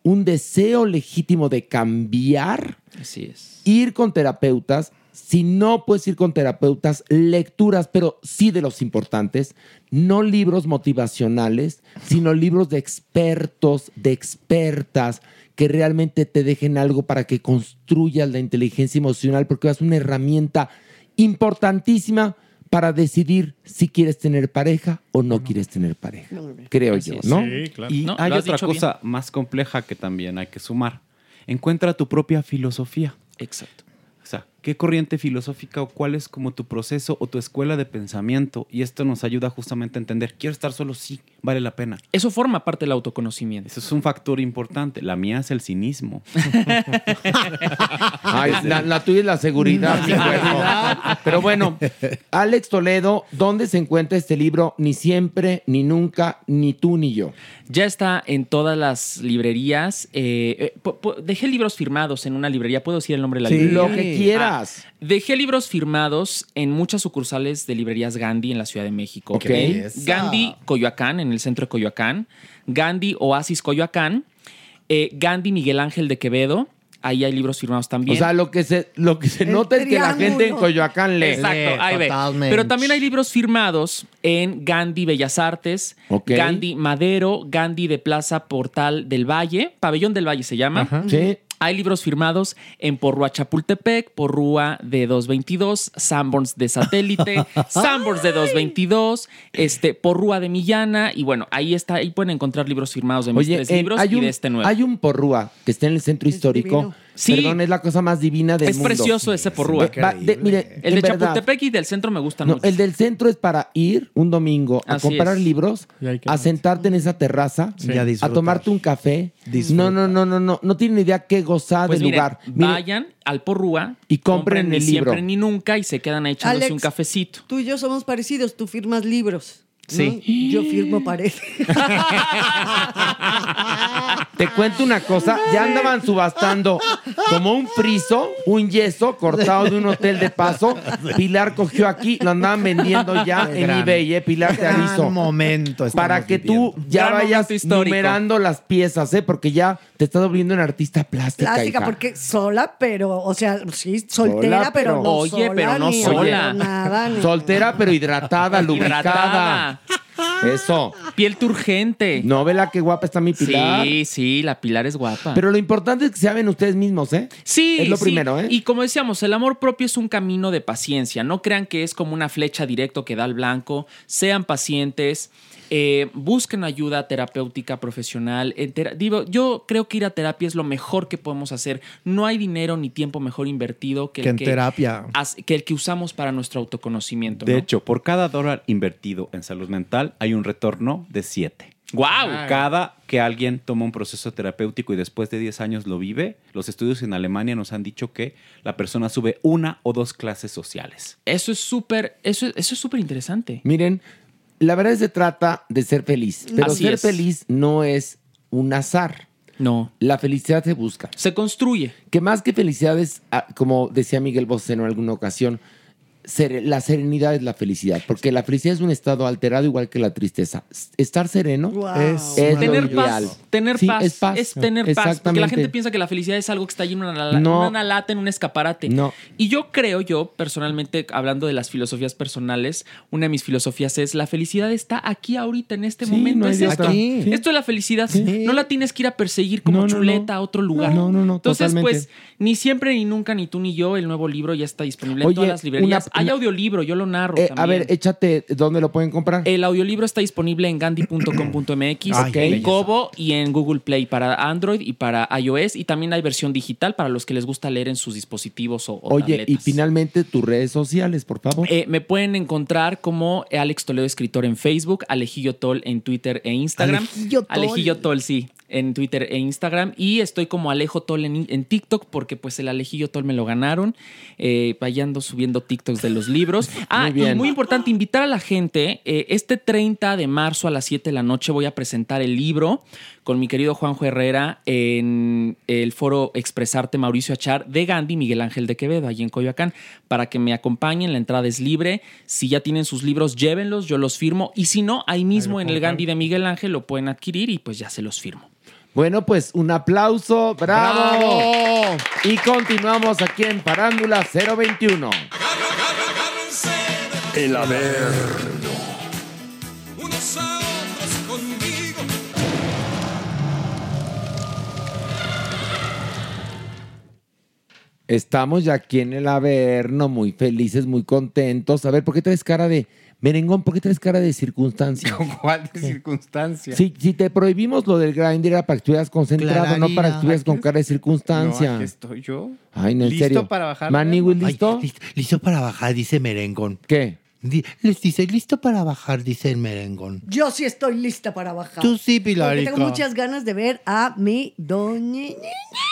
un deseo legítimo de cambiar, Así es. ir con terapeutas, si no puedes ir con terapeutas, lecturas, pero sí de los importantes, no libros motivacionales, sino libros de expertos, de expertas, que realmente te dejen algo para que construyas la inteligencia emocional, porque es una herramienta importantísima para decidir si quieres tener pareja o no quieres tener pareja. Creo Así yo, es. ¿no? Y No, hay lo has otra bien. cosa más compleja que también hay que sumar. Encuentra tu propia filosofía. Exacto. O sea, ¿qué corriente filosófica o cuál es como tu proceso o tu escuela de pensamiento? Y esto nos ayuda justamente a entender, quiero estar solo, sí, vale la pena. Eso forma parte del autoconocimiento. Eso es un factor importante. La mía es el cinismo. Ay, la, la tuya es la seguridad, mi cuerpo. Pero bueno, Alex Toledo, ¿dónde se encuentra este libro? Ni siempre, ni nunca, ni tú ni yo. Ya está en todas las librerías. Eh, eh, dejé libros firmados en una librería. ¿Puedo decir el nombre de la Sí. librería? Lo que quieras. Dejé libros firmados en muchas sucursales de librerías Gandhi en la Ciudad de México. Ok. Esa. Gandhi Coyoacán, en el centro de Coyoacán. Gandhi Oasis Coyoacán. Eh, Gandhi Miguel Ángel de Quevedo. Ahí hay libros firmados también. O sea, lo que se, lo que se nota es que la gente en Coyoacán lee. Exacto, ahí ve. Pero también hay libros firmados en Gandhi Bellas Artes, Ok. Gandhi Madero, Gandhi de Plaza Portal del Valle, Pabellón del Valle se llama. Ajá. Sí. Hay libros firmados en Porrúa Chapultepec, Porrúa de 222, Sanborns de Satélite, Sanborns de 222, este, Porrúa de Millana. Y bueno, ahí está, ahí pueden encontrar libros firmados de mis Oye, tres en- libros hay y un, de este nuevo. hay un porrúa que está en el centro histórico. divino. Sí. Perdón, es la cosa más divina del es mundo. precioso ese Porrúa. Va- de- mire, el de verdad, Chapultepec y del centro me gustan No, mucho. el del centro es para ir un domingo a Así comprar es. libros, a sentarte en esa terraza, Sí. Y a tomarte un café. No, no, no, no, no, no tienen ni idea qué gozar Pues del miren, lugar. Mire, vayan al Porrúa Y compren el siempre libro. ni nunca y se quedan ahí echándose Alex, un cafecito. Tú y yo somos parecidos, tú firmas libros. ¿no? Sí. Yo firmo pared. Te cuento una cosa, ya andaban subastando como un friso, un yeso cortado de un hotel de paso. Pilar cogió aquí, lo andaban vendiendo ya Qué en gran- eBay, ¿eh? Pilar te aviso. momento Para que tú ya Gran vayas numerando las piezas, ¿eh? Porque ya te estás volviendo en artista plástica. Plástica, hija. porque sola, pero, o sea, sí, soltera, Sola, pero, pero- no Oye, sola. pero no ni sola. nada, ni- Soltera pero hidratada, lubricada. Hidratada. Eso. Piel turgente. No, vela qué guapa está mi Pilar. Sí, sí, la Pilar es guapa. Pero lo importante es que se amen ustedes mismos, ¿eh? Sí, Es lo sí. primero, ¿eh? Y como decíamos, el amor propio es un camino de paciencia. No crean que es como una flecha directo que da al blanco. Sean pacientes. Eh, busquen ayuda terapéutica profesional. Tera- digo, yo creo que ir a terapia es lo mejor que podemos hacer. No hay dinero ni tiempo mejor invertido que, Que el en terapia. que el que usamos para nuestro autoconocimiento. De ¿no? hecho, por cada dólar invertido en salud mental hay un retorno de 7. ¡Guau! Cada que alguien toma un proceso terapéutico y después de 10 años lo vive, los estudios en Alemania nos han dicho que la persona sube una o dos clases sociales. Eso es súper, eso, eso es súper interesante. Miren, la verdad se trata de ser feliz. Pero Así ser es. feliz no es un azar. No. La felicidad se busca. Se construye. Que más que felicidad es, ah, como decía Miguel Bosé en alguna ocasión, la serenidad es la felicidad. Porque la felicidad es un estado alterado igual que la tristeza. Estar sereno es, es lo tener ideal. paz, tener Sí, paz, es paz. tener paz, porque la gente piensa que la felicidad es algo que está allí en una, la- No. una lata, en un escaparate. No. Y yo creo, yo personalmente, hablando de las filosofías personales, una de mis filosofías es la felicidad está aquí ahorita, en este Sí, momento. no es de esto. Sí. Esto es la felicidad. No la tienes que ir a perseguir como No, no, chuleta a otro lugar. No, no, no, Entonces, totalmente. pues, ni siempre, ni nunca, ni tú, ni yo, el nuevo libro ya está disponible en Oye, todas las librerías. Hay audiolibro, yo lo narro Eh, también. a ver, échate, ¿dónde lo pueden comprar? El audiolibro está disponible en gandhi.com.mx, en. Kobo y en Google Play para Android y para iOS. Y también hay versión digital para los que les gusta leer en sus dispositivos o, o Oye, y finalmente tus redes sociales, por favor. Eh, me pueden encontrar como Alex Toledo Escritor en Facebook, Alejillo Tol en Twitter e Instagram. Alejillo Tol. Alejillo Tol, sí, en Twitter e Instagram. Y estoy como Alejo Tol en, en TikTok porque pues el Alejillo Tol me lo ganaron. Eh, ahí ando subiendo TikToks de los libros. Ah, Muy bien. y muy importante, invitar a la gente. eh, este 30 de marzo a las 7 de la noche voy a presentar el libro con mi querido Juanjo Herrera en el foro Expresarte Mauricio Achar de Gandhi Miguel Ángel de Quevedo, allí en Coyoacán, para que me acompañen. La entrada es libre. Si ya tienen sus libros, llévenlos, yo los firmo. Y si no, ahí mismo en el Gandhi de Miguel Ángel lo pueden adquirir y pues ya se los firmo. Bueno, pues un aplauso, bravo. ¡Bravo! Y continuamos aquí en Parándula 021. El Averno. Unos a otros conmigo. Estamos ya aquí en el Averno, muy felices, muy contentos. A ver, ¿por qué traes cara de merengón? ¿Por qué traes cara de circunstancia? ¿Cuál de circunstancia? Si, si te prohibimos lo del grinder era para que estuvieras concentrado, no para que estuvieras con cara de circunstancia. No, aquí estoy yo. Ay, no, en ¿Listo serio. para bajar? Manny, Ay, ¿listo? listo, listo para bajar, dice Merengón. ¿Qué? Les dice, listo para bajar, dice el Merengón. Yo sí estoy lista para bajar. Tú sí, Porque Pilarica. tengo muchas ganas de ver a mi doña.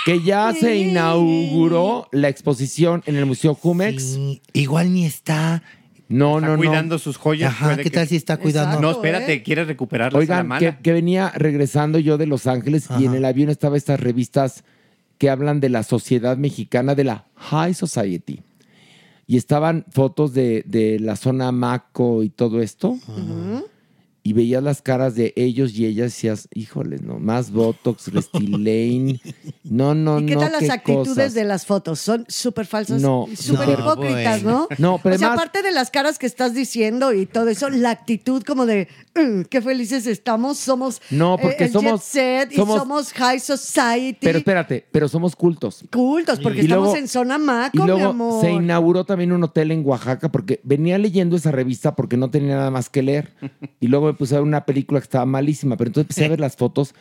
Que ya se inauguró la exposición en el Museo Jumex. igual ni está. No, Está no, no. cuidando sus joyas. Ajá, puede ¿qué tal si está cuidando? No, espérate, quiere recuperarlas a la Oigan, mala. que, que venía regresando yo de Los Ángeles y en el avión estaba estas revistas que hablan de la sociedad mexicana, de la High Society. Y estaban fotos de, de la zona Maco y todo esto. Y veías las caras de ellos y ellas decías, híjoles, no, más Botox, Restylane. No, no, ¿Y qué no. tal las qué actitudes cosas. de las fotos? Son súper falsas, No, súper no, hipócritas, bueno. ¿no? No, pero o sea, además- aparte de las caras que estás diciendo y todo eso, la actitud como de "Mm, qué felices estamos, somos No, porque eh, el somos- jet set y somos- somos high society. Pero espérate, pero somos cultos. cultos, porque Y estamos luego- en zona maco, Y mi amor. se inauguró también un hotel en Oaxaca porque venía leyendo esa revista porque no tenía nada más que leer. Y luego me puse a ver una película que estaba malísima, pero entonces empecé a ver las fotos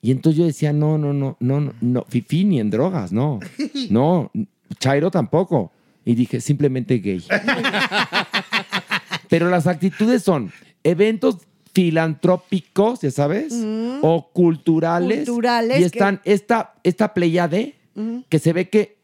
y entonces yo decía, no, no, no, no, no, no, fifi ni en drogas, no. No, Chairo tampoco. Y dije, simplemente gay. Pero las actitudes son eventos filantrópicos, ya sabes, o culturales. Culturales Y que- están esta, esta pleiade Ujú. que se ve que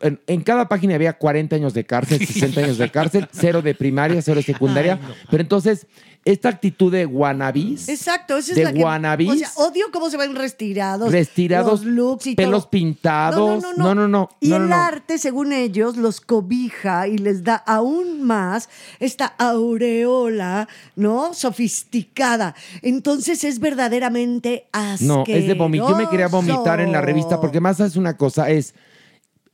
en, en cada página había 40 años de cárcel, 60 años de cárcel, cero de primaria, cero de secundaria. Pero entonces, esta actitud de wannabis, Exacto, esa es de la que... wannabis, O sea, odio cómo se ven retirados. Retirados, los looks y pelos todo. pintados. No, no, no. Y no, el no, no. arte, según ellos, los cobija y les da aún más esta aureola, ¿no? Sofisticada. Entonces es verdaderamente asqueroso. No, es de vomitar. Yo me quería vomitar en la revista porque más es una cosa, es,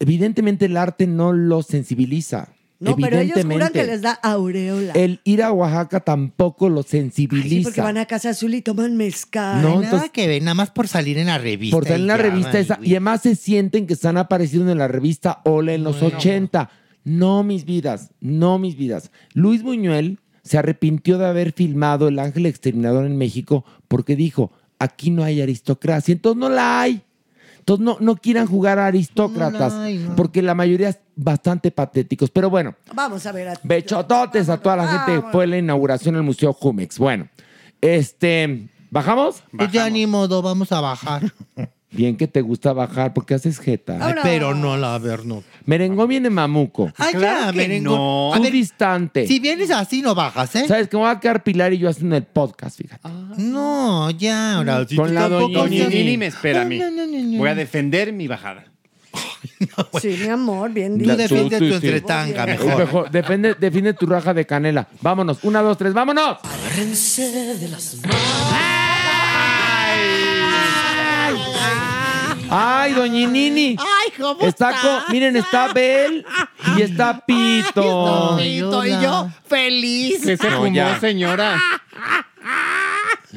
evidentemente el arte no lo sensibiliza. No, pero ellos juran que les da aureola. El ir a Oaxaca tampoco lo Sí, sensibiliza. porque van a Casa Azul y toman mezcal. No, nada entonces- que ver, nada más por salir en la revista. Por salir en la ya, revista ay, esa. Y además se sienten que están apareciendo en la revista Hola en los 80. No, mis vidas, no, mis vidas. Luis Buñuel se arrepintió de haber filmado El Ángel Exterminador en México porque dijo, aquí no hay aristocracia. Entonces no la hay. Entonces no, no quieran jugar a aristócratas No, ay, no. porque la mayoría es bastante patéticos. Pero bueno, Vamos a ver. a- bechototes a toda la gente. Fue la inauguración del Museo Jumex. Bueno, este, ¿bajamos? Pues ya ni modo, vamos a bajar. Bien que te gusta bajar porque haces jeta. Ay, pero no, la ver, no. Merengón viene mamuco. Ay, ya, merengón. No. A Tú ver, distante. Si vienes así, no bajas, ¿eh? ¿Sabes que me voy a quedar Pilar y yo haciendo el podcast, fíjate? No, ya, ahora. si Con tú la tampoco doña Ni, seas- ni, ni me espera a mí. No, no, no, no. Voy a defender mi bajada. Sí, mi amor, bien Tú dicho. defiende tu entretanga, mejor. mejor, Defiende, defiende tu raja de canela. Vámonos. Una, dos, tres, vámonos. de las Ay, doñinini. Ay, ¿cómo está? miren, está Bel y está Pito. Bonito, y yo feliz. ¿Qué se No, fumó, ya. señora?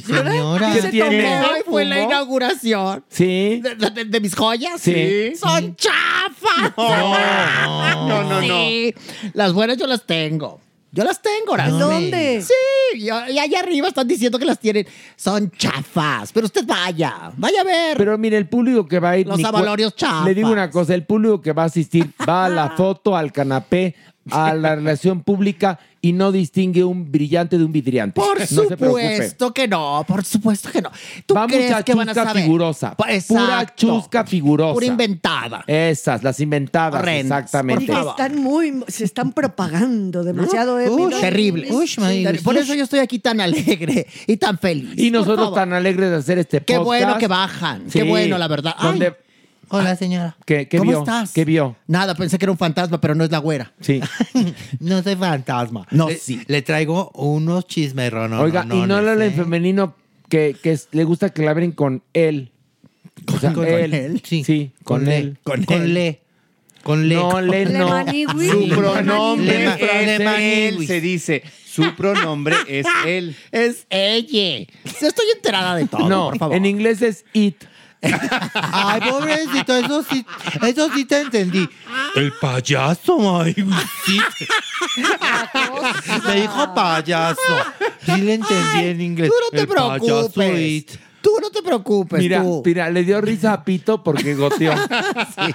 Señora. ¿Qué tiene? Hoy fue la inauguración Sí. de, de- de mis joyas. Sí. Son chafas. No, no, no. Sí. Las buenas yo las tengo. Yo las tengo, ahora. ¿En dónde? Sí, y, allá arriba están diciendo que las tienen. Son chafas. Pero usted vaya, vaya a ver. Pero mire, el público que va a ir. Los avalorios chafas. Le digo una cosa: el público que va a asistir va a la foto, al canapé, a la relación pública y no distingue un brillante de un vidriante. Por no supuesto que no, por supuesto que no. ¿Tú Va crees mucha que van a chusca saber? figurosa. Pa- Pura chusca figurosa. Pura inventada. Esas, las inventadas, Horrendas. exactamente. Porque están muy, se están propagando demasiado. ¿eh? Uy, terrible. Ush, my- Por eso yo estoy aquí tan alegre y tan feliz. Y nosotros tan alegres de hacer este Qué podcast. bueno que bajan. Qué bueno, la verdad. Ay, Hola, señora. ¿Qué, qué ¿Cómo vio? estás? ¿Qué vio? Nada, pensé que era un fantasma, pero no es la güera. Sí. No soy fantasma. No, le, sí. Le traigo unos chismerrones. Oiga, y no habla en femenino que, que es- le gusta que le abren con él. O sea, Con él. él, Sí, sí. con, Con él. Con Con le. Con le. No, le no. Su pronombre es le él, se dice. Su pronombre es él. Es ella. Estoy enterada de todo, No, por favor. en inglés es it. Ay, pobrecito, eso sí, eso sí te entendí. El payaso, ay, sí. Me dijo payaso. Sí le entendí en inglés. Tú no te El payaso preocupes. it. Tú no te preocupes. Mira, tú. mira, le dio risa a Pito porque goteó.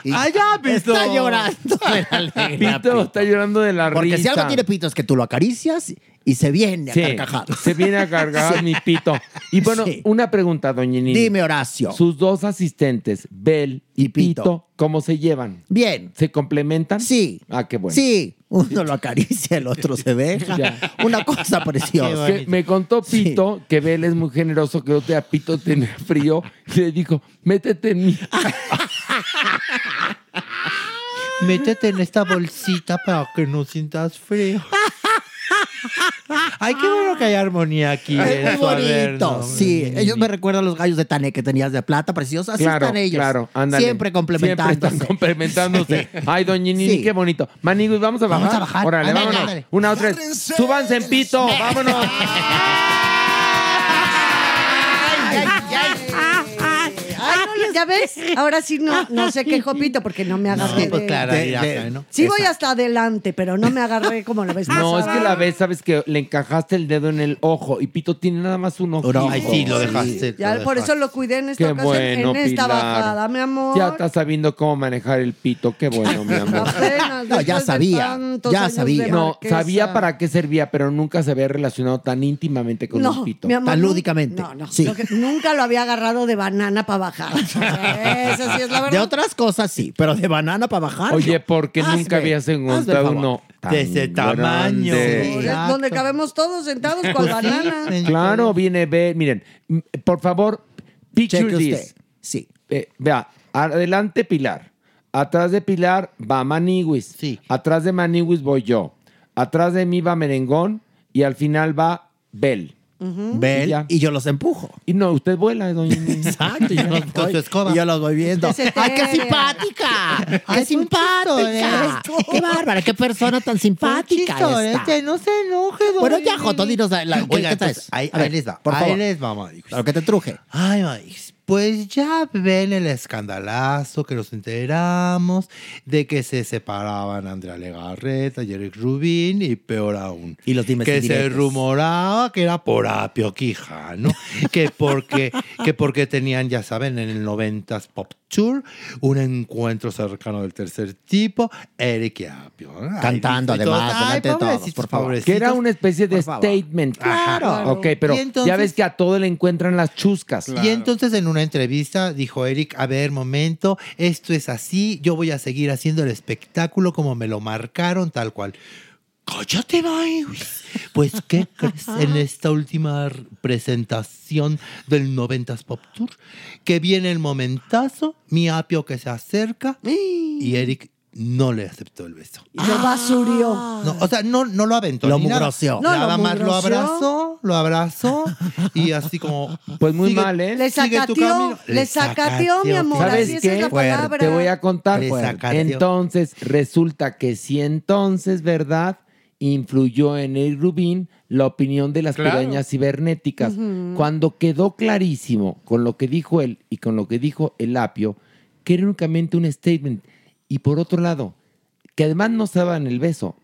Sí. Ay, ya, Pito. Está llorando de la alegría, Pito está llorando de la Porque risa. si algo tiene pito es que tú lo acaricias y se viene a Sí, carcajadas. se viene a cargar mi pito. Y bueno, Sí. una pregunta, doña Nini. Dime, Horacio. Sus dos asistentes, Bel y, Y Pito. Pito. ¿cómo se llevan? Bien. ¿Se complementan? Sí. Ah, qué bueno. Sí. Uno lo acaricia, el otro se deja. Ya. Una cosa preciosa. Que me contó Pito que Bel es muy generoso, que otro día Pito tenía frío y le dijo, métete en mi... Métete en esta bolsita para que no sientas frío. Ay, qué bueno que hay armonía aquí. Su Averno. bonito. Sí, ellos me recuerdan los gallos de Tané que tenías de plata, preciosos. Así claro, están ellos. claro, ándale. Siempre complementándose. Siempre están complementándose. Ay, doña Nini, Sí. qué bonito. Manigui, vamos a bajar. Vamos a bajar. Órale, Ándale, vámonos. ándale. Una, tres. Súbanse en Pito, vámonos. Ya ves, ahora sí no, no se quejó Pito porque no me agarré. pues de- claro, de- ya, de- ¿no? Sí voy hasta adelante, pero no me agarré como lo ves. No, es que la vez, sabes que le encajaste el dedo en el ojo y Pito tiene nada más un ojo. Ay, sí, lo dejaste. Ya lo por dejaste. eso lo cuidé en esta Qué ocasión, bueno, en esta Pilar. bajada, mi amor. Ya estás sabiendo cómo manejar el pito. Qué bueno, mi amor. Apenas, No, ya después de sabía, tantos ya años sabía. No, marquesa. sabía para qué servía, pero nunca se había relacionado tan íntimamente con no, un pito. mi amor, Tan lúdicamente. No, no. Sí. lo que- nunca lo había agarrado de banana para bajar. Eso sí es la verdad. De otras cosas sí, pero de banana para bajar. Oye, porque Hazme, nunca habías encontrado uno tan De ese tamaño. donde cabemos todos sentados con Pues sí. banana. Claro, viene, ve, miren, por favor, picture Cheque this. usted. Sí. Eh, vea, adelante Pilar. Atrás de Pilar va Maniwis. Sí. Atrás de Maniwis voy yo. Atrás de mí va Merengón y al final va Bel. Ven Y ya. y yo los empujo. Y no, usted vuela, doña. Exacto, yo los Con voy, su escoba. y yo los voy viendo. ¡Ay, qué simpática! ¡Qué Ay, simpática! ¡Qué bárbara! ¡Qué persona tan simpática esta! no se enoje, don Bueno, ya. Joto, dinos la, la- ¿qué, Oiga, qué traes? pues, ahí, A ver, ahí les va. por ahí favor. les va, Madix. Claro que te truje. Ay, Madix. Pues ya ven el escandalazo que nos enteramos de que se separaban Andrea Legarreta y Eric Rubin y peor aún. Y los dimes que se rumoraba que era por Apio Quijano, que porque, que porque tenían, ya saben, en el 90s Pop Tour, un encuentro cercano del tercer tipo, Eric y Apio. Ay, Cantando, además, delante de todos, por favor. Que era una especie de statement. Claro. Ok, pero entonces- ya ves que a todo le encuentran las chuscas. Y entonces en una entrevista dijo Eric, a ver, momento, esto es así, yo voy a seguir haciendo el espectáculo como me lo marcaron, tal cual. Cállate, Maíz. Pues, ¿qué crees en esta última presentación del 90s Pop Tour? Que viene el momentazo, mi apio que se acerca y Eric no le aceptó el beso. Y lo basurió. No, o sea, no, no lo aventó. Lo mugroseó. No, Nada lo más lo abrazó, lo abrazó y así como. Pues muy sigue- mal, ¿eh? Le sigue tu sacateó, camino. le sacateó, mi amor. ¿Sabes Así esa es qué? la Fuerte. palabra. Te voy a contar. Entonces, resulta que si entonces, ¿verdad? Influyó en el Rubín la opinión de las Claro. pirañas cibernéticas. Cuando quedó clarísimo con lo que dijo él y con lo que dijo el apio, que era únicamente un statement. Y por otro lado, que además no se daban el beso.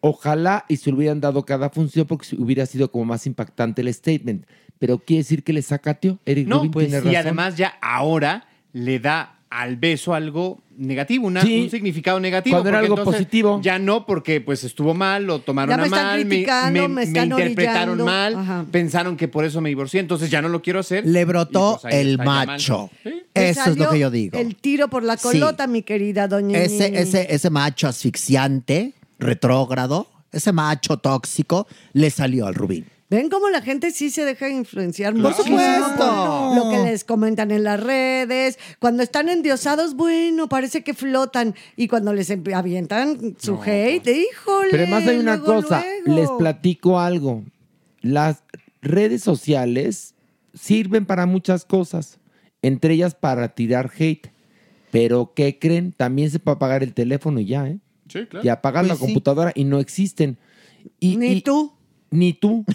Ojalá y se hubieran dado cada función porque hubiera sido como más impactante el statement. Pero quiere decir que le sacateó. Eric No, Rubin pues, tiene y además ya ahora le da al beso algo negativo, una- Sí. un significado negativo. Cuando era algo positivo. Ya no, porque pues estuvo mal, lo tomaron Ya me a están mal, criticando, me están interpretaron orillando. mal, Ajá. pensaron que por eso me divorcié, entonces ya no lo quiero hacer. Le brotó pues, ahí el macho. Sí. Eso es lo que yo digo. El tiro por la colota, mi querida doña Ese, ese, ese macho asfixiante, retrógrado, ese macho tóxico, le salió al Rubín. ¿Ven cómo la gente sí se deja influenciar Por muchísimo supuesto. por lo que les comentan en las redes? Cuando están endiosados, bueno, parece que flotan. Y cuando les avientan su hate, híjole. Pero además hay una luego, cosa, luego. les platico algo. Las redes sociales sirven para muchas cosas entre ellas para tirar hate. Pero ¿qué creen? También se puede apagar el teléfono y ya, ¿eh? Sí, claro. Y apagar Pues la sí. computadora y no existen. Y, Ni tú. Ni tú.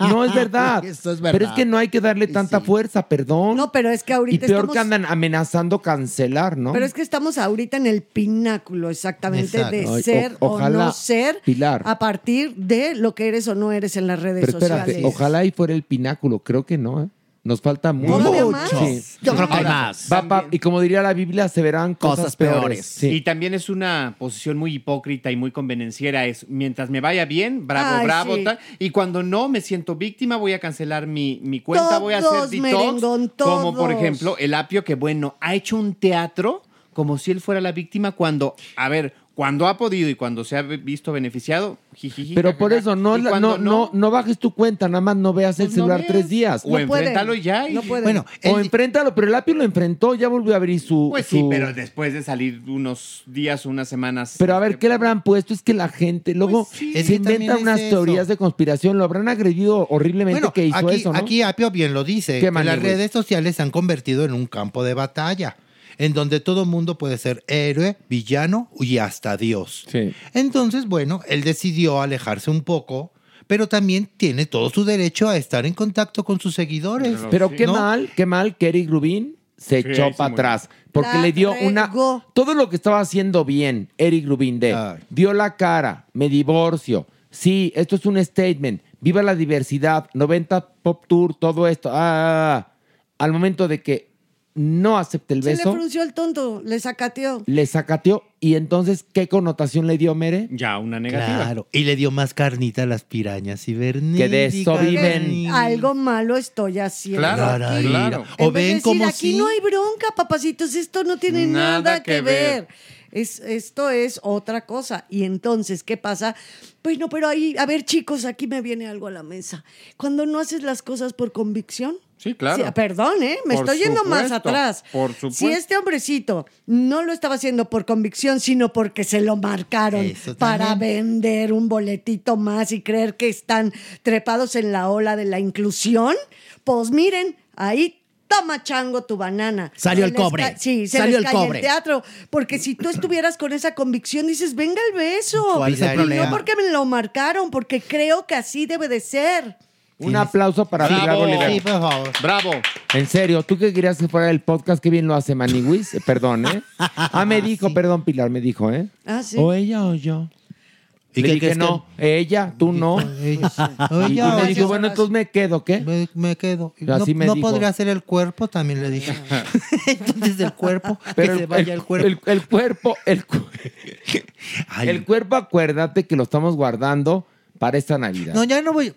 No es verdad. Eso es Pero es verdad. que no hay que darle tanta fuerza, perdón. No, pero es que y ahorita peor estamos... que andan amenazando cancelar, ¿no? Pero es que estamos ahorita en el pináculo exactamente Exacto. de o- ser o, no ser Pilar. a partir de lo que eres o no eres en las redes Pero espérate, sociales. ojalá y fuera el pináculo. Creo que no, ¿eh? Nos falta mucho. ¿Todavía más? Yo creo que hay más. va y como diría la Biblia, se verán cosas, Cosas peores. peores. Sí. Y también es una posición muy hipócrita y muy convenenciera. Es mientras me vaya bien, bravo, Ay, bravo, sí. tal. Y cuando no me siento víctima, voy a cancelar mi, mi cuenta, voy a hacer Todos, detox. merengón, Como por todos. ejemplo el apio, que bueno, ha hecho un teatro como si él fuera la víctima cuando, a ver, cuando ha podido y cuando se ha visto beneficiado, jijiji, Pero por eso, no, no, no, no bajes tu cuenta, nada más no veas el Pues no celular veas. tres días. O enfréntalo ya. y- No puede. Bueno, O enfréntalo, pero el apio lo enfrentó, ya volvió a abrir su... Pues sí, pero después de salir unos días, unas semanas. Pero a ver, ¿qué le habrán puesto? Es que la gente luego Pues Es se inventan es unas eso. teorías de conspiración. Lo habrán agredido horriblemente Bueno, que hizo aquí, eso, ¿no? aquí Apio bien lo dice, ¿Qué que las redes sociales se han convertido en un campo de batalla, en donde todo mundo puede ser héroe, villano y hasta Dios. Sí. Entonces, bueno, él decidió alejarse un poco, pero también tiene todo su derecho a estar en contacto con sus seguidores. Pero qué ¿no? mal, qué mal que Eric Rubin se Sí, echó sí, para atrás. Porque La le dio una. Todo lo que estaba haciendo bien, Eric Rubin de. Ay. Dio la cara, me divorcio. Sí, esto es un statement. Viva la diversidad, 90 Pop Tour, todo esto. Ah, ah, ah. Al momento de que no acepte el Se le beso, frunció el tonto, le sacateó. le sacateó. Y entonces, ¿qué connotación le dio Mere? Ya, una negativa. Claro, y le dio más carnita a las pirañas cibernéticas. Que de eso viven. Algo malo estoy haciendo. Claro, aquí. claro. O ven decir, como aquí si... no hay bronca, papacitos, esto no tiene Nada nada, que, que ver. ver. Es, esto es otra cosa. Y entonces, ¿qué pasa? Pues no, pero ahí, a ver, chicos, aquí me viene algo a la mesa. Cuando no haces las cosas por convicción. Sí, claro. Sí, perdón, ¿eh? Me Por estoy yendo más atrás. por Si supuesto. este hombrecito no lo estaba haciendo por convicción, sino porque se lo marcaron para vender un boletito más y creer que están trepados en la ola de la inclusión, pues miren, ahí toma chango tu banana. Salió Se el cobre. Sí, se Salió les el cae cobre. teatro. Porque si tú estuvieras con esa convicción, dices, venga el beso. ¿Cuál es el Y problema? No porque me lo marcaron, porque creo que así debe de ser. Un aplauso para Bravo. Pilar Olivera. Sí, por favor. Bravo. En serio, tú que querías que fuera el podcast, qué bien lo hace Maniwis. Eh, Perdón, ¿eh? Ah, me dijo, perdón, Pilar, me dijo, ¿eh? Ah, sí. O ella o yo. ¿Y Le qué dije, crees que- no, ella, tú no. Ella. Y me dijo, bueno, entonces me quedo, ¿qué? Me, me quedo. Así no me no dijo. podría ser el cuerpo, también le dije. Entonces el cuerpo, Pero que se vaya el, cuerpo. El, el cuerpo, el, cu- Ay, el cuerpo, acuérdate que lo estamos guardando para esta Navidad. no, ya no voy.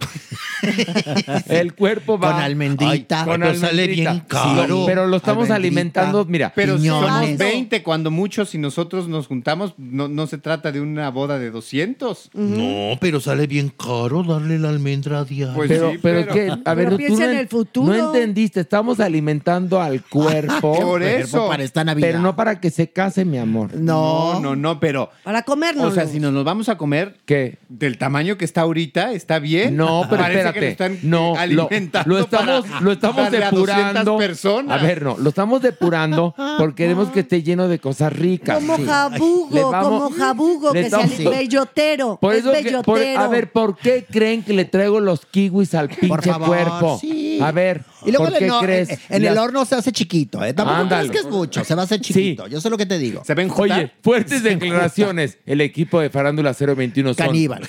El cuerpo va Con almendrita. Ay, pero sale almendrita. bien caro. Sí, pero lo estamos Almendrita. alimentando, mira. Pero si Piñones. somos 20, cuando muchos y nosotros nos juntamos, no, no se trata de una boda de 200. No, pero sale bien caro darle la almendra diaria. Pues pero, sí, pero, pero- ¿qué? A ver, Pero tú piensa no, en el futuro. no entendiste. Estamos alimentando al cuerpo. Por eso. Para esta Navidad. pero no para que se case, mi amor. No. No, no, no, pero. Para comernos. O sea, si nos los vamos a comer ¿Qué? del tamaño que está ahorita, está bien. No, pero Parece espérate. que lo están no, lo, alimentando lo estamos, para lo estamos darle a 200 depurando. personas. A ver, no, lo estamos depurando porque queremos que esté lleno de cosas ricas. Como Sí. jabugo, vamos- como jabugo, que sea bellotero. Por es eso que- bellotero. por- a ver, ¿por qué creen que le traigo los kiwis al pinche favor, cuerpo? sí. A ver, Y luego ¿por en qué el, hor- crees? en- en el horno se hace chiquito, ¿eh? Tampoco Ándale. crees que es mucho, se va a hacer chiquito. Yo sé lo que te digo. ¿Se ven Oye, fuertes declaraciones. El equipo de Farándula 021 son... Caníbal.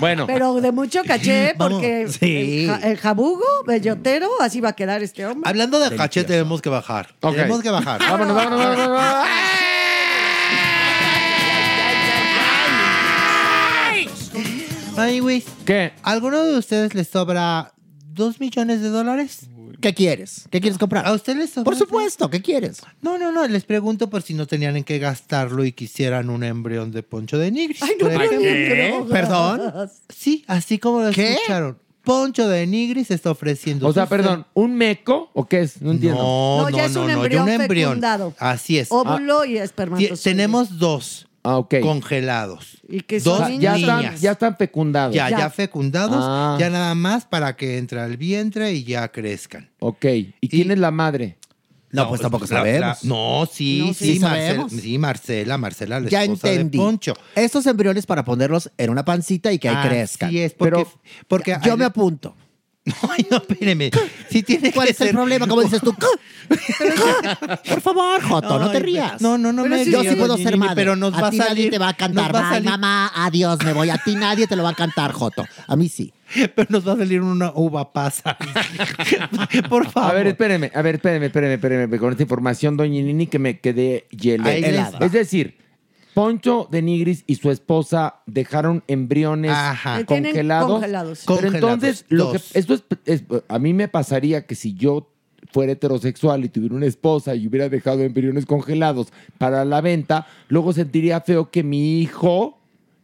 Bueno, Pero de mucho caché, Vamos, porque sí. el, ja- el jabugo, bellotero, así va a quedar este hombre. Hablando de cachet, tenemos que bajar. Ok. Tenemos que bajar. vámonos, vámonos, vámonos. vámonos. Ay, güey. ¿Qué? ¿Alguno de ustedes les sobra dos millones de dólares? ¿Qué quieres? ¿Qué quieres comprar? ¿A ustedes les? Por supuesto, ¿qué quieres? No, no, no. Les pregunto por si no tenían en qué gastarlo y quisieran un embrión de Poncho de Nigris. Ay, no, por ejemplo. drogas. ¿Perdón? Sí, así como lo ¿Qué? escucharon. Poncho de Nigris está ofreciendo. O sea, sus- perdón, ¿un meco o qué es? No entiendo. No, No, no, ya es no, un no, ya embrión un embrión. fecundado. Así es. Óvulo y espermatozoide. tenemos dos. Ah, ok. Congelados. Y que Dos ya, están, niñas. ya están fecundados. Ya, ya, fecundados, Ah. ya nada más para que entre al vientre y ya crezcan. Ok. ¿Y quién es la madre? No, pues tampoco la- sabemos. la- no, sí, No, sí, sí Marcela, sabemos. sí, Marcela, Marcela, la Ya esposa entendí. de Poncho. Estos embriones para ponerlos en una pancita y que ahí Así crezcan. es, porque- porque yo hay- me apunto. Ay, no, espéreme. Sí tiene ¿Cuál que es el problema? ¿Cómo dices tú? Por favor, Joto, no te rías. No, no, no me Yo sí puedo ser madre. pero nos a va a ti nadie te va a cantar. va a mamá, adiós, me voy. A ti nadie te lo va a cantar, Joto. A mí sí. Pero nos va a salir una uva pasa. Por favor. A ver, espéreme, a ver, espéreme, espéreme, espéreme, con esta información, doña Nini, que me quedé va. Es decir, Poncho de Nigris y su esposa dejaron embriones Ajá. Eh, congelados. congelados. Pero Congelados, entonces, lo que, esto es, es- a mí me pasaría que si yo fuera heterosexual y tuviera una esposa y hubiera dejado embriones congelados para la venta, luego sentiría feo que mi hijo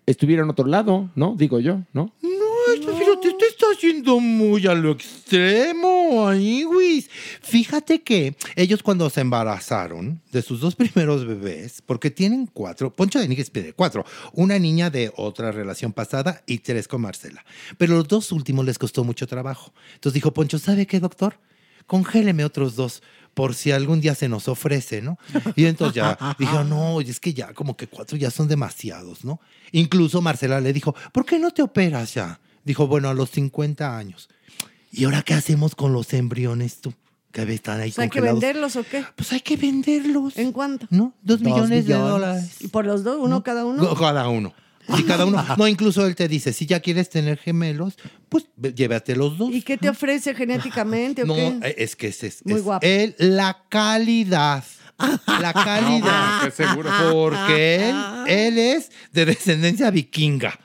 estuviera en otro lado, ¿no? Digo yo, ¿no? No, esto, fíjate, te estás yendo muy a lo extremo, Aniwis. Fíjate que ellos cuando se embarazaron de sus dos primeros bebés, porque tienen cuatro, Poncho de Nigris pide cuatro, una niña de otra relación pasada y tres con Marcela. Pero los dos últimos les costó mucho trabajo. Entonces dijo Poncho, ¿sabe qué, doctor? Congéleme otros dos por si algún día se nos ofrece, ¿no? Y entonces ya dijo, no, es que ya como que cuatro ya son demasiados, ¿no? Incluso Marcela le dijo, ¿por qué no te operas ya? Dijo, bueno, a los 50 años. ¿Y ahora qué hacemos con los embriones tú? Que están ahí O sea, ¿Hay que venderlos o qué? Pues hay que venderlos. ¿En cuánto? ¿No? Dos, Dos millones, de dólares. ¿Y por los dos? ¿Uno cada uno? No, Cada uno. Sí, cada uno. No, incluso él te dice, si ya quieres tener gemelos, pues llévate los dos. ¿Y qué te ofrece genéticamente o No, qué? eh, es que ese es, Muy es guapo. él, la calidad. La. No, seguro. Porque él, él es de descendencia vikinga.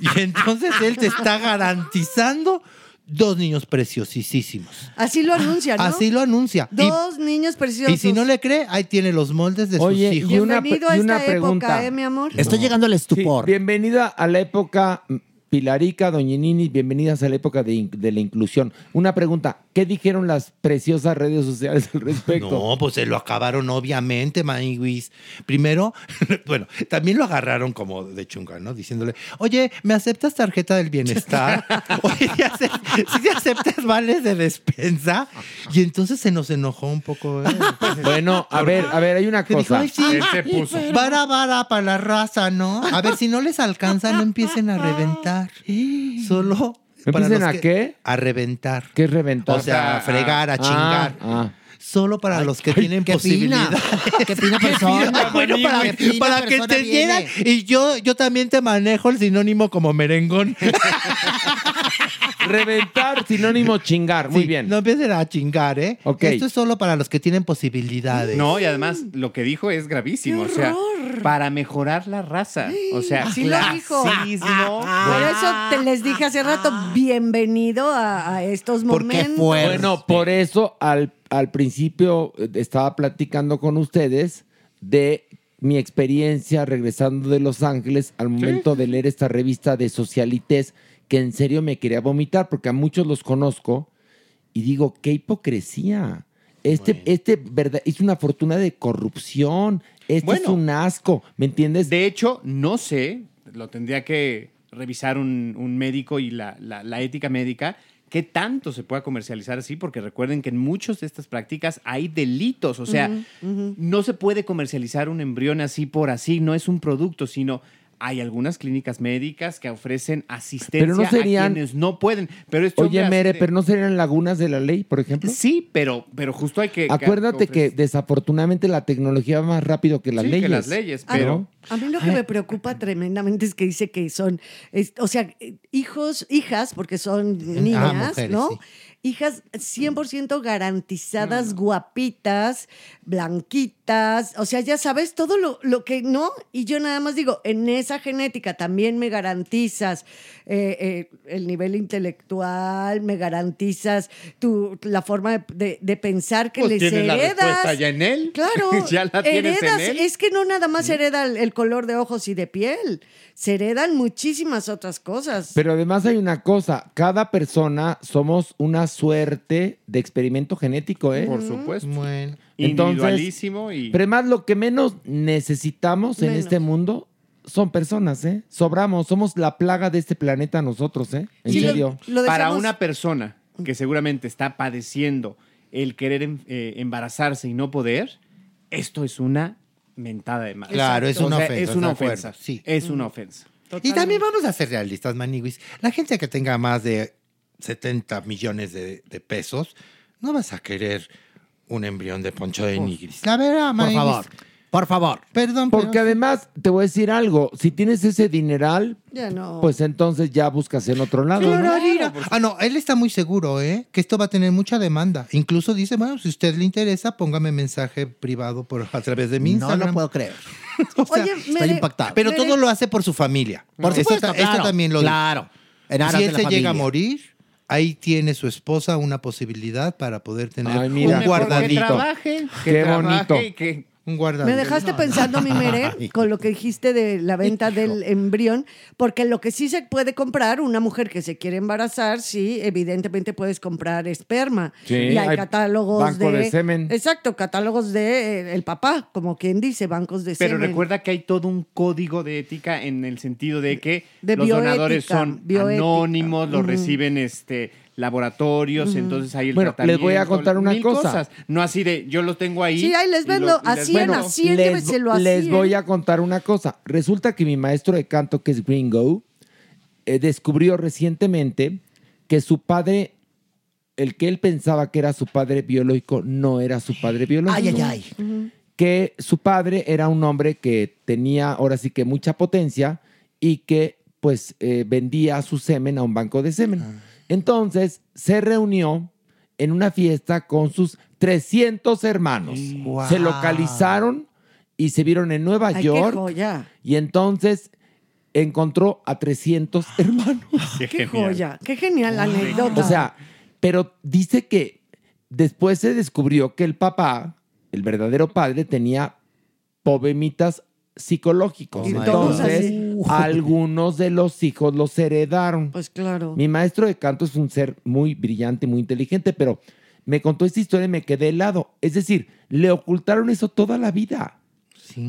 Y entonces él te está garantizando dos niños preciosísimos. Así lo anuncia, ¿no? Así lo anuncia. Y- Dos niños preciosos. Y, si no le cree, ahí tiene los moldes de Oye, sus y hijos. una, Bienvenido a y una esta pregunta. época, ¿eh, mi amor? Estoy llegando al Sí, estupor. bienvenida a la época Pilarica, Doña Nini, bienvenidas a la época de, la inclusión. Una pregunta, ¿qué dijeron las preciosas redes sociales al respecto? No, pues se lo acabaron, obviamente, Maniwis. Primero, bueno, también lo agarraron como de chunga, ¿no? Diciéndole, oye, ¿me aceptas tarjeta del bienestar? oye, ¿sí ace- sí aceptas vales de despensa? Y entonces se nos enojó un poco. ¿eh? Bueno, a ver, a ver, hay una Que dijo, cosa. "Ay, sí, Él se puso. Vara, vara para la raza, ¿no? A ver, si no les alcanza, no empiecen a reventar. Solo. ¿No para los a que- qué? A reventar. ¿Qué es reventar? O sea, a fregar, a Ah, chingar. ah. Solo para los que tienen qué posibilidad. fina. Qué fina persona. Ah, bueno, para, Qué fina para que entendieran. viene. Y yo, yo también te manejo el sinónimo como merengón. Reventar, sinónimo chingar. Muy Sí, bien. No empiecen a chingar, ¿eh? Ok. Esto es solo para los que tienen posibilidades. No, y además lo que dijo es gravísimo. O sea, para mejorar la raza. O sea, Así lo dijo. clasismo. Por eso te les dije hace rato, bienvenido a, a estos momentos. Bueno, por eso al, al principio eh, estaba platicando con ustedes de mi experiencia regresando de Los Ángeles al momento de leer esta revista de Socialites, que en serio me quería vomitar, porque a muchos los conozco y digo, qué hipocresía. Este, este verdad, es una fortuna de corrupción. Este es un asco, ¿me entiendes? De hecho, no sé, lo tendría que revisar un, un médico y la, la- la ética médica, qué tanto se pueda comercializar así, porque recuerden que en muchas de estas prácticas hay delitos, o sea, no se puede comercializar un embrión así por así, no es un producto, sino hay algunas clínicas médicas que ofrecen asistencia Pero no serían- a quienes no pueden. Pero esto Oye, Mere, pero no serían lagunas de la ley, por ejemplo. Sí, pero, pero justo hay que... Acuérdate que desafortunadamente la tecnología va más rápido que las Sí, que leyes. las leyes, A- pero- A mí lo que me preocupa tremendamente es que dice que son, es- o sea, hijos, hijas, porque son niñas, mujeres, ¿no? sí. Hijas 100% garantizadas, guapitas, blanquitas, o sea, ya sabes todo lo, lo que no. Y yo nada más digo, en esa genética también me garantizas eh, eh, el nivel intelectual, me garantizas tu, la forma de, de- de pensar que Pues les tienes la heredas. respuesta ya en él. Claro, Ya la tienes en heredas, él. es que no nada más hereda el, el color de ojos y de piel, se heredan muchísimas otras cosas. Pero además hay una cosa, cada persona somos una suerte de experimento genético, ¿eh? Por supuesto. Bueno. Individualísimo y- Pero además lo que menos necesitamos en este mundo son personas, ¿eh? Sobramos, somos la plaga de este planeta nosotros, ¿eh? En Sí, serio. Para una persona que seguramente está padeciendo el querer em- eh, embarazarse y no poder, esto es una mentada de madre. Claro, es O una sea, ofensa. Es una ofensa. Sí. Es una ofensa. Y también vamos a ser realistas, Maniwis. La gente que tenga más de 70 millones de, de pesos, no vas a querer un embrión de poncho de nigris. La verdad, Por Maniwis. favor, por favor. Perdón, Porque además, te voy a decir algo, si tienes ese dineral, Ya no. pues entonces ya buscas en otro lado. Claro, ¿no? mira. Ah, no, él está muy seguro, ¿eh? Que esto va a tener mucha demanda. Incluso dice, bueno, si a usted le interesa, póngame mensaje privado por, a través de mi No lo Instagram. puedo creer. O sea, Oye, estoy Mere- impactado. Pero Mere- todo lo hace por su familia. Por Esto supuesto, esto claro, también lo claro. En Si él se llega a morir, ahí tiene su esposa una posibilidad para poder tener Ay, mira. un guardadito. Que trabaje, que Qué trabaje bonito. y que Un guardadito. Me dejaste pensando, mi Mere, con lo que dijiste de la venta del embrión, porque lo que sí se puede comprar, una mujer que se quiere embarazar, sí, evidentemente puedes comprar esperma. Sí, y hay, hay catálogos banco de, de semen. Exacto, catálogos de eh, el papá, como quien dice, bancos de Pero semen. recuerda que hay todo un código de ética en el sentido de que De los bioética, donadores son bioética. anónimos, los Ujú. reciben este laboratorios, entonces ahí el Bueno, les voy a tratamiento, contar una mil cosa. cosas. No así de yo lo tengo ahí. Sí, ahí les vendo, lo- así en así, les, lléveselo así. les ¿eh? voy a contar una cosa. Resulta que mi maestro de canto, que es Gringo, eh, descubrió recientemente que su padre, el que él pensaba que era su padre biológico, no era su padre biológico. Ay, ay, ay. Que su padre era un hombre que tenía ahora sí que mucha potencia y que pues eh, vendía su semen a un banco de semen. Ah. Entonces se reunió en una fiesta con sus 300 hermanos. Se localizaron y se vieron en Nueva Ay, qué York. joya. Y entonces encontró a 300 hermanos. Qué joya, qué genial la anécdota. O sea, pero dice que después se descubrió que el papá, el verdadero padre, tenía problemitas psicológicos. Entonces, así. Algunos de los hijos los heredaron. Pues claro. Mi maestro de canto es un ser muy brillante, muy inteligente, pero me contó esta historia y me quedé helado. Es decir, le ocultaron eso toda la vida.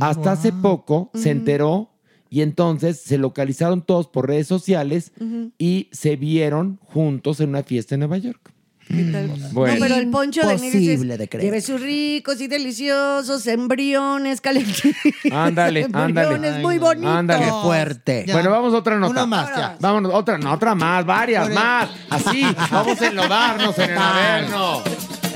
Hasta hace poco se enteró y entonces se localizaron todos por redes sociales y se vieron juntos en una fiesta en Nueva York. ¿Qué tal? Bueno. No, pero el poncho de Imposible creer. Lleve sus ricos y deliciosos embriones calentitos. Ándale, ándale. Embriones muy bonitos. Ándale. Fuerte. Bueno, vamos a otra nota. Una más, ya. Vámonos, otra, no, otra más, varias más. Así, vamos a enlodarnos en el averno.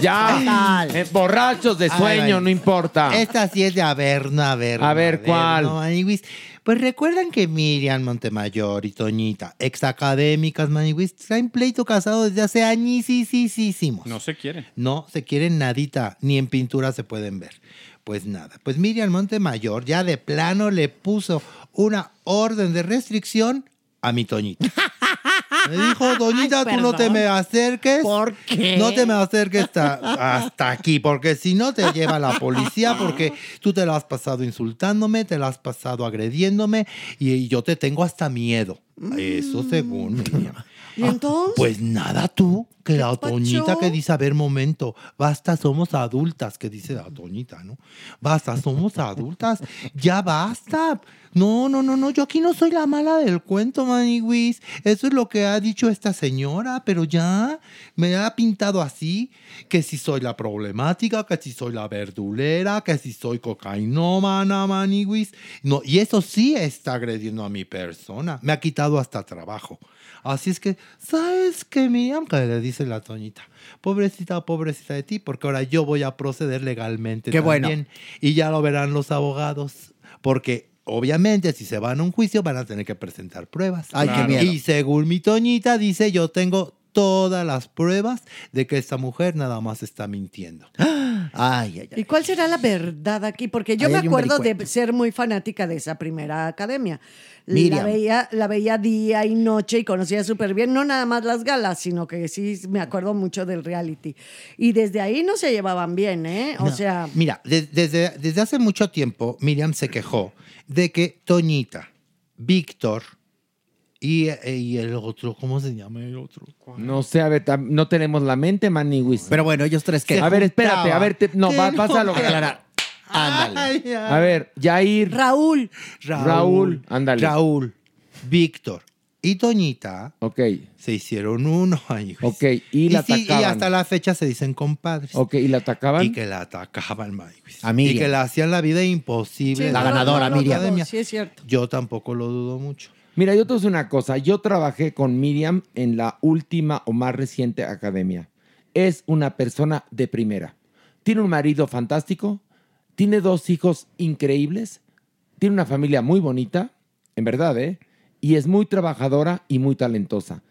Ya, eh, borrachos de Ay, sueño, ay. no importa. Esta sí es de Averno, Averno. A ver, ¿cuál? Averno. Pues recuerdan que Miriam Montemayor y Toñita, ex académicas, Maniwis, traen pleito casado desde hace añísimos. No se quiere. No se quieren nadita, ni en pintura se pueden ver. Pues nada, pues Miriam Montemayor ya de plano le puso una orden de restricción a mi Toñita. Me dijo, Doñita, tú no te me acerques. ¿Por qué? No te me acerques hasta, hasta aquí, porque si no te lleva la policía, porque tú te la has pasado insultándome, te la has pasado agrediéndome y yo te tengo hasta miedo. Eso según Miriam. ¿Y entonces? Pues nada, tú, que la? Toñita que dice, a ver, momento, basta, somos adultas, que dice la Toñita, ¿no? Basta, somos adultas, ya basta. No, no, no, no, yo aquí no soy la mala del cuento, Maniwis. Eso es lo que ha dicho esta señora, pero ya me ha pintado así, que si soy la problemática, que si soy la verdulera, que si soy cocainómana, Maniwis. No, y eso sí está agrediendo a mi persona. Me ha quitado hasta trabajo. Así es que, ¿sabes qué, Miriam? Que le dice la Toñita. Pobrecita, pobrecita de ti, porque ahora yo voy a proceder legalmente Qué bueno. también. Y ya lo verán los abogados. Porque obviamente si se van a un juicio van a tener que presentar pruebas. Ay, qué miedo. Y según mi Toñita dice, yo tengo todas las pruebas de que esta mujer nada más está mintiendo. Ay, ay, ay. ¿Y cuál será la verdad aquí? Porque yo me acuerdo de ser muy fanática de esa primera academia. La veía, la veía día y noche y conocía súper bien, no nada más las galas, sino que sí me acuerdo mucho del reality. Y desde ahí no se llevaban bien, ¿eh? O No. sea, Mira, de- desde, desde hace mucho tiempo Miriam se quejó de que Toñita, Víctor Y, eh, y el otro, ¿cómo se llama el otro? No sé, a ver, no tenemos la mente, Maniwis. Pero bueno, ellos tres que. A ver, espérate, a ver, te- no, ¿Qué va- vas a lograr. aclarar. Ándale. A ver, Jair. Raúl. Raúl, ándale. Raúl, Víctor y Toñita Ok, se hicieron uno. Ay, güey. ok, y la sí, y atacaban. hasta la fecha se dicen compadres. Ok, y la atacaban. Y que la atacaban, May, güey. A Miriam. Y que la hacían la vida imposible. Sí, La no, ganadora, no, no, Miriam. no, Sí, es cierto. Yo tampoco lo dudo mucho. Mira, yo te voy una cosa. Yo trabajé con Miriam en la última o más reciente academia. Es una persona de primera. Tiene un marido fantástico, tiene dos hijos increíbles, tiene una familia muy bonita, en verdad, ¿eh? Y es muy trabajadora y muy talentosa.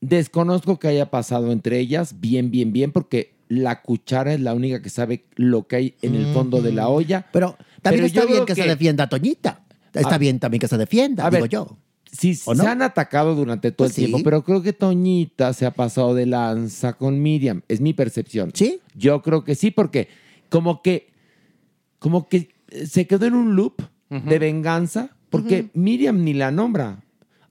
Desconozco que haya pasado entre ellas bien, bien, bien, porque la cuchara es la única que sabe lo que hay en el fondo de la olla. Pero también Pero está bien que, se defienda a Toñita. Está Ah. bien también que se defienda, A digo ver, yo. Sí, se han atacado durante todo Pues el tiempo, pero creo que Toñita se ha pasado de lanza con Miriam. Es mi percepción. ¿Sí? Yo creo que sí, porque como que, como que se quedó en un loop de venganza, porque Miriam ni la nombra.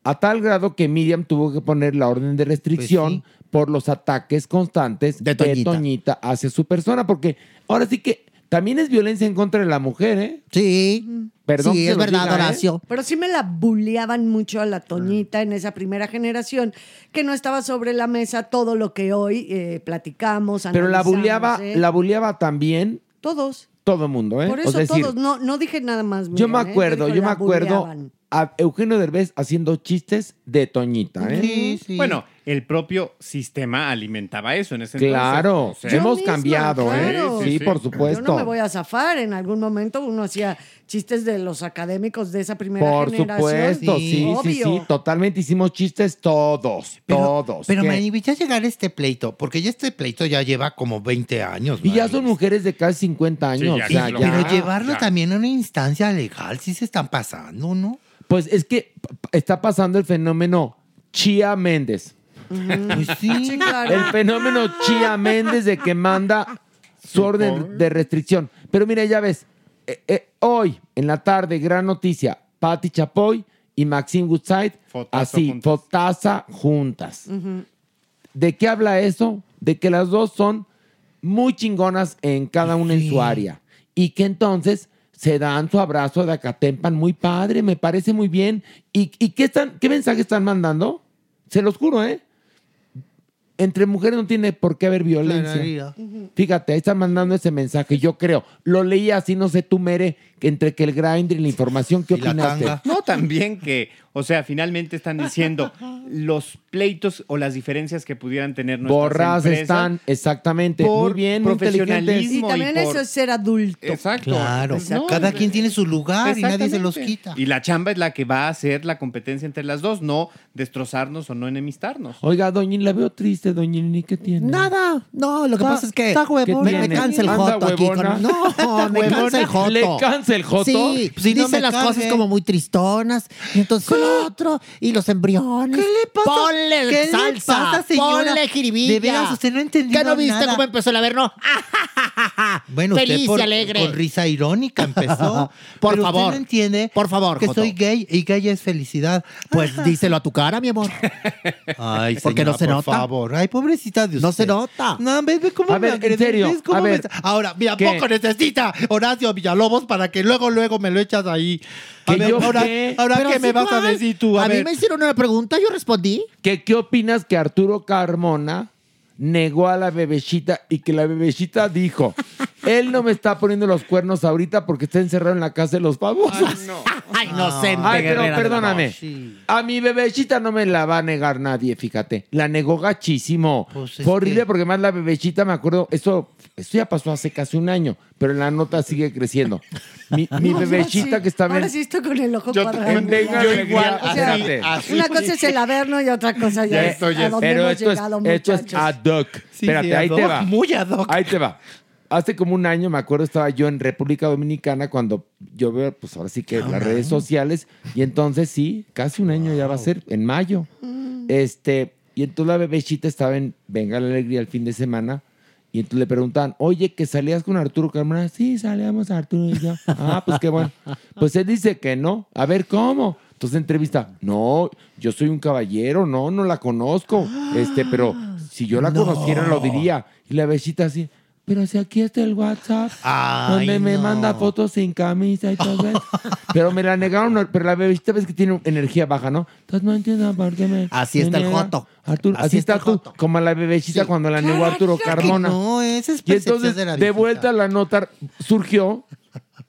A tal grado que Miriam tuvo que poner la orden de restricción por los ataques constantes de Toñita. Toñita. hacia su persona, porque ahora sí que también es violencia en contra de la mujer, ¿eh? Sí. Perdón sí, que es verdad, diga, ¿eh? Horacio. Pero sí me la bulleaban mucho a la Toñita en esa primera generación, que no estaba sobre la mesa todo lo que hoy eh, platicamos. Pero la buleaba, ¿eh? la buleaba también Todos. todo el mundo, ¿eh? Por O eso sea, es decir, todos. No, no dije nada más. Yo me ¿eh? acuerdo, yo me acuerdo bulleaban. A Eugenio Derbez haciendo chistes de Toñita, ¿eh? Sí, sí. Bueno, el propio sistema alimentaba eso en ese Claro, entonces. O sea, hemos misma, cambiado, claro. ¿eh? Sí, Sí, sí. por Yo supuesto. no me voy a zafar. En algún momento uno hacía chistes de los académicos de esa primera Por generación. supuesto, sí, sí, obvio. sí, totalmente hicimos chistes todos, Pero, todos. pero ¿Qué? Manny, ya llegar a este pleito, porque ya este pleito ya lleva como 20 años. y ya son mujeres de casi 50 años, ya o sea, sí lo- ya. Pero llevarlo ya. también a una instancia legal, sí se están pasando, ¿no? Pues es que está pasando el fenómeno Chía Méndez. Pues sí. Claro. El fenómeno Chía Méndez de que manda su orden de restricción. Pero mira, ya ves, eh, eh, hoy en la tarde, gran noticia, Patti Chapoy y Maxine Woodside, así, juntas. fotaza juntas. ¿De qué habla eso? De que las dos son muy chingonas en cada una en su área. Y que entonces se dan su abrazo de acatempan muy padre, me parece muy bien. ¿Y, y qué, están, qué mensaje están mandando? Se los juro, ¿eh? Entre mujeres no tiene por qué haber violencia. Claro. Fíjate, ahí están mandando ese mensaje, yo creo. Lo leí así, no sé tú, Mere, que entre que el grind y la información, ¿qué opinaste? No, también que, o sea, finalmente están diciendo los pleitos o las diferencias que pudieran tener nuestras Borras empresas están, exactamente. por muy bien, profesionalismo Y también y por- eso es ser adulto. Exacto. Claro. No, Cada quien tiene su lugar y nadie se los quita. Y la chamba es la que va a hacer la competencia entre las dos, no destrozarnos o no enemistarnos. Oiga, Doñín, la veo triste, Doñín, ¿y qué tiene? Nada, no, lo que pasa es que está huevona. me, me ¿Qué cansa el joto ¿Anda aquí. con- no, me cansa el joto. ¿Le cansa el joto? Sí, Pues si dice las cosas como muy tristonas. Y entonces el otro, y los embriones. ¿Qué le pasa? Ponle ¿Qué le salsa, pasa, señora? ponle jiribilla. De veras, usted no ha entendido ¿Qué no viste nada. cómo empezó el averno? Bueno, Feliz usted y por, alegre. con risa irónica empezó. Por Pero favor. Usted no entiende Por favor, que Joto. soy gay y gay es felicidad. Pues díselo a tu cara, mi amor. Ay, Porque no se por nota. favor. Ay, pobrecita de usted. No se nota. No, ve, ve cómo A me ver, en serio, ¿ves cómo a me- ver. Ahora, mira, ¿Qué? poco necesita Horacio Villalobos para que luego, luego me lo echas ahí. A ¿Que ver, yo ahora, qué? ahora Pero ¿qué me vas a decir tú? A, A mí ver. me hicieron una pregunta, yo respondí. ¿Qué, ¿Qué opinas que Arturo Carmona negó a la bebecita y que la bebecita dijo, él no me está poniendo los cuernos ahorita porque está encerrado en la casa de los famosos? Ay, inocente, Ay, pero guerrera perdóname. Sí. A mi bebecita no me la va a negar nadie, fíjate. La negó gachísimo. Pues es Fue horrible que- porque más la bebecita, me acuerdo, eso, eso ya pasó hace casi un año, pero la nota sigue creciendo. Mi, mi No, bebecita sí. que estaba Ahora en... sí estoy con el ojo Yo cuadrado. Yo igual, O sea, espérate. Una cosa es el averno y otra cosa ya, Ya es estoy, a dónde Pero hemos esto es, llegado, esto es ad hoc. Sí, Espérate, sí, ahí ad te hoc, va. muy ad hoc. Ahí te va. Hace como un año, me acuerdo, estaba yo en República Dominicana cuando yo veo, pues ahora sí que las redes sociales. Y entonces sí, casi un año ya va a ser, en mayo. Este, y entonces la bebecita estaba en Venga la Alegría el fin de semana. Y entonces le preguntaban, oye, ¿que salías con Arturo Carmona? Sí, salíamos Arturo y yo. Ah, pues qué bueno. Pues él dice que no. A ver, ¿cómo? Entonces entrevista, no, yo soy un caballero, no, no la conozco. Este, pero si yo la No. conociera lo diría. Y la bebecita así, pero si aquí está el WhatsApp, Ay, donde me no. manda fotos sin camisa y todo eso. pero me la negaron, pero la bebecita ves que tiene energía baja, ¿no? Entonces no entiendo por qué me. Así me está el joto. Arturo, así, Así está, está el tú, como la bebecita cuando la negó Arturo Carmona. no, esa es y entonces, de la de, viejita. vuelta la nota surgió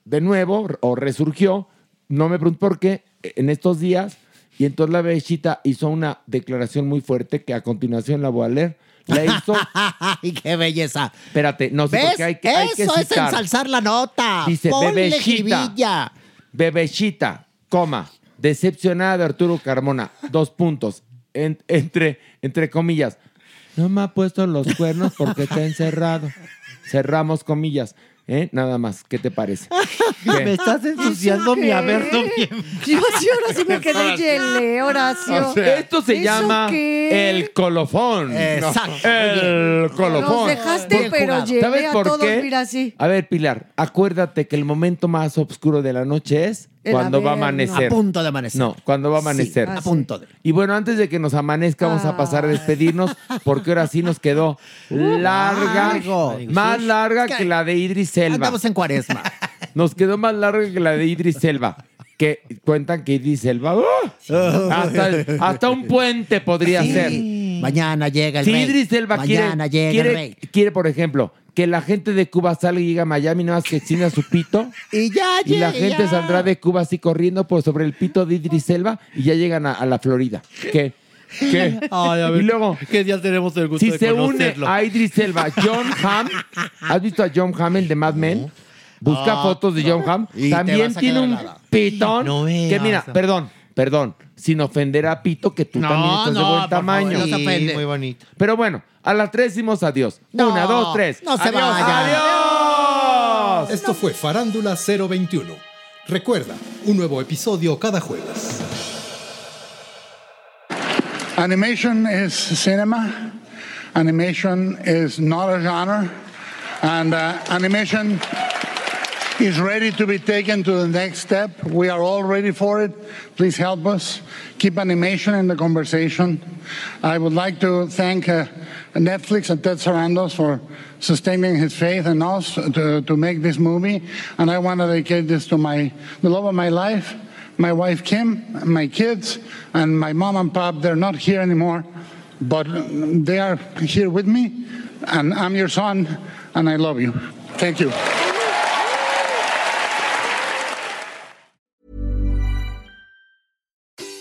de nuevo o resurgió, no me pregunto por qué, en estos días, y entonces la bebecita hizo una declaración muy fuerte que a continuación la voy a leer. La hizo. ¡Ay, qué belleza! Espérate, no sé ¿Ves? por qué hay que, hay que Eso es ensalzar la nota. Dice, Ponle bebecita. jiribilla. Bebecita, coma, decepcionada de Arturo Carmona, dos puntos, En- entre, entre comillas. No me ha puesto los cuernos porque está encerrado. Cerramos comillas. ¿Eh? Nada más, ¿qué te parece? ¿Qué? Me estás ensuciando mi haberlo bien. Yo sí, ahora sí me quedé yele, Horacio. O sea, esto se ¿Eso llama qué? el colofón. Exacto. El Los colofón. dejaste, Bien pero llevé ¿Sabes a por todos, qué? mira así. A ver, Pilar, acuérdate que el momento más oscuro de la noche es El cuando va a amanecer. A punto de amanecer. No, cuando va a amanecer. Sí, a punto de. Y bueno, antes de que nos amanezca, vamos a pasar a despedirnos, porque ahora sí nos quedó larga, largo. más larga que la de Idris Elba. Andamos en cuaresma. Nos quedó más larga que la de Idris Elba. Que cuentan que Idris Elba. ¡uh! hasta, hasta un puente podría ser. Mañana llega el Si rey. Idris Elba quiere, Mañana llega quiere, el rey. quiere, por ejemplo, que la gente de Cuba salga y llegue a Miami nada más que extienda su pito. Y ya Y la llega. gente saldrá de Cuba así corriendo por sobre el pito de Idris Elba y ya llegan a, a la Florida. ¿Qué? ¿Qué? Ay, a ver, y luego, que ya tenemos el gusto si de se une conocerlo. a Idris Elba, John Hamm, ¿has visto a John Hamm, el de Mad Men? Busca Ah, fotos de John Hamm. Y te También vas a tiene quedar un pitón No que mira, perdón, perdón, sin ofender a Pito, que tú No, también estás de buen tamaño. favor, no se ofende. muy bonito. Pero bueno, a las tres decimos adiós. No, Una, dos, tres. no se adiós, vayan. adiós. Esto fue Farándula 021. Recuerda, un nuevo episodio cada jueves. Animation is cinema. Animation is not a genre. And uh, animation is ready to be taken to the next step. We are all ready for it. Please help us. Keep animation in the conversation. I would like to thank uh, Netflix and Ted Sarandos for sustaining his faith in us to, to make this movie. And I want to dedicate this to my, the love of my life, my wife Kim, my kids, and my mom and pop. They're not here anymore, but they are here with me. And I'm your son, and I love you. Thank you.